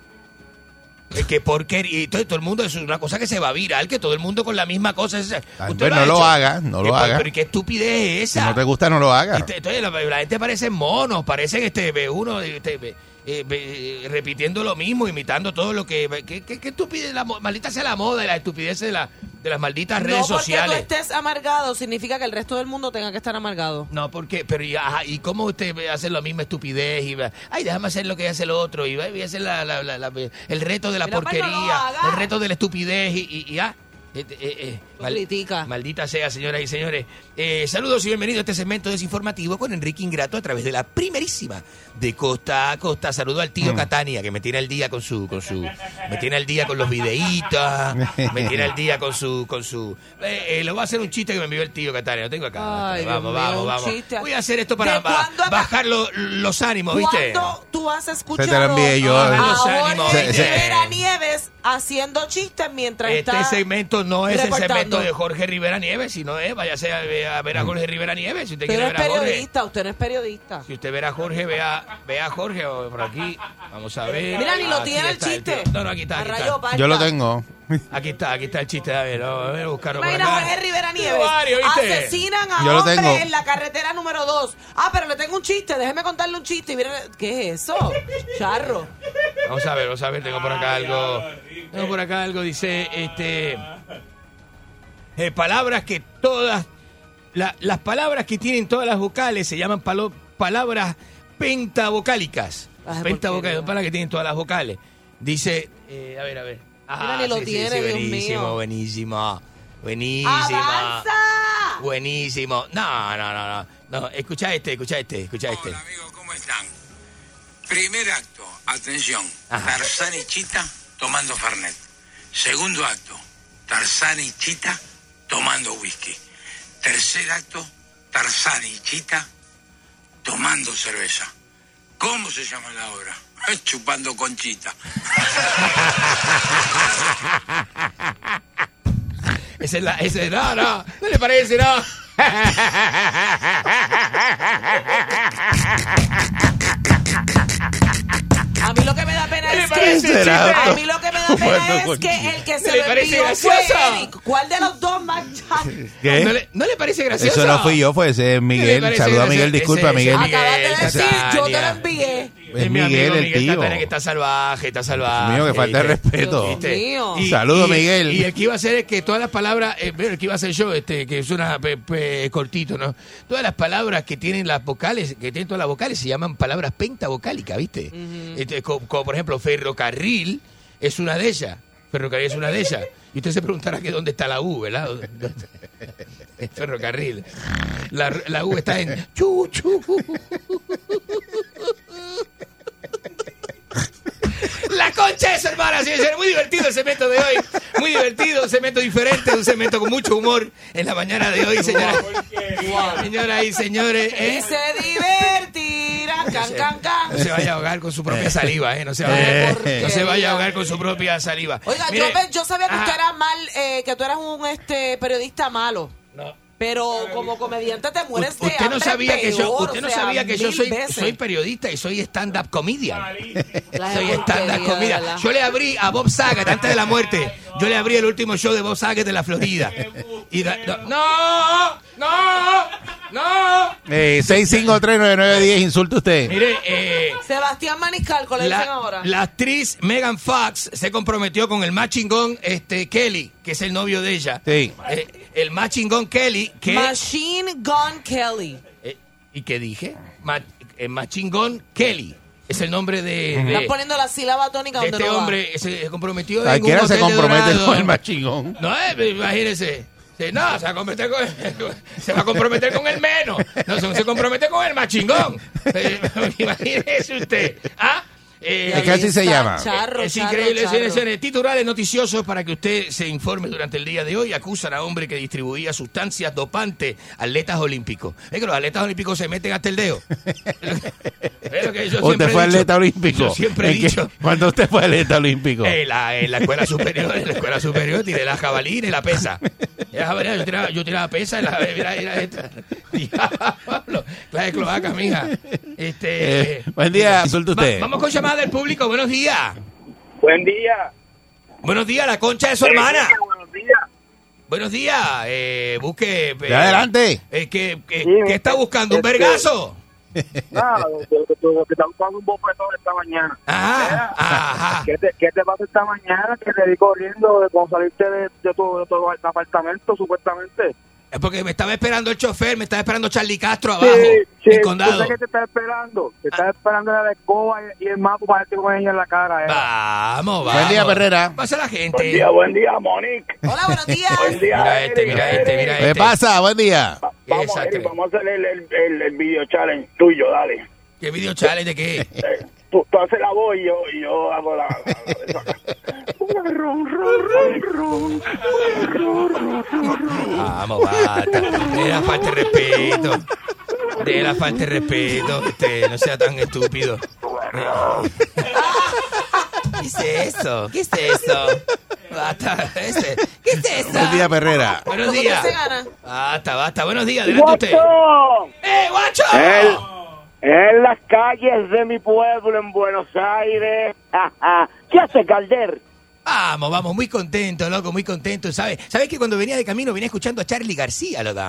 Speaker 3: Es que porquería. Y todo, todo el mundo, es una cosa que se va a viral, que todo el mundo con la misma cosa. es- ¿Usted
Speaker 2: pues no lo haga, no
Speaker 3: ¿Qué
Speaker 2: lo haga.
Speaker 3: Pero ¿y qué estupidez es
Speaker 2: Si
Speaker 3: esa?
Speaker 2: no te gusta, no lo hagas.
Speaker 3: Entonces la, la gente parece monos, parecen este uno este, eh, ve- repitiendo lo mismo, imitando todo lo que... ¿Qué, qué, qué estupidez? La, maldita sea la moda y la estupidez de, la, de las malditas redes
Speaker 4: no porque
Speaker 3: sociales.
Speaker 4: tú estés amargado significa que el resto del mundo tenga que estar amargado.
Speaker 3: No, porque, pero y, ajá, ¿y cómo usted ve hacer la misma estupidez? Y va, ay, déjame hacer lo que hace el otro. Y va y hacer la, la- la- la- el reto de la
Speaker 4: pues, no
Speaker 3: porquería, el reto de la estupidez y, y, y, ah, eh, eh, eh, mal-
Speaker 4: critica.
Speaker 3: Maldita sea, señoras y señores. Eh, saludos y bienvenidos a este segmento desinformativo con Enrique Ingrato a través de la primerísima de costa a costa. Saludo al tío Catania, que me tiene al día con su, con su, me tiene al día con los videitos, me tiene al día con su, con su. Eh, eh, le voy a hacer un chiste que me envió el tío Catania. Lo tengo acá.
Speaker 4: Ay,
Speaker 3: vamos,
Speaker 4: mío,
Speaker 3: vamos, vamos.
Speaker 4: chiste.
Speaker 3: Voy a hacer esto para
Speaker 4: ¿De
Speaker 3: ba- bajar lo- los ánimos, ¿viste?
Speaker 4: ¿Cuándo tú has escuchado
Speaker 2: te lo envié yo.
Speaker 4: a Jorge
Speaker 2: Se- se-
Speaker 4: Nieves haciendo chistes mientras
Speaker 3: Este
Speaker 4: está...
Speaker 3: segmento no es el segmento de Jorge Rivera Nieves, sino es, váyase a, ver- a ver a Jorge Rivera Nieves. Si usted
Speaker 4: Usted no
Speaker 3: quiere
Speaker 4: es
Speaker 3: ver a Jorge.
Speaker 4: periodista, usted no es periodista.
Speaker 3: Si usted ve a Jorge, vea, vea a Jorge o por aquí. Vamos a ver.
Speaker 4: Mira, ni lo
Speaker 3: Aquí
Speaker 4: tiene el chiste.
Speaker 3: no, no, aquí está. Aquí.
Speaker 2: Yo lo tengo.
Speaker 3: Aquí está, aquí está el chiste. A ver, a ver, buscarlo por
Speaker 4: Imagina a
Speaker 3: acá.
Speaker 4: Jorge Rivera Nieves. Asesinan a
Speaker 2: Yo lo
Speaker 4: hombre
Speaker 2: tengo.
Speaker 4: en la carretera número 2. Ah, pero le tengo un chiste. Déjeme contarle un chiste. Y mire, ¿Qué es eso? Charro.
Speaker 3: Vamos a ver, vamos a ver, tengo por acá algo. Tengo por acá algo, dice, este. Eh, palabras que todas. la- las palabras que tienen todas las vocales se llaman palo- palabras pentavocálicas.
Speaker 4: Ay,
Speaker 3: Pentavocálicas, palabras que tienen todas las vocales. Dice, eh, a ver, a ver.
Speaker 4: Mira, ni lo tiene, Dios
Speaker 3: buenísimo,
Speaker 4: mío.
Speaker 3: buenísimo. Buenísimo.
Speaker 4: ¡Avanza!
Speaker 3: Buenísimo. No, no, no, no. No, escucha este, escucha este, escucha este.
Speaker 20: ¿Cómo están? Primer acto, atención, Tarzán y Chita tomando Fernet. Segundo acto, Tarzán y Chita tomando whisky. Tercer acto, Tarzán y Chita tomando cerveza. ¿Cómo se llama la obra? Chupando conchita.
Speaker 3: Esa es la, esa es, no, no, no le parece, no.
Speaker 4: A mí lo que me da pena
Speaker 3: ¿Qué le
Speaker 4: es
Speaker 3: parece,
Speaker 4: que
Speaker 3: chiste?
Speaker 4: A mí lo que me da pena
Speaker 2: Bueno,
Speaker 4: es que el que se
Speaker 3: ¿Le
Speaker 4: lo
Speaker 3: parece
Speaker 4: envió fue? Eric. ¿Cuál de los dos más
Speaker 2: ¿Qué?
Speaker 3: ¿No le, no le parece gracioso?
Speaker 2: Eso no fui yo, fue ese es
Speaker 3: ¿Qué le
Speaker 2: Miguel. Saluda a Miguel, disculpa,
Speaker 3: Ese-
Speaker 2: Miguel.
Speaker 4: Acabas de decir, yo te lo envié.
Speaker 2: Es
Speaker 3: mi
Speaker 2: Miguel,
Speaker 3: amigo
Speaker 2: el
Speaker 3: Miguel
Speaker 2: tío.
Speaker 3: Que está salvaje, está salvaje.
Speaker 2: Mío, que falta de respeto.
Speaker 3: ¿Viste?
Speaker 4: Dios mío.
Speaker 3: Y-
Speaker 2: Saludos,
Speaker 3: y-
Speaker 2: Miguel.
Speaker 3: Y el que iba a hacer es que todas las palabras, eh, bueno, el que iba a hacer yo, este, que es una pe- pe- cortito, ¿no? Todas las palabras que tienen las vocales, que tienen todas las vocales, se llaman palabras pentavocálicas, ¿viste? Este, co- como, por ejemplo, ferrocarril es una de ellas. Ferrocarril es una de ellas. Y usted se preguntará que dónde está la U, ¿verdad? El ferrocarril. La, la U está en chu, chu. La concha de su hermana, sí, señor. Muy divertido el segmento de hoy. Muy divertido, un segmento diferente, un segmento con mucho humor en la mañana de hoy, señoras, señoras y señores. ¿eh?
Speaker 4: Y se divertirá. Can, can, can.
Speaker 3: No se vaya a ahogar con su propia saliva, ¿eh? No se vaya,
Speaker 2: Eh.
Speaker 3: no se vaya a ahogar con su propia saliva.
Speaker 4: Oiga,
Speaker 3: Mire,
Speaker 4: yo, yo sabía que
Speaker 3: ajá.
Speaker 4: usted era mal, eh, que tú eras un este periodista malo. Pero como comediante te mueres de
Speaker 3: Usted no sabía que yo, usted no
Speaker 4: o sea,
Speaker 3: sabía que yo soy,
Speaker 4: veces.
Speaker 3: soy periodista y soy stand-up comedian. Soy stand-up comedian. Yo le abrí a Bob Saget antes de la muerte. Yo le abrí el último show de Bob Saget de la Florida. Y da- no, no, no, no.
Speaker 2: Eh, 6539910, insulte usted.
Speaker 3: Mire, eh,
Speaker 4: Sebastián Maniscalco le dicen
Speaker 3: la,
Speaker 4: ahora.
Speaker 3: la actriz Megan Fox se comprometió con el más chingón este, Kelly, que es el novio de ella.
Speaker 2: Sí.
Speaker 3: Eh, el más chingón Kelly, que...
Speaker 4: Machine Gun Kelly.
Speaker 3: Eh, ¿Y qué dije? Ma- eh, Machingón Kelly. Es el nombre de, de-
Speaker 4: Estás poniendo la sílaba tónica
Speaker 3: de
Speaker 4: donde
Speaker 3: este
Speaker 4: no va.
Speaker 3: hombre. Se comprometió
Speaker 2: Cualquiera se compromete con el machingón.
Speaker 3: No, eh, imagínese. Sí, no, se va a comprometer con se va a comprometer con el menos. No, se, se compromete con el machingón. Eh, Imagínese usted. ¿Ah? Eh,
Speaker 2: Es que así se llama.
Speaker 4: Charro,
Speaker 3: es
Speaker 4: charro,
Speaker 3: increíble,
Speaker 4: charro.
Speaker 3: señores. Titulares noticiosos para que usted se informe durante el día de hoy. Acusan a hombre que distribuía sustancias dopantes a atletas olímpicos. Es que los atletas olímpicos se meten hasta el dedo. Es lo que yo siempre
Speaker 2: ¿Usted
Speaker 3: he
Speaker 2: fue atleta olímpico?
Speaker 3: Yo siempre he
Speaker 2: ¿En qué-
Speaker 3: dicho.
Speaker 2: ¿Cuándo usted fue atleta olímpico?
Speaker 3: En la, en la escuela superior, en la escuela superior tiré la jabalina y la pesa. Yo, tiraba, yo tiraba pesa y la mira, mira esta. Diablo, clase cloaca, mija. Este,
Speaker 2: Eh, buen día,
Speaker 3: va-
Speaker 2: usted.
Speaker 3: vamos con llamada del público. Buenos días.
Speaker 7: Buen día.
Speaker 3: Buenos días, la concha de su hermana.
Speaker 7: Buenos días.
Speaker 3: Buenos días. Eh, busque. eh,
Speaker 2: De adelante.
Speaker 3: eh, que, que-
Speaker 7: Sí,
Speaker 3: ¿Qué está buscando? ¿Un
Speaker 7: este-
Speaker 3: vergazo?
Speaker 7: Nada, que te están buscando un bofetón esta mañana.
Speaker 3: Ajá, ajá.
Speaker 7: ¿Qué te, ¿Qué te pasa esta mañana que te vi corriendo de cuando saliste de, de tu, de tu apartamento, supuestamente?
Speaker 3: Es porque me estaba esperando el chofer, me estaba esperando Charlie Castro abajo,
Speaker 7: Sí, sí,
Speaker 3: en condado.
Speaker 7: yo sé que te está esperando. Te está esperando la escoba y, y el mapa para darte con ella en la cara. eh.
Speaker 3: Vamos, vamos.
Speaker 2: Buen día, Perrera.
Speaker 3: Pasa la gente.
Speaker 7: Buen día, buen día, Monique.
Speaker 4: Hola, buenos días.
Speaker 7: Buen día,
Speaker 3: Mira este,
Speaker 7: Eric,
Speaker 3: mira este, mira
Speaker 2: ¿Qué
Speaker 3: este.
Speaker 2: pasa? Buen día.
Speaker 7: Vamos,
Speaker 3: Exacto.
Speaker 7: Eric, vamos a hacer el, el, el, el video challenge tuyo, dale.
Speaker 3: ¿Qué video challenge de qué?
Speaker 7: Eh, tú, tú haces la voz y yo, y yo hago la... la- la- ron, ron, ron, ron.
Speaker 3: Vamos, basta. De la falta de respeto. De la falta de respeto. Este, no sea tan estúpido. ¿Qué es eso? ¿Qué es eso? Basta, ese. ¿Qué es esa?
Speaker 2: Buen día, Perrera.
Speaker 3: Buenos
Speaker 4: ¿Cómo
Speaker 3: días.
Speaker 4: que se gana?
Speaker 3: Basta, basta. Buenos días. Adelante usted. ¡Eh, guacho!
Speaker 21: El- en las calles de mi pueblo en Buenos Aires. ¿Qué hace Calder?
Speaker 3: Vamos, vamos, muy contento, loco, muy contento, ¿sabes? ¿Sabes que cuando venía de camino venía escuchando a Charlie García, loco?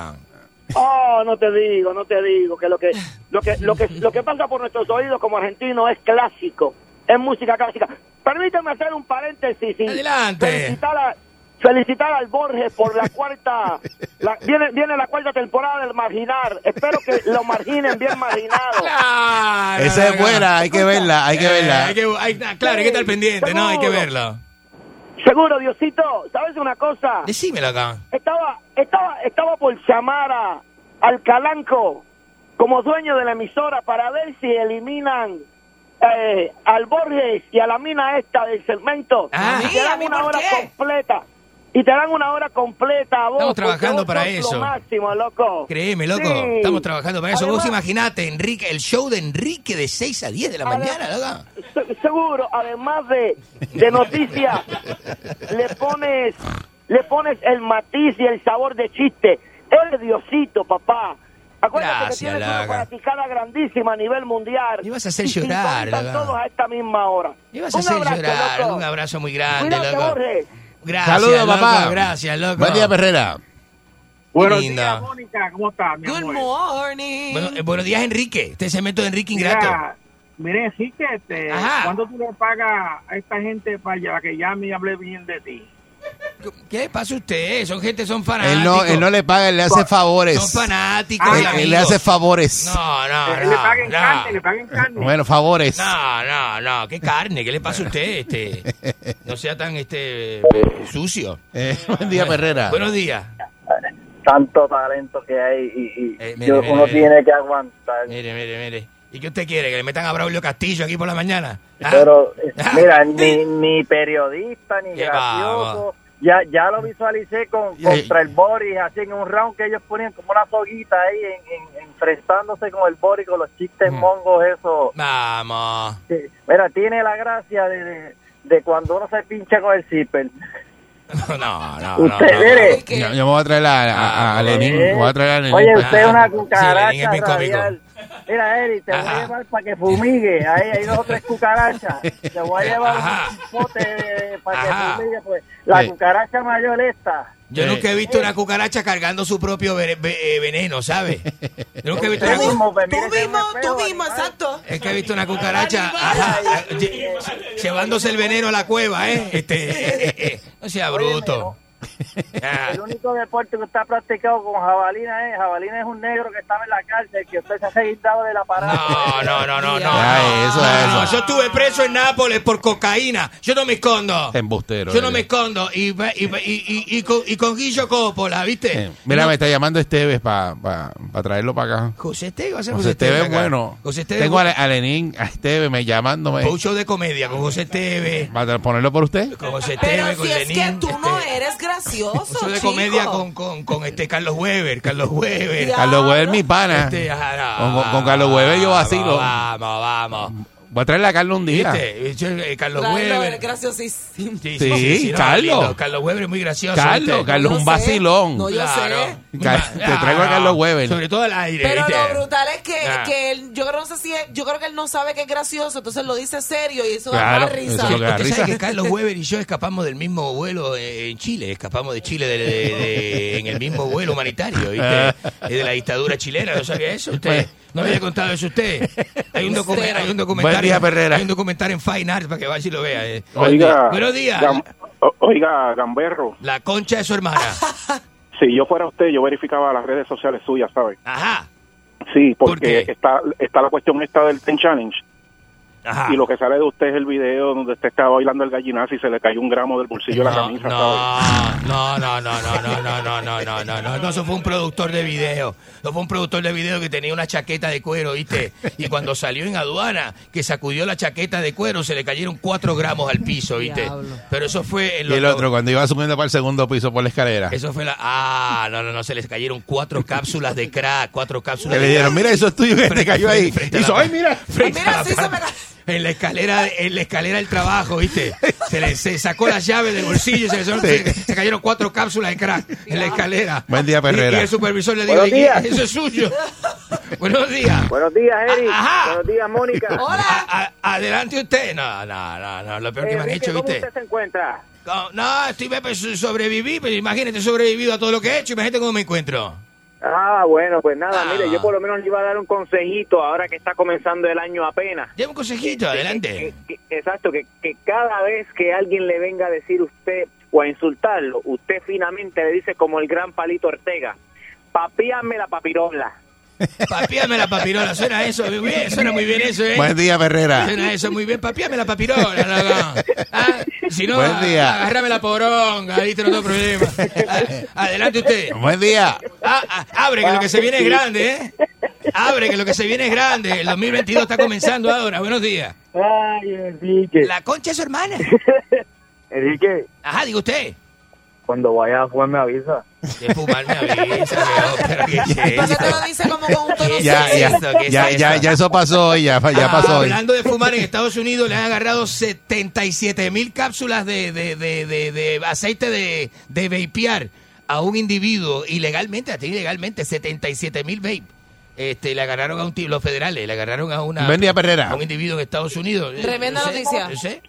Speaker 21: Oh, no te digo, no te digo que lo que lo que lo que lo que pasa por nuestros oídos como argentinos es clásico, es música clásica. Permíteme hacer un paréntesis y
Speaker 3: Adelante.
Speaker 21: felicitar a felicitar al Borges por la cuarta la- viene viene la cuarta temporada del Marginar. Espero que lo marginen bien marginado.
Speaker 2: Esa es buena, hay que verla, hay que
Speaker 3: Eh,
Speaker 2: verla.
Speaker 3: hay que- hay- claro, hay que estar pendiente, ¿no? Hay que verlo.
Speaker 21: Seguro, Diosito, ¿sabes una cosa?
Speaker 3: Decímelo acá.
Speaker 21: Estaba, estaba, estaba por llamar a, al Calanco como dueño de la emisora para ver si eliminan eh, al Borges y a la mina esta del segmento
Speaker 3: Ah.
Speaker 21: y te
Speaker 3: ¿a
Speaker 21: dan
Speaker 3: mí
Speaker 21: una hora
Speaker 3: qué?
Speaker 21: completa. Y te dan una hora completa a vos.
Speaker 3: Estamos trabajando
Speaker 21: vos
Speaker 3: para
Speaker 21: sos
Speaker 3: eso.
Speaker 21: Lo máximo, loco.
Speaker 3: Créeme, loco,
Speaker 21: Sí.
Speaker 3: estamos trabajando para eso. Vos
Speaker 21: Además-
Speaker 3: imaginate, Enrique, el show de Enrique de 6 a 10 de la mañana, loco.
Speaker 21: Se- seguro, además de, de noticias, le pones, le pones el matiz y el sabor de chiste. Eres Diosito, papá. Acuérdate
Speaker 3: Gracias,
Speaker 21: que tienes
Speaker 3: Laga.
Speaker 21: una fanaticada grandísima a nivel mundial.
Speaker 3: Ibas a hacer
Speaker 21: Y
Speaker 3: llorar, Laga.
Speaker 21: todos a esta misma hora.
Speaker 3: Ibas a hacer
Speaker 21: abrazo,
Speaker 3: llorar.
Speaker 21: loco.
Speaker 3: Un abrazo muy grande,
Speaker 21: Cuídate,
Speaker 3: loco.
Speaker 21: Borges.
Speaker 3: Gracias,
Speaker 2: Saludos,
Speaker 3: loco,
Speaker 2: papá.
Speaker 3: Gracias, loco.
Speaker 2: Buen día, Perrera.
Speaker 3: Buenos días,
Speaker 22: Mónica, ¿cómo estás, mi
Speaker 4: Good
Speaker 22: amor?
Speaker 4: morning.
Speaker 3: Bueno, eh, buenos días, Enrique. Este segmento de Enrique Ingrato.
Speaker 22: Mira, mire, sí que este,
Speaker 3: Ajá.
Speaker 22: ¿cuándo tú le pagas a esta gente para que llame y hable bien de ti?
Speaker 3: ¿Qué le pasa a usted? Son gente, son fanáticos.
Speaker 2: Él no, él no le paga, él le hace favores.
Speaker 3: Son fanáticos.
Speaker 2: Él,
Speaker 3: y
Speaker 2: él
Speaker 3: amigos.
Speaker 2: le hace favores.
Speaker 3: No, no, no.
Speaker 22: le paguen
Speaker 3: no.
Speaker 22: carne, le paguen carne.
Speaker 2: Bueno, favores.
Speaker 3: No, no, no, qué carne, ¿qué le pasa a usted? Este, no sea tan este sucio.
Speaker 2: Eh, buen día, Perrera.
Speaker 3: Buenos días.
Speaker 23: tanto talento que hay y, y
Speaker 3: Eh, mire,
Speaker 23: yo-
Speaker 3: mire,
Speaker 23: uno
Speaker 3: mire.
Speaker 23: tiene que aguantar.
Speaker 3: Mire, mire, mire. ¿Y qué usted quiere? ¿Que le metan a Braulio Castillo aquí por la mañana? ¿Ah?
Speaker 23: Pero,
Speaker 3: Ah.
Speaker 23: mira, ni, ni periodista, ni gracioso. Ya, ya lo visualicé con, contra el Boris, así en un round que ellos ponían como una soguita ahí, en, en- enfrentándose con el Boris, con los chistes
Speaker 3: Mm.
Speaker 23: mongos, eso.
Speaker 3: Vamos.
Speaker 23: Sí. Mira, tiene la gracia de, de, de cuando uno se pincha con el zipper.
Speaker 3: No, no, no.
Speaker 23: Usted,
Speaker 3: no,
Speaker 23: mire,
Speaker 2: Yo, yo me voy a traer a, a, a Lenin.
Speaker 23: Eh,
Speaker 2: Voy a traer a Lenin.
Speaker 23: Oye, usted es una
Speaker 3: Sí, Lenin es
Speaker 23: cucaracha radial. Mira, Eri, te voy a llevar para que fumigue. Ahí hay dos o tres cucarachas. Te voy a llevar
Speaker 3: Ajá.
Speaker 23: un pote para que
Speaker 3: Ajá.
Speaker 23: fumigue. Pues. La
Speaker 2: Sí.
Speaker 23: cucaracha mayor esta.
Speaker 3: Yo nunca he visto una cucaracha cargando su propio eh, veneno, ¿sabe? Yo nunca he visto una
Speaker 23: pues,
Speaker 4: Tú mismo, tú mismo, exacto.
Speaker 3: Es que he visto una cucaracha ajá, llevándose el veneno a la cueva, ¿eh? Este, no sea bruto.
Speaker 23: El único deporte que está practicado con jabalina es, jabalina es un negro que estaba en la cárcel, que usted se ha seguido del aparato.
Speaker 3: No, no, no, no, no.
Speaker 2: Eso,
Speaker 3: No,
Speaker 2: eso.
Speaker 3: no, yo estuve preso en Nápoles por cocaína. Yo no me escondo.
Speaker 2: Embustero.
Speaker 3: Yo no
Speaker 2: eres.
Speaker 3: me escondo. Y, y, y, y- y con, y con Guillo Coppola, ¿viste?
Speaker 2: Eh, Mira,
Speaker 3: No-
Speaker 2: me está llamando Esteves para pa, pa traerlo para acá.
Speaker 3: José Esteves, va a ser
Speaker 2: José Esteves
Speaker 3: acá.
Speaker 2: bueno.
Speaker 3: José Esteves.
Speaker 2: Tengo a, Le- a Lenin, a Esteves me llamándome.
Speaker 3: un show de comedia con José Esteves.
Speaker 2: ¿Para ponerlo por usted?
Speaker 3: Con José
Speaker 4: Pero
Speaker 3: Esteves, con
Speaker 4: si es que
Speaker 3: Lenín.
Speaker 4: tú no
Speaker 3: este,
Speaker 4: eres gracioso,
Speaker 3: de
Speaker 4: chico.
Speaker 3: comedia con, con, con este Carlos Weber. Carlos Weber.
Speaker 2: Carlos Weber, mi pana.
Speaker 3: Este, no,
Speaker 2: Con- con- Carlos Weber yo vacilo.
Speaker 3: Vamos, vamos.
Speaker 2: Voy a traerle a Carlos un día.
Speaker 3: ¿Viste? Eh, Carlos Weber.
Speaker 4: graciosísimo.
Speaker 3: Sí,
Speaker 2: Sí,
Speaker 3: no,
Speaker 2: Carlos.
Speaker 3: lindo. Carlos Weber es muy gracioso.
Speaker 2: Carlos,
Speaker 3: ¿viste?
Speaker 2: Carlos,
Speaker 4: No
Speaker 2: un
Speaker 4: sé.
Speaker 2: vacilón.
Speaker 4: No, yo
Speaker 3: Claro.
Speaker 4: sé.
Speaker 2: Ca- te traigo a Carlos Weber.
Speaker 3: Sobre todo al aire.
Speaker 4: Pero
Speaker 3: ¿viste?
Speaker 4: lo brutal es que,
Speaker 3: Ah.
Speaker 4: que él, yo creo, no sé si es- yo creo que él no sabe que es gracioso, entonces lo dice serio y eso
Speaker 2: Claro,
Speaker 4: da más risa.
Speaker 2: eso es lo que da
Speaker 3: Usted
Speaker 2: risa.
Speaker 3: sabe que Carlos Weber y yo escapamos del mismo vuelo en Chile, escapamos de Chile de- de- de- en el mismo vuelo humanitario, ¿viste? Eh, De la dictadura chilena, ¿no sabía eso? ¿Usted? ¿No me había contado eso usted? Hay un, hay un documental.
Speaker 2: Buen día, Perrera.
Speaker 3: Hay un documental en Fine Arts para que vaya y lo vea. eh.
Speaker 8: Oiga,
Speaker 3: Buenos días.
Speaker 8: Gam- oiga, Gamberro,
Speaker 3: La concha de su hermana.
Speaker 8: si yo fuera usted, yo verificaba las redes sociales suyas, ¿sabe?
Speaker 3: Ajá.
Speaker 8: Sí,
Speaker 3: ¿Por
Speaker 8: porque está está la cuestión esta del Ten Challenge.
Speaker 3: Ajá.
Speaker 8: Y lo que sale de usted es el video donde usted está bailando el gallinazo y se le cayó un gramo del bolsillo de la camisa.
Speaker 3: No, no, no, no, no, no, no, no, no, no, no, no, eso fue un productor de video. Eso fue un productor de video que tenía una chaqueta de cuero, ¿viste? Y cuando salió en aduana, que sacudió la chaqueta de cuero, se le cayeron cuatro gramos al piso, ¿viste?
Speaker 4: Diablo.
Speaker 3: Pero eso fue en
Speaker 2: Y
Speaker 3: los
Speaker 2: el otro, cuando iba subiendo para el segundo piso por la escalera.
Speaker 3: Eso fue la. Ah, no, no, no, se les cayeron cuatro cápsulas de crack, cuatro cápsulas
Speaker 2: Que
Speaker 3: de
Speaker 2: le
Speaker 3: crack.
Speaker 2: mira, eso es tuyo que te cayó ahí. Hizo,
Speaker 3: la-
Speaker 2: ay, mira.
Speaker 3: frente
Speaker 4: Mira, sí se me
Speaker 3: en la escalera en la escalera del trabajo, ¿viste? Se le se sacó las llaves del bolsillo, se, le sonó-
Speaker 2: Sí.
Speaker 3: se- se cayeron cuatro cápsulas de crack en la escalera.
Speaker 2: Buen día,
Speaker 3: Y,
Speaker 2: Perrera.
Speaker 3: y el supervisor le dijo,
Speaker 11: Buenos
Speaker 3: "¿Y qué?
Speaker 11: días.
Speaker 3: eso es suyo. Buenos días.
Speaker 11: Buenos días, Eric.
Speaker 3: Ajá.
Speaker 11: Buenos días, Mónica.
Speaker 3: A- a- adelante usted. No, no, no, no, lo peor que me han
Speaker 11: Enrique,
Speaker 3: hecho,
Speaker 11: ¿cómo
Speaker 3: ¿viste?
Speaker 11: usted se encuentra?
Speaker 3: No, no, estoy pues, sobreviví, pero imagínate, he sobrevivido a todo lo que he hecho, imagínate cómo me encuentro.
Speaker 11: Ah, bueno, pues nada,
Speaker 3: Ah.
Speaker 11: mire, yo por lo menos le iba a dar un consejito ahora que está comenzando el año apenas.
Speaker 3: Lleva un consejito, adelante.
Speaker 11: Que- que- exacto, que, que cada vez que alguien le venga a decir usted o a insultarlo, usted finamente le dice como el gran palito Ortega, papíame la papirola.
Speaker 3: Papíame la papirola, suena eso bien, suena muy bien eso, ¿eh?
Speaker 2: Buen día, Perrera.
Speaker 3: Suena eso muy bien, papíame la papirola. no, no. Ah, si no,
Speaker 2: Buen día.
Speaker 3: agárrame la poronga, ahí te no tengo problema. Adelante usted.
Speaker 2: Buen día.
Speaker 3: Ah, ah, abre, que lo que se viene es grande, ¿eh? Abre, que lo que se viene es grande. El 2022 está comenzando ahora. Buenos días.
Speaker 23: Ay, Enrique.
Speaker 3: La concha es su hermana.
Speaker 23: Enrique,
Speaker 3: Ajá, diga usted.
Speaker 23: cuando vayas a jugar me avisa.
Speaker 3: De fumar me avisa, pero ¿qué es
Speaker 4: ¿Por qué lo como con un tono
Speaker 2: Ya, ya,
Speaker 3: esto? ¿Qué es
Speaker 2: ya,
Speaker 3: esto?
Speaker 2: ya, ya eso pasó hoy, ya, ya
Speaker 3: Ah,
Speaker 2: pasó hoy.
Speaker 3: Hablando de fumar, en Estados Unidos le han agarrado 77 mil cápsulas de, de, de, de, de aceite de, de vapear a un individuo ilegalmente, hasta ilegalmente, 77 mil vape. Este, le agarraron a un tío, los federales, le agarraron a una
Speaker 2: Buen día, Perrera.
Speaker 3: a un individuo en Estados Unidos. Eh,
Speaker 4: Tremenda
Speaker 3: no sé,
Speaker 4: noticia.
Speaker 3: no sé.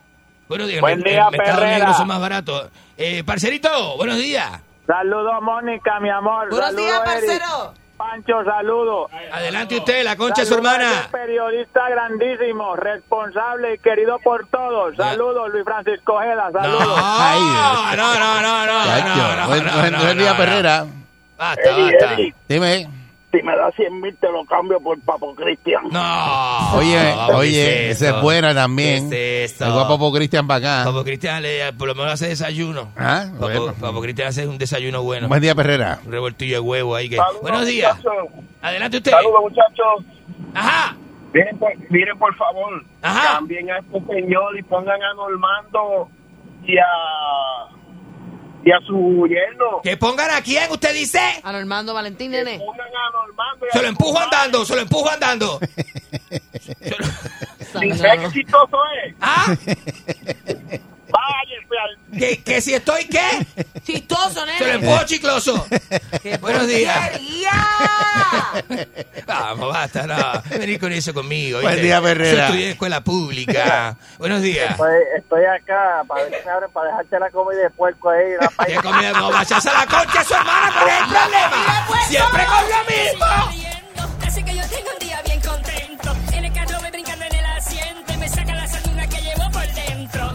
Speaker 3: Bueno,
Speaker 11: Buen día,
Speaker 3: el mercado
Speaker 11: Perrera.
Speaker 3: son más baratos. Eh, parcerito, buenos días.
Speaker 11: Saludos, Mónica, mi amor.
Speaker 4: Buenos
Speaker 11: Saludos,
Speaker 4: días,
Speaker 11: Eric.
Speaker 4: parcero.
Speaker 11: Pancho, saludos.
Speaker 3: Adelante usted, la concha es su hermana.
Speaker 11: Periodista grandísimo, responsable y querido por todos. Saludos, Luis Francisco Ojeda.
Speaker 3: No,
Speaker 11: Saludos.
Speaker 3: no, no, no, no, no, no, no,
Speaker 2: buen,
Speaker 3: no, no, no,
Speaker 2: día,
Speaker 3: no.
Speaker 2: Perrera.
Speaker 3: Basta,
Speaker 23: Eddie,
Speaker 3: basta.
Speaker 23: Eddie,
Speaker 2: Dime.
Speaker 23: Si me das 100 mil te lo cambio por Papo Cristian.
Speaker 3: No.
Speaker 2: Oye,
Speaker 3: vamos,
Speaker 2: oye,
Speaker 3: ¿qué
Speaker 2: esa es buena también.
Speaker 3: ¿Qué es esto?
Speaker 2: Papo Cristian para acá.
Speaker 3: Papo Cristian le- por lo menos hace desayuno.
Speaker 2: Ah,
Speaker 3: Papo,
Speaker 2: bueno.
Speaker 3: Papo Cristian hace un desayuno bueno.
Speaker 2: Buen día, Perrera.
Speaker 3: Un revoltillo de huevo ahí. Que...
Speaker 7: Saludos,
Speaker 3: Buenos días.
Speaker 7: muchachos.
Speaker 3: Adelante usted.
Speaker 7: Saludos, muchachos.
Speaker 3: Ajá.
Speaker 7: Miren por, miren, por favor,
Speaker 3: Ajá.
Speaker 7: cambien a este señor y pongan a Normando y a, y a su yerno.
Speaker 3: Que pongan a quién, usted dice.
Speaker 4: A Normando Valentín, nene.
Speaker 7: Pongan a Normando y a
Speaker 3: Se lo empujo andando, se lo empujo andando.
Speaker 7: ¿Y ¿Sabes qué chistoso es?
Speaker 3: ¿Ah?
Speaker 7: Váyase al...
Speaker 3: ¿Que, que si estoy qué?
Speaker 4: Chistoso,
Speaker 3: Se lo
Speaker 4: nene.
Speaker 3: empujo chicloso. Buenos días. Vamos, basta, no. Venir con eso conmigo.
Speaker 2: Buen
Speaker 3: ¿viste?
Speaker 2: día, Perrera.
Speaker 3: Yo estudié en escuela pública. Buenos días.
Speaker 23: Estoy, estoy acá para ver si me abren para dejarte la comida de puerco ahí. La
Speaker 3: ¿Qué comida? No, vayas a la concha, su hermana, ¿cuál es el problema? Siempre con lo mismo.
Speaker 16: Así que yo tengo un día bien contento. En el carro me brincando en el asiento y me saca la sanduna que llevo por dentro.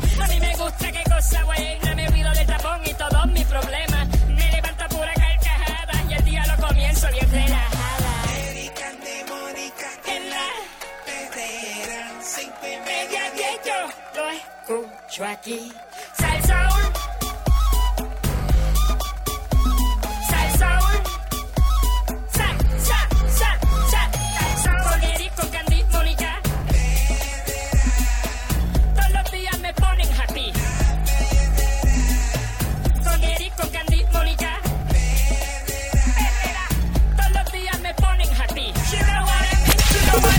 Speaker 16: Yo lo escucho aquí. Salsaul.